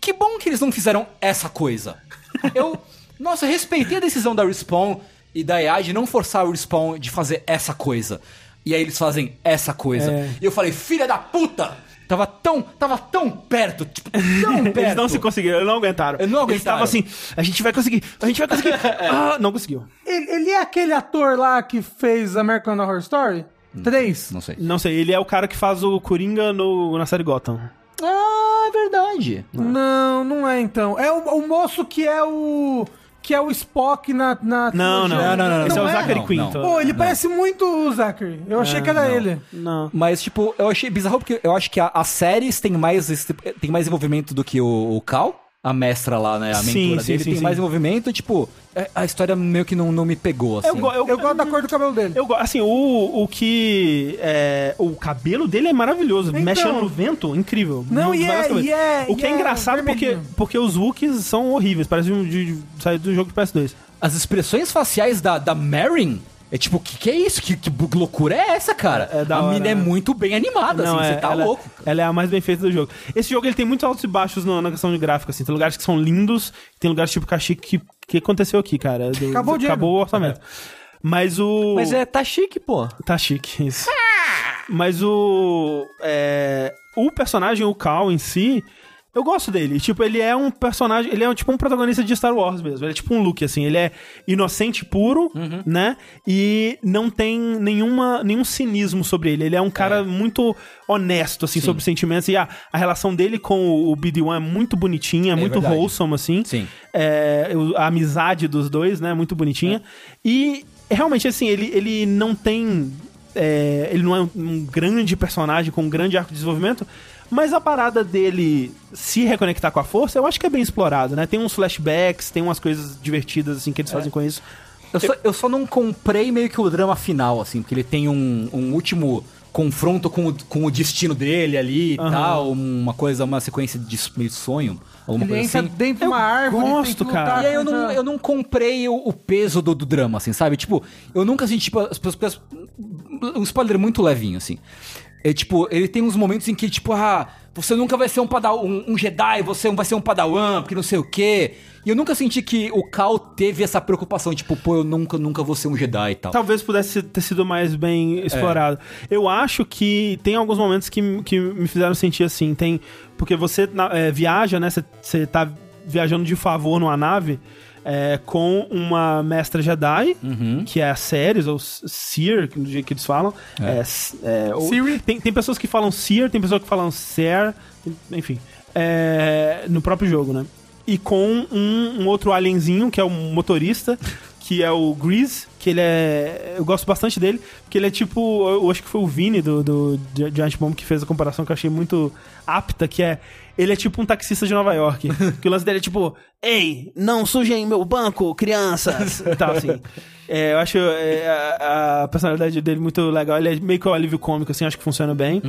Que bom que eles não fizeram essa coisa. Eu. Nossa, respeitei a decisão da Respawn e da EA de não forçar o Respawn de fazer essa coisa. E aí eles fazem essa coisa. É. E eu falei, filha da puta! Tava tão, tava tão perto, tipo, tão perto. Eles não se conseguiram, eles não aguentaram. Eles não Eles aguentaram. estavam assim, a gente vai conseguir, a gente vai conseguir. ah, não conseguiu. Ele, ele é aquele ator lá que fez American Horror Story? 3? Não sei. Não sei, ele é o cara que faz o Coringa no, na série Gotham. Ah, é verdade. Não, não é então. É o, o moço que é o. Que é o Spock na. na Não, não. Não, não, não, Esse é o é? Zachary Quinto. Pô, ele parece muito o Zachary. Eu achei que era ele. Não. Mas, tipo, eu achei bizarro porque eu acho que as séries têm mais, tem mais envolvimento do que o, o Cal. A mestra lá, né? A Sim, mentora sim, dele sim, tem sim. mais envolvimento. Tipo, é- a história meio que não, não me pegou, assim. Eu, go- eu, Eu gosto da cor do cabelo dele. eu assim, o, o que. É, o cabelo dele é maravilhoso. Então. Mexendo no vento, incrível. Não, e é- melhores cabelos. e é- O que e é, é engraçado porque, vermelhinho. porque os Wookies são horríveis. Parece um de, de sair do jogo de PS2. As expressões faciais da, da Marin é tipo, que que é isso? Que, que loucura é essa, cara? É da a hora, mina é né? muito bem animada, assim, é, você tá ela, louco. Ela é a mais bem feita do jogo. Esse jogo ele tem muitos altos e baixos no- na questão de gráfico, assim. Tem lugares que são lindos, tem lugares tipo Caxique que que aconteceu aqui, cara. Do- Acabou o dinheiro. Acabou o orçamento. Mas o. Mas é, tá chique, pô. Tá chique, isso. Mas o. é, o personagem, o Cal em si, eu gosto dele. Tipo, ele é um personagem. Ele é tipo um protagonista de Star Wars mesmo. Ele é tipo um Luke, assim. Ele é inocente puro, né? E não tem nenhuma, nenhum cinismo sobre ele. Ele é um cara muito honesto, assim, sobre sentimentos. E a, a relação dele com o, o BD-1 é muito bonitinha, é muito verdade. wholesome, assim. Sim. É, a amizade dos dois, né? Muito bonitinha. E realmente, assim, ele, ele não tem. é, ele não é um, um grande personagem com um grande arco de desenvolvimento, Mas a parada dele se reconectar com a força, eu acho que é bem explorado, né? Tem uns flashbacks, tem umas coisas divertidas, assim, que eles fazem com isso. Eu só, eu só não comprei meio que o drama final, assim, porque ele tem um, um último confronto com o, com o destino dele ali e tal, uma coisa, uma sequência de meio sonho, alguma Ele coisa entra assim. dentro de uma árvore. gosto, tem que lutar cara. E aí eu não, eu não comprei o, o peso do, do drama, assim, sabe? Tipo, eu nunca senti, tipo, as pessoas. Um spoiler muito levinho, assim. É tipo, ele tem uns momentos em que, tipo, ah, você nunca vai ser um, padawan, um, um Jedi, você vai ser um padawan, porque não sei o quê. E eu nunca senti que o Cal teve essa preocupação, tipo, pô, eu nunca, nunca vou ser um Jedi e tal. Talvez pudesse ter sido mais bem explorado. Eu acho que tem alguns momentos que, que me fizeram sentir assim. Tem. Porque você é, viaja, né? Você- Você tá viajando de favor numa nave. É, com uma mestra Jedi, que é a Ceres, ou Seer, do jeito que eles falam. É, s- é, ou- tem, tem pessoas que falam Seer, tem pessoas que falam Ser, enfim. é, no próprio jogo, né? E com um, um outro alienzinho, que é o motorista, que é o Grease, que ele é. Eu gosto bastante dele, porque ele é tipo. Eu acho que foi o Vini do, do Gi- Giant Bomb que fez a comparação que eu achei muito apta, que é. Ele é tipo um taxista de Nova York. que o lance dele é tipo, ei, não sujem meu banco, crianças. e tal, assim. É, eu acho é, a, a personalidade dele muito legal. Ele é meio que um alívio cômico, assim, acho que funciona bem.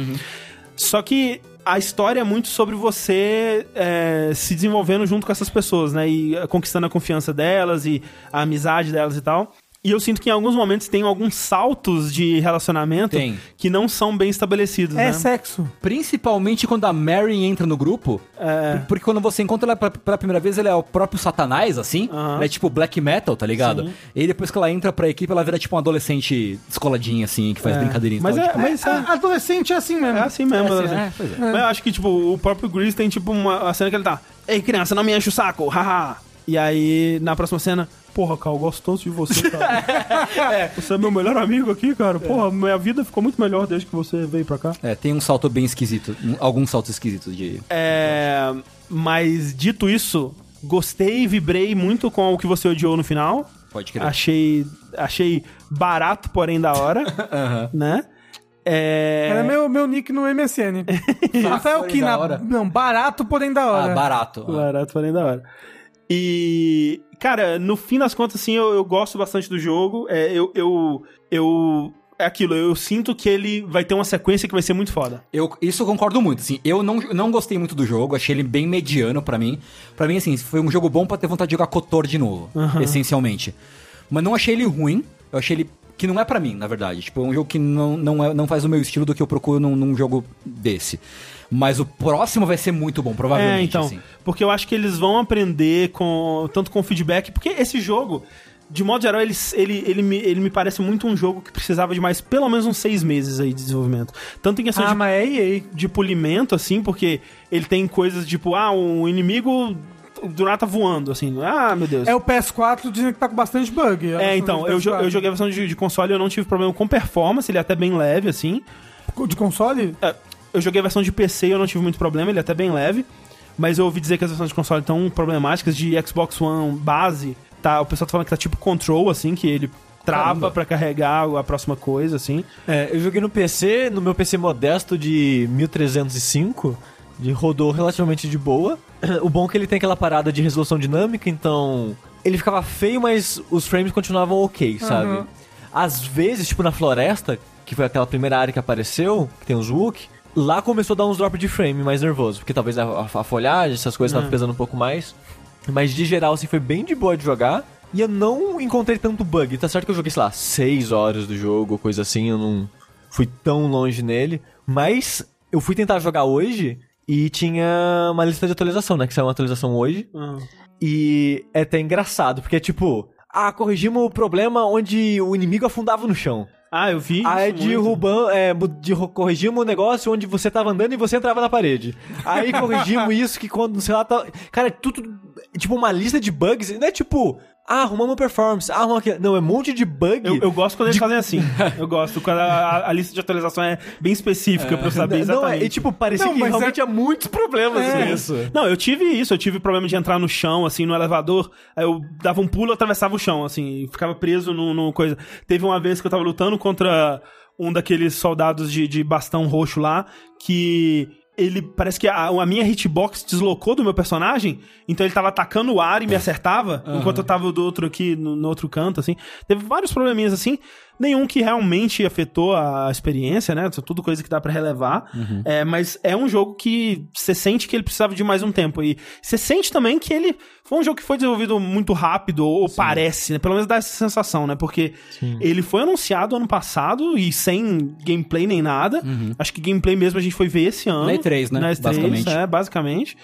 Só que a história é muito sobre você é, se desenvolvendo junto com essas pessoas, né? E conquistando a confiança delas e a amizade delas e tal. E eu sinto que em alguns momentos tem alguns saltos de relacionamento Tem. que não são bem estabelecidos, É né? sexo. Principalmente quando a Mary entra no grupo. É. Porque quando você encontra ela pela, pela primeira vez, ele é o próprio Satanás, assim. Aham. Ela é tipo black metal, tá ligado? Sim. E aí depois que ela entra pra equipe, ela vira tipo um adolescente descoladinha, assim, que faz É. brincadeirinha e Mas tal, é, tipo, mas é, A- Adolescente é assim mesmo. é assim mesmo. é assim, assim. é, pois é. Mas eu acho que, tipo, o próprio Grease tem, tipo, uma, uma cena que ele tá. Ei, criança, não me enche o saco, haha. E aí, na próxima cena, porra, Cal, eu gosto tanto de você, cara. Você é meu melhor amigo aqui, cara. Porra, minha vida ficou muito melhor desde que você veio pra cá. É, tem um salto bem esquisito. um- alguns saltos esquisitos de. É, mas, dito isso, gostei e vibrei muito com o que você odiou no final. Pode crer. Achei, achei barato, porém da hora, né? É... Era meu, meu nick no MSN. Rafael. Kina. Não, barato, porém da hora. Ah, barato. Barato, porém da hora. E, cara, no fim das contas, assim, eu, eu gosto bastante do jogo. É, eu, eu, eu. É aquilo, eu sinto que ele vai ter uma sequência que vai ser muito foda. Eu, isso eu concordo muito, assim. Eu não, não gostei muito do jogo, achei ele bem mediano pra mim. Pra mim, assim, foi um jogo bom pra ter vontade de jogar Kotor de novo, essencialmente. Mas não achei ele ruim, eu achei ele que não é pra mim, na verdade. Tipo, é um jogo que não, não, é, não faz o meu estilo do que eu procuro num, num jogo desse. Mas o próximo vai ser muito bom, provavelmente. é, então. assim. Porque eu acho que eles vão aprender com tanto com feedback. Porque esse jogo, de modo geral, ele, ele, ele, me, ele me parece muito um jogo que precisava de mais pelo menos uns seis meses aí de desenvolvimento. Tanto em questão Ah, de mas é de polimento, assim, porque ele tem coisas tipo, ah, um inimigo do nada tá voando, assim. Ah, meu Deus. É o PS4 dizendo que tá com bastante bug. É, então, eu, jo- eu joguei a versão de, de console e eu não tive problema com performance, ele é até bem leve, assim. De console? É, eu joguei a versão de PC e eu não tive muito problema, ele é até bem leve. Mas eu ouvi dizer que as versões de console estão problemáticas, de Xbox One base, tá? O pessoal tá falando que tá tipo control, assim, que ele trava pra carregar a próxima coisa, assim. É, eu joguei no PC, no meu PC modesto de 1305, de rodou relativamente de boa. O bom é que ele tem aquela parada de resolução dinâmica, então ele ficava feio, mas os frames continuavam ok, sabe? Às vezes, tipo na floresta, que foi aquela primeira área que apareceu, que tem os Wookie, lá começou a dar uns drop de frame mais nervoso, porque talvez a, a- a folhagem, essas coisas estavam pesando um pouco mais. Mas de geral, assim, foi bem de boa de jogar. E eu não encontrei tanto bug. Tá certo que eu joguei, sei lá, 6 horas do jogo, coisa assim, eu não fui tão longe nele. Mas eu fui tentar jogar hoje e tinha uma lista de atualização, né? Que saiu uma atualização hoje. E é até engraçado, porque é tipo, ah, corrigimos o problema onde o inimigo afundava no chão. Ah, eu vi. Aí derrubamos, é, de, corrigimos o negócio onde você tava andando e você entrava na parede. Aí corrigimos isso que quando, sei lá, tá. Cara, é tudo. Tipo, uma lista de bugs. Não é tipo, ah, arrumamos performance, ah, arrumamos aquilo. Não, é um monte de bug. Eu, eu gosto quando eles fazem assim. Eu gosto quando a, a- a lista de atualização é bem específica pra eu saber não, exatamente. é, e tipo, parecia Não, que realmente é- há muitos problemas É. nisso. Não, eu tive isso, eu tive problema de entrar no chão, assim, no elevador. Aí eu dava um pulo, atravessava o chão, assim, e ficava preso no, no coisa. Teve uma vez que eu tava lutando contra um daqueles soldados de, de bastão roxo lá, que ele parece que a, a minha hitbox deslocou do meu personagem, então ele tava atacando o ar e me acertava, enquanto eu tava do outro aqui no, no outro canto, assim. Teve vários probleminhas assim, nenhum que realmente afetou a experiência, né? Isso é tudo coisa que dá pra relevar. É, mas é um jogo que você sente que ele precisava de mais um tempo. E você sente também que ele foi um jogo que foi desenvolvido muito rápido, ou parece, né? Pelo menos dá essa sensação, né? Porque ele foi anunciado ano passado e sem gameplay nem nada. Acho que gameplay mesmo a gente foi ver esse ano. Na E3, né? Na E3, Basicamente. é, basicamente.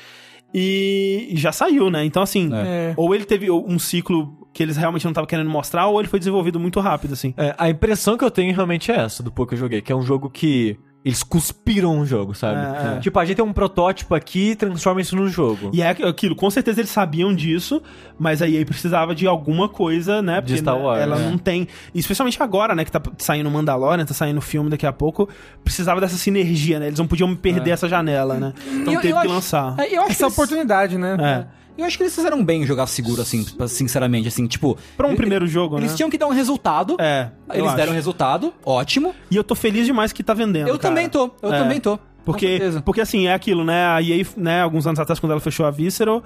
E já saiu, né? Então, assim, É. ou ele teve um ciclo que eles realmente não estavam querendo mostrar, ou ele foi desenvolvido muito rápido, assim. É, a impressão que eu tenho realmente é essa, do pouco que eu joguei, que é um jogo que eles cuspiram um jogo, sabe? É, é. Tipo, a gente tem um protótipo aqui e transforma isso num jogo. E é aquilo, com certeza eles sabiam disso, mas a EA precisava de alguma coisa, né? De Star né, Wars, ela é. não tem. Especialmente agora, né? Que tá saindo Mandalorian, tá saindo filme daqui a pouco. Precisava dessa sinergia, né? Eles não podiam perder essa janela, né? Então É. Eu- teve eu que acho- lançar. É, eu acho que Essa eles- oportunidade, né? É. Eu acho que eles fizeram bem em jogar seguro, assim, sinceramente, assim, tipo... Pra um primeiro jogo, Eles né? tinham que dar um resultado. É. Eles acho. deram um resultado, ótimo. E eu tô feliz demais que tá vendendo. Eu cara. também tô, eu É. também tô. Com Porque, certeza. porque assim, é aquilo, né? A EA, né, alguns anos atrás, quando ela fechou a Visceral,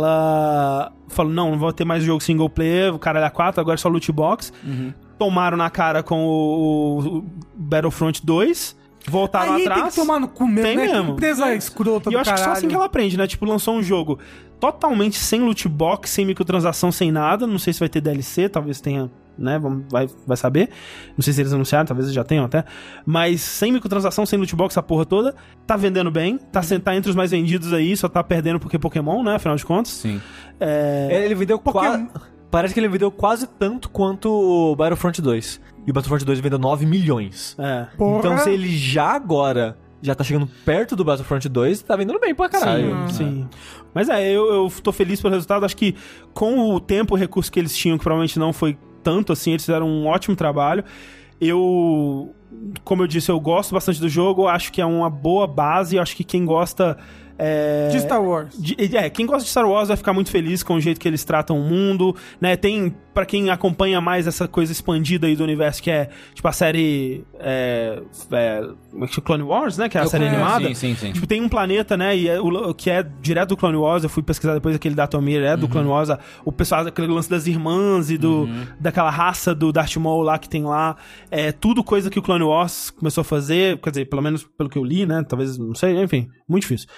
ela falou: não, não vou ter mais jogo single player, o cara é 4, agora é só loot box. Uhum. Tomaram na cara com o, o Battlefront 2, voltaram Aí atrás. tem que tomar no cu mesmo, Tem né? Que mesmo. empresa escrota E eu acho que só caralho. assim que ela aprende, né? Tipo, lançou um jogo totalmente sem loot box, sem microtransação, sem nada. Não sei se vai ter DLC, talvez tenha, né? Vamos, vai, vai saber. Não sei se eles anunciaram, talvez eles já tenham até. Mas sem microtransação, sem loot box, a porra toda. Tá vendendo bem, tá, sen- tá entre os mais vendidos aí, só tá perdendo porque Pokémon, né? Afinal de contas. Sim. É, Ele vendeu quase. Parece que ele vendeu quase tanto quanto o Battlefront 2. E o Battlefront 2 vendeu 9 milhões. é. Porra. Então, se ele já agora já tá chegando perto do Battlefront 2, tá vendendo bem pra caralho. Sim, sim. Mas é, eu, eu tô feliz pelo resultado. Acho que com o tempo e recurso que eles tinham, que provavelmente não foi tanto assim, eles fizeram um ótimo trabalho. Eu, como eu disse, eu gosto bastante do jogo, acho que é uma boa base, acho que quem gosta. É, De Star Wars. de- é, quem gosta de Star Wars vai ficar muito feliz com o jeito que eles tratam o mundo, né? Tem, pra quem acompanha mais essa coisa expandida aí do universo, que é, tipo, a série, é, é, é? Clone Wars, né? Que é a Eu série conheço, animada. sim, sim, sim. Tipo, tem um planeta, né? E é o, que é direto do Clone Wars. Eu fui pesquisar depois aquele da Tomir, é do Clone Wars. O pessoal, aquele lance das irmãs e do, daquela raça do Darth Maul lá que tem lá. É tudo coisa que o Clone Wars começou a fazer. Quer dizer, pelo menos pelo que eu li, né? Talvez, não sei, enfim, muito difícil.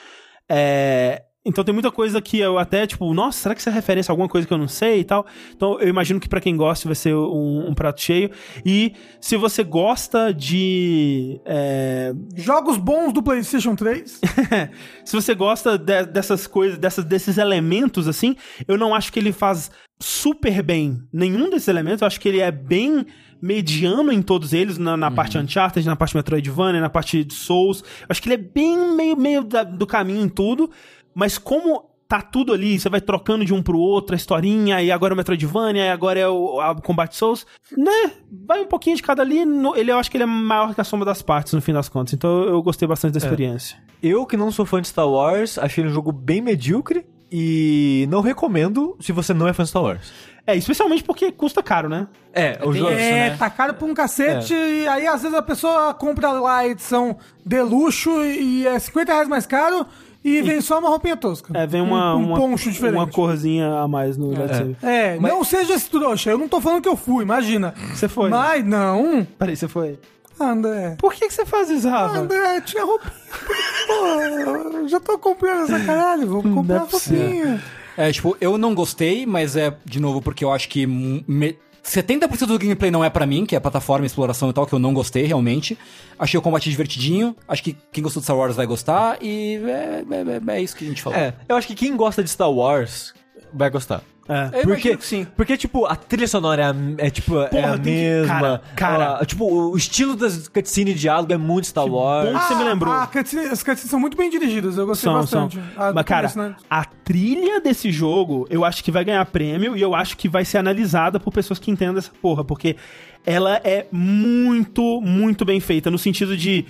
É. Então tem muita coisa que eu até, tipo, nossa, será que isso é referência a alguma coisa que eu não sei e tal? Então eu imagino que pra quem gosta vai ser um, um prato cheio. E se você gosta de. é, Jogos bons do PlayStation 3. se você gosta de- dessas coisas, dessas, desses elementos, assim, eu não acho que ele faz super bem nenhum desses elementos. Eu acho que ele é bem mediano em todos eles, na, na parte Uncharted, na parte Metroidvania, na parte de Souls. Eu acho que ele é bem meio, meio da- do caminho em tudo, mas como tá tudo ali, você vai trocando de um pro outro, a historinha, e agora é o Metroidvania, e agora é o a Combat Souls, né? Vai um pouquinho de cada ali, no- ele, eu acho que ele é maior que a soma das partes, no fim das contas. Então eu gostei bastante da experiência. Eu, que não sou fã de Star Wars, achei ele um jogo bem medíocre e não recomendo se você não é fã de Star Wars. É, especialmente porque custa caro, né? É, o jogo. É, né? tá caro pra um cacete. E aí, às vezes, a pessoa compra lá a edição de luxo e é 50 reais mais caro e vem só uma roupinha tosca. É, vem uma, um, um uma, poncho diferente. uma corzinha a mais no lightsaber. É, não seja esse trouxa. Eu não tô falando que eu fui, imagina. Você foi? Mas não. Peraí, você foi? André. Por que, que você faz isso, Rafa? André, tinha roupinha. Pô, eu já tô comprando essa caralho. Vou comprar roupinha. É, tipo, eu não gostei, mas é, de novo, porque eu acho que me- 70% do gameplay não é pra mim, que é plataforma, exploração e tal, que eu não gostei realmente. Achei o combate divertidinho, acho que quem gostou de Star Wars vai gostar, e é, é- é- é isso que a gente falou. É, eu acho que quem gosta de Star Wars vai gostar. É. Eu Porque, que sim. porque, tipo, a trilha sonora é, a- é, tipo, é Porra, a tem que- mesma. cara, cara. Ah, tipo, o estilo das cutscenes de diálogo é muito Star Wars. bom. Você me lembrou. Ah, cutscene- as cutscenes são muito bem dirigidas. Eu gostei São, são. bastante. Ah, Mas, cara, né? a trilha desse jogo, eu acho que vai ganhar prêmio e eu acho que vai ser analisada por pessoas que entendem essa porra, porque ela é muito, muito bem feita, no sentido de.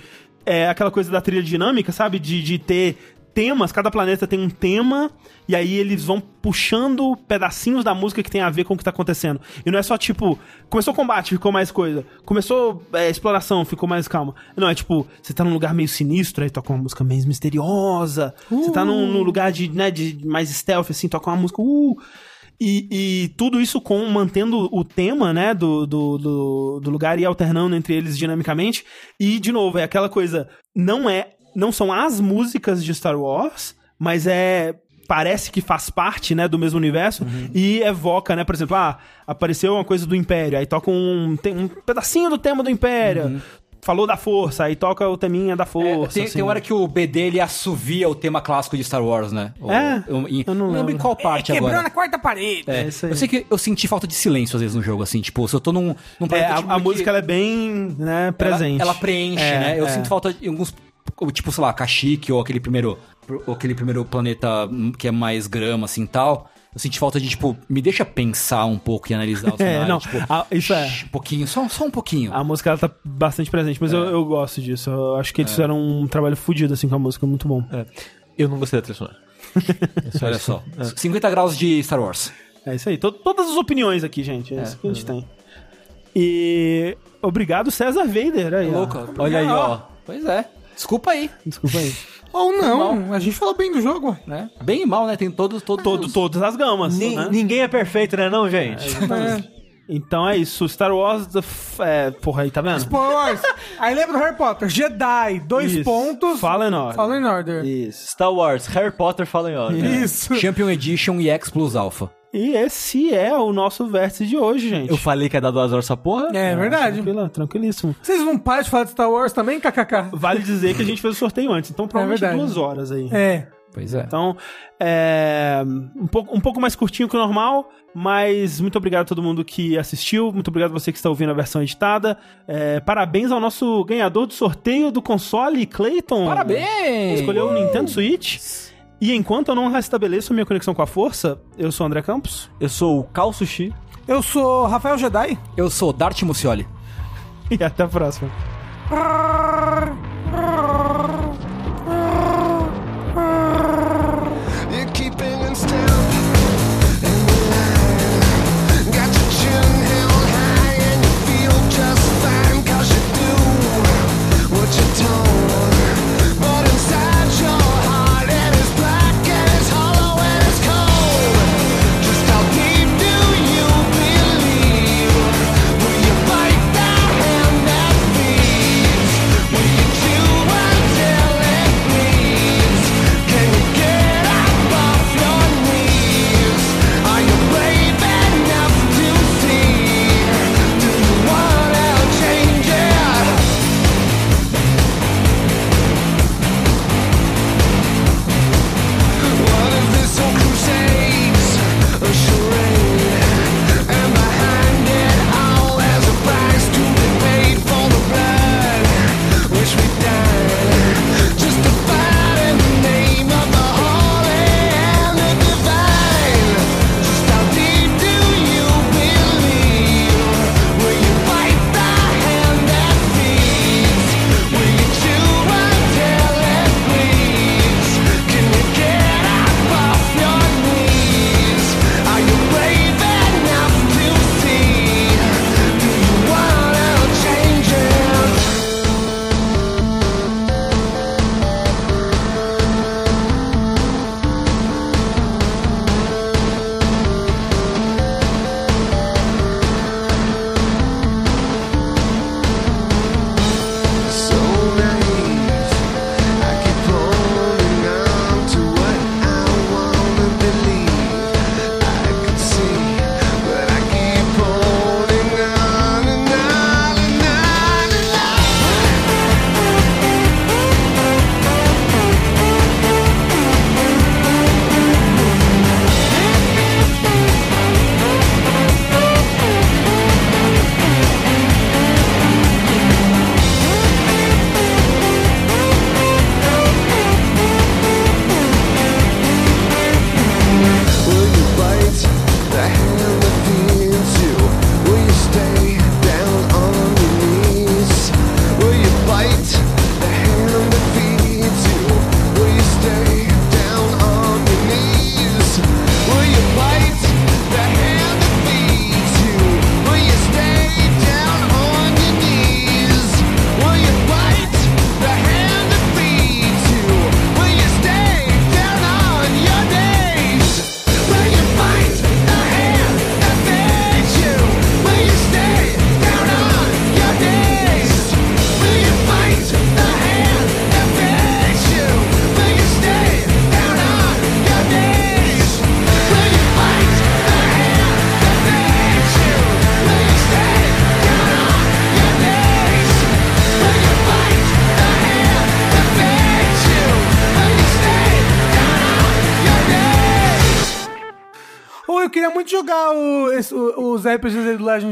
É aquela coisa da trilha dinâmica, sabe? De, de ter temas, cada planeta tem um tema, e aí eles vão puxando pedacinhos da música que tem a ver com o que tá acontecendo. E não é só tipo, começou o combate, ficou mais coisa. Começou é, exploração, ficou mais calma. Não, é tipo, você tá num lugar meio sinistro, aí toca uma música mais misteriosa. Você tá num, num lugar de, né, de mais stealth, assim, toca uma música. Uh, e, e tudo isso com mantendo o tema, né, do, do, do, do lugar e alternando entre eles dinamicamente. E, de novo, é aquela coisa, não é. Não são as músicas de Star Wars, mas é. Parece que faz parte, né, do mesmo universo e evoca, né, por exemplo, ah, apareceu uma coisa do Império, aí toca um, tem um pedacinho do tema do Império, falou da força, aí toca o teminha da É, força. tem, assim. tem hora que o BD ele assovia o tema clássico de Star Wars, né? O- É? eu, em- Eu não lembro lembro. em qual parte Quebrando agora. a quarta parede. É, É isso aí. eu sei que eu senti falta de silêncio às vezes no jogo, assim, tipo, se eu tô num, num É, a, tipo, a que música ela é bem, né, ela- presente. Ela, preenche, É, né? Eu é. sinto falta de alguns, tipo, sei lá, Kashyyyk ou aquele primeiro, ou aquele primeiro planeta hum, que é mais grama, assim, tal. Eu senti falta de, tipo, me deixa pensar um pouco e analisar o É, cenário. não, tipo, a- isso é. Um pouquinho, só, só um pouquinho. A música ela tá bastante presente, mas eu, eu gosto disso. Eu acho que eles fizeram um trabalho fudido assim com a música, muito bom. É. Eu não gostei da trilha sonora. Olha só. 50 graus de Star Wars. É isso aí. To- todas as opiniões aqui, gente. É, isso que a gente tem. E obrigado, César Vader. Aí, ó. Louco. Olha aí, ó. Pois é. Desculpa aí, Desculpa aí. Ou não, a gente falou bem do jogo. né? Bem e mal, né? Tem todos, todos, Todo, todas as gamas. Ni- né? Ninguém é perfeito, né, não, gente? Então é isso. Star Wars. the f- É, porra aí, tá vendo? Spoilers. Aí lembra do Harry Potter. Jedi, dois Isso. pontos. Fallen Order. Fallen Order. Isso. Star Wars, Harry Potter fala em ordem. Isso. Champion Edition e X Plus Alpha. E esse é o nosso vértice de hoje, gente. Eu falei que ia dar duas horas essa porra. É verdade. Tranquilo, tranquilíssimo. Vocês não param de falar de Star Wars também, kkk? Vale dizer que a gente fez o sorteio antes, então provavelmente verdade. duas horas aí. É. Pois é. Então, é, um, pouco, um pouco mais curtinho que o normal, mas muito obrigado a todo mundo que assistiu, muito obrigado a você que está ouvindo a versão editada. É, parabéns ao nosso ganhador do sorteio do console, Clayton. Parabéns! Escolheu o Nintendo Switch. E enquanto eu não restabeleço a minha conexão com a força, eu sou o André Campos. Eu sou o Cal Sushi. Eu sou Rafael Jedi. Eu sou Dart Mucioli. E até a próxima.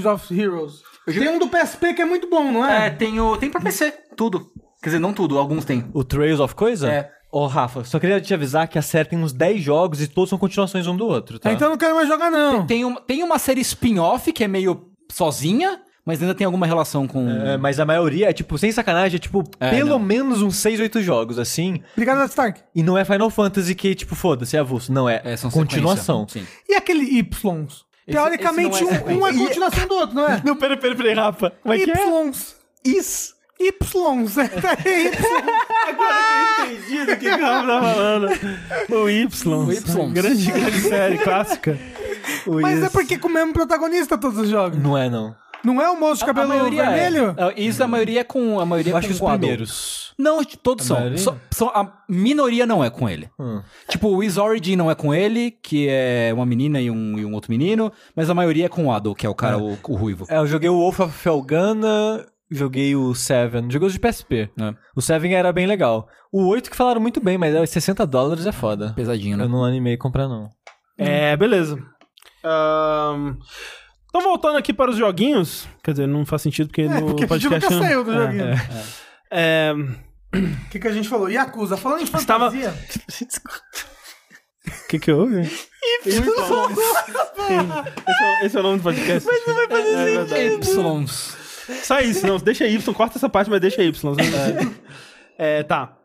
Of Heroes. Tem um do PSP que é muito bom, não É, é? tem, o, tem pra PC, tudo. Quer dizer, não tudo, alguns tem. O Trails of Coisa? É. Ô, Rafa, só queria te avisar que a série tem uns 10 jogos e todos são continuações um do outro, tá? Então eu não quero mais jogar, não. Tem, uma- tem uma série spin-off que é meio sozinha, mas ainda tem alguma relação com. É, mas a maioria é, tipo, sem sacanagem, é, tipo, É, pelo não. menos uns 6, 8 jogos, assim. Obrigado, Stark. E não é Final Fantasy que, tipo, foda-se, é avulso. Não, é, É, são continuação. Sim. E aquele Y? Teoricamente, esse não é um, um é continuação do outro, não é? Não, pera, pera, pera, Rafa. Como é que é? Ys. Ys. É Y. Agora que eu entendi do que o Rafa tá falando. O Y. O Y. Grande, grande série, clássica. O Mas é Is. porque com o mesmo protagonista todos os jogos. Não é, não. Não é o moço de cabelo a maioria vermelho? É. É, Isso a maioria é com a maioria Eu acho com que os com Adult. primeiros. Não, todos A são. Só-. A minoria não é com ele. Hum. Tipo, o Wiz Origin não é com ele, que é uma menina e um, e um outro menino, mas a maioria é com o Ado, que é o cara, o, o ruivo. É, eu joguei o Wolf of Felgana, joguei o Seven, joguei os de PSP. É. O Seven era bem legal. O 8 que falaram muito bem, mas é 60 dólares é foda. Pesadinho, né? Eu não animei a comprar, não. É, beleza. Ahn, Então, voltando aqui para os joguinhos. Quer dizer, não faz sentido porque no Porque a gente podcast. nunca não- saiu do É, joguinho. É, O que, que a gente falou? Yakuza. Falando em Estava- fantasia... O que que houve? Sim, esse, é, esse é o nome do podcast. Mas não vai fazer Ys. Só isso, não. Deixa Y, corta essa parte, mas deixa Y. É, tá.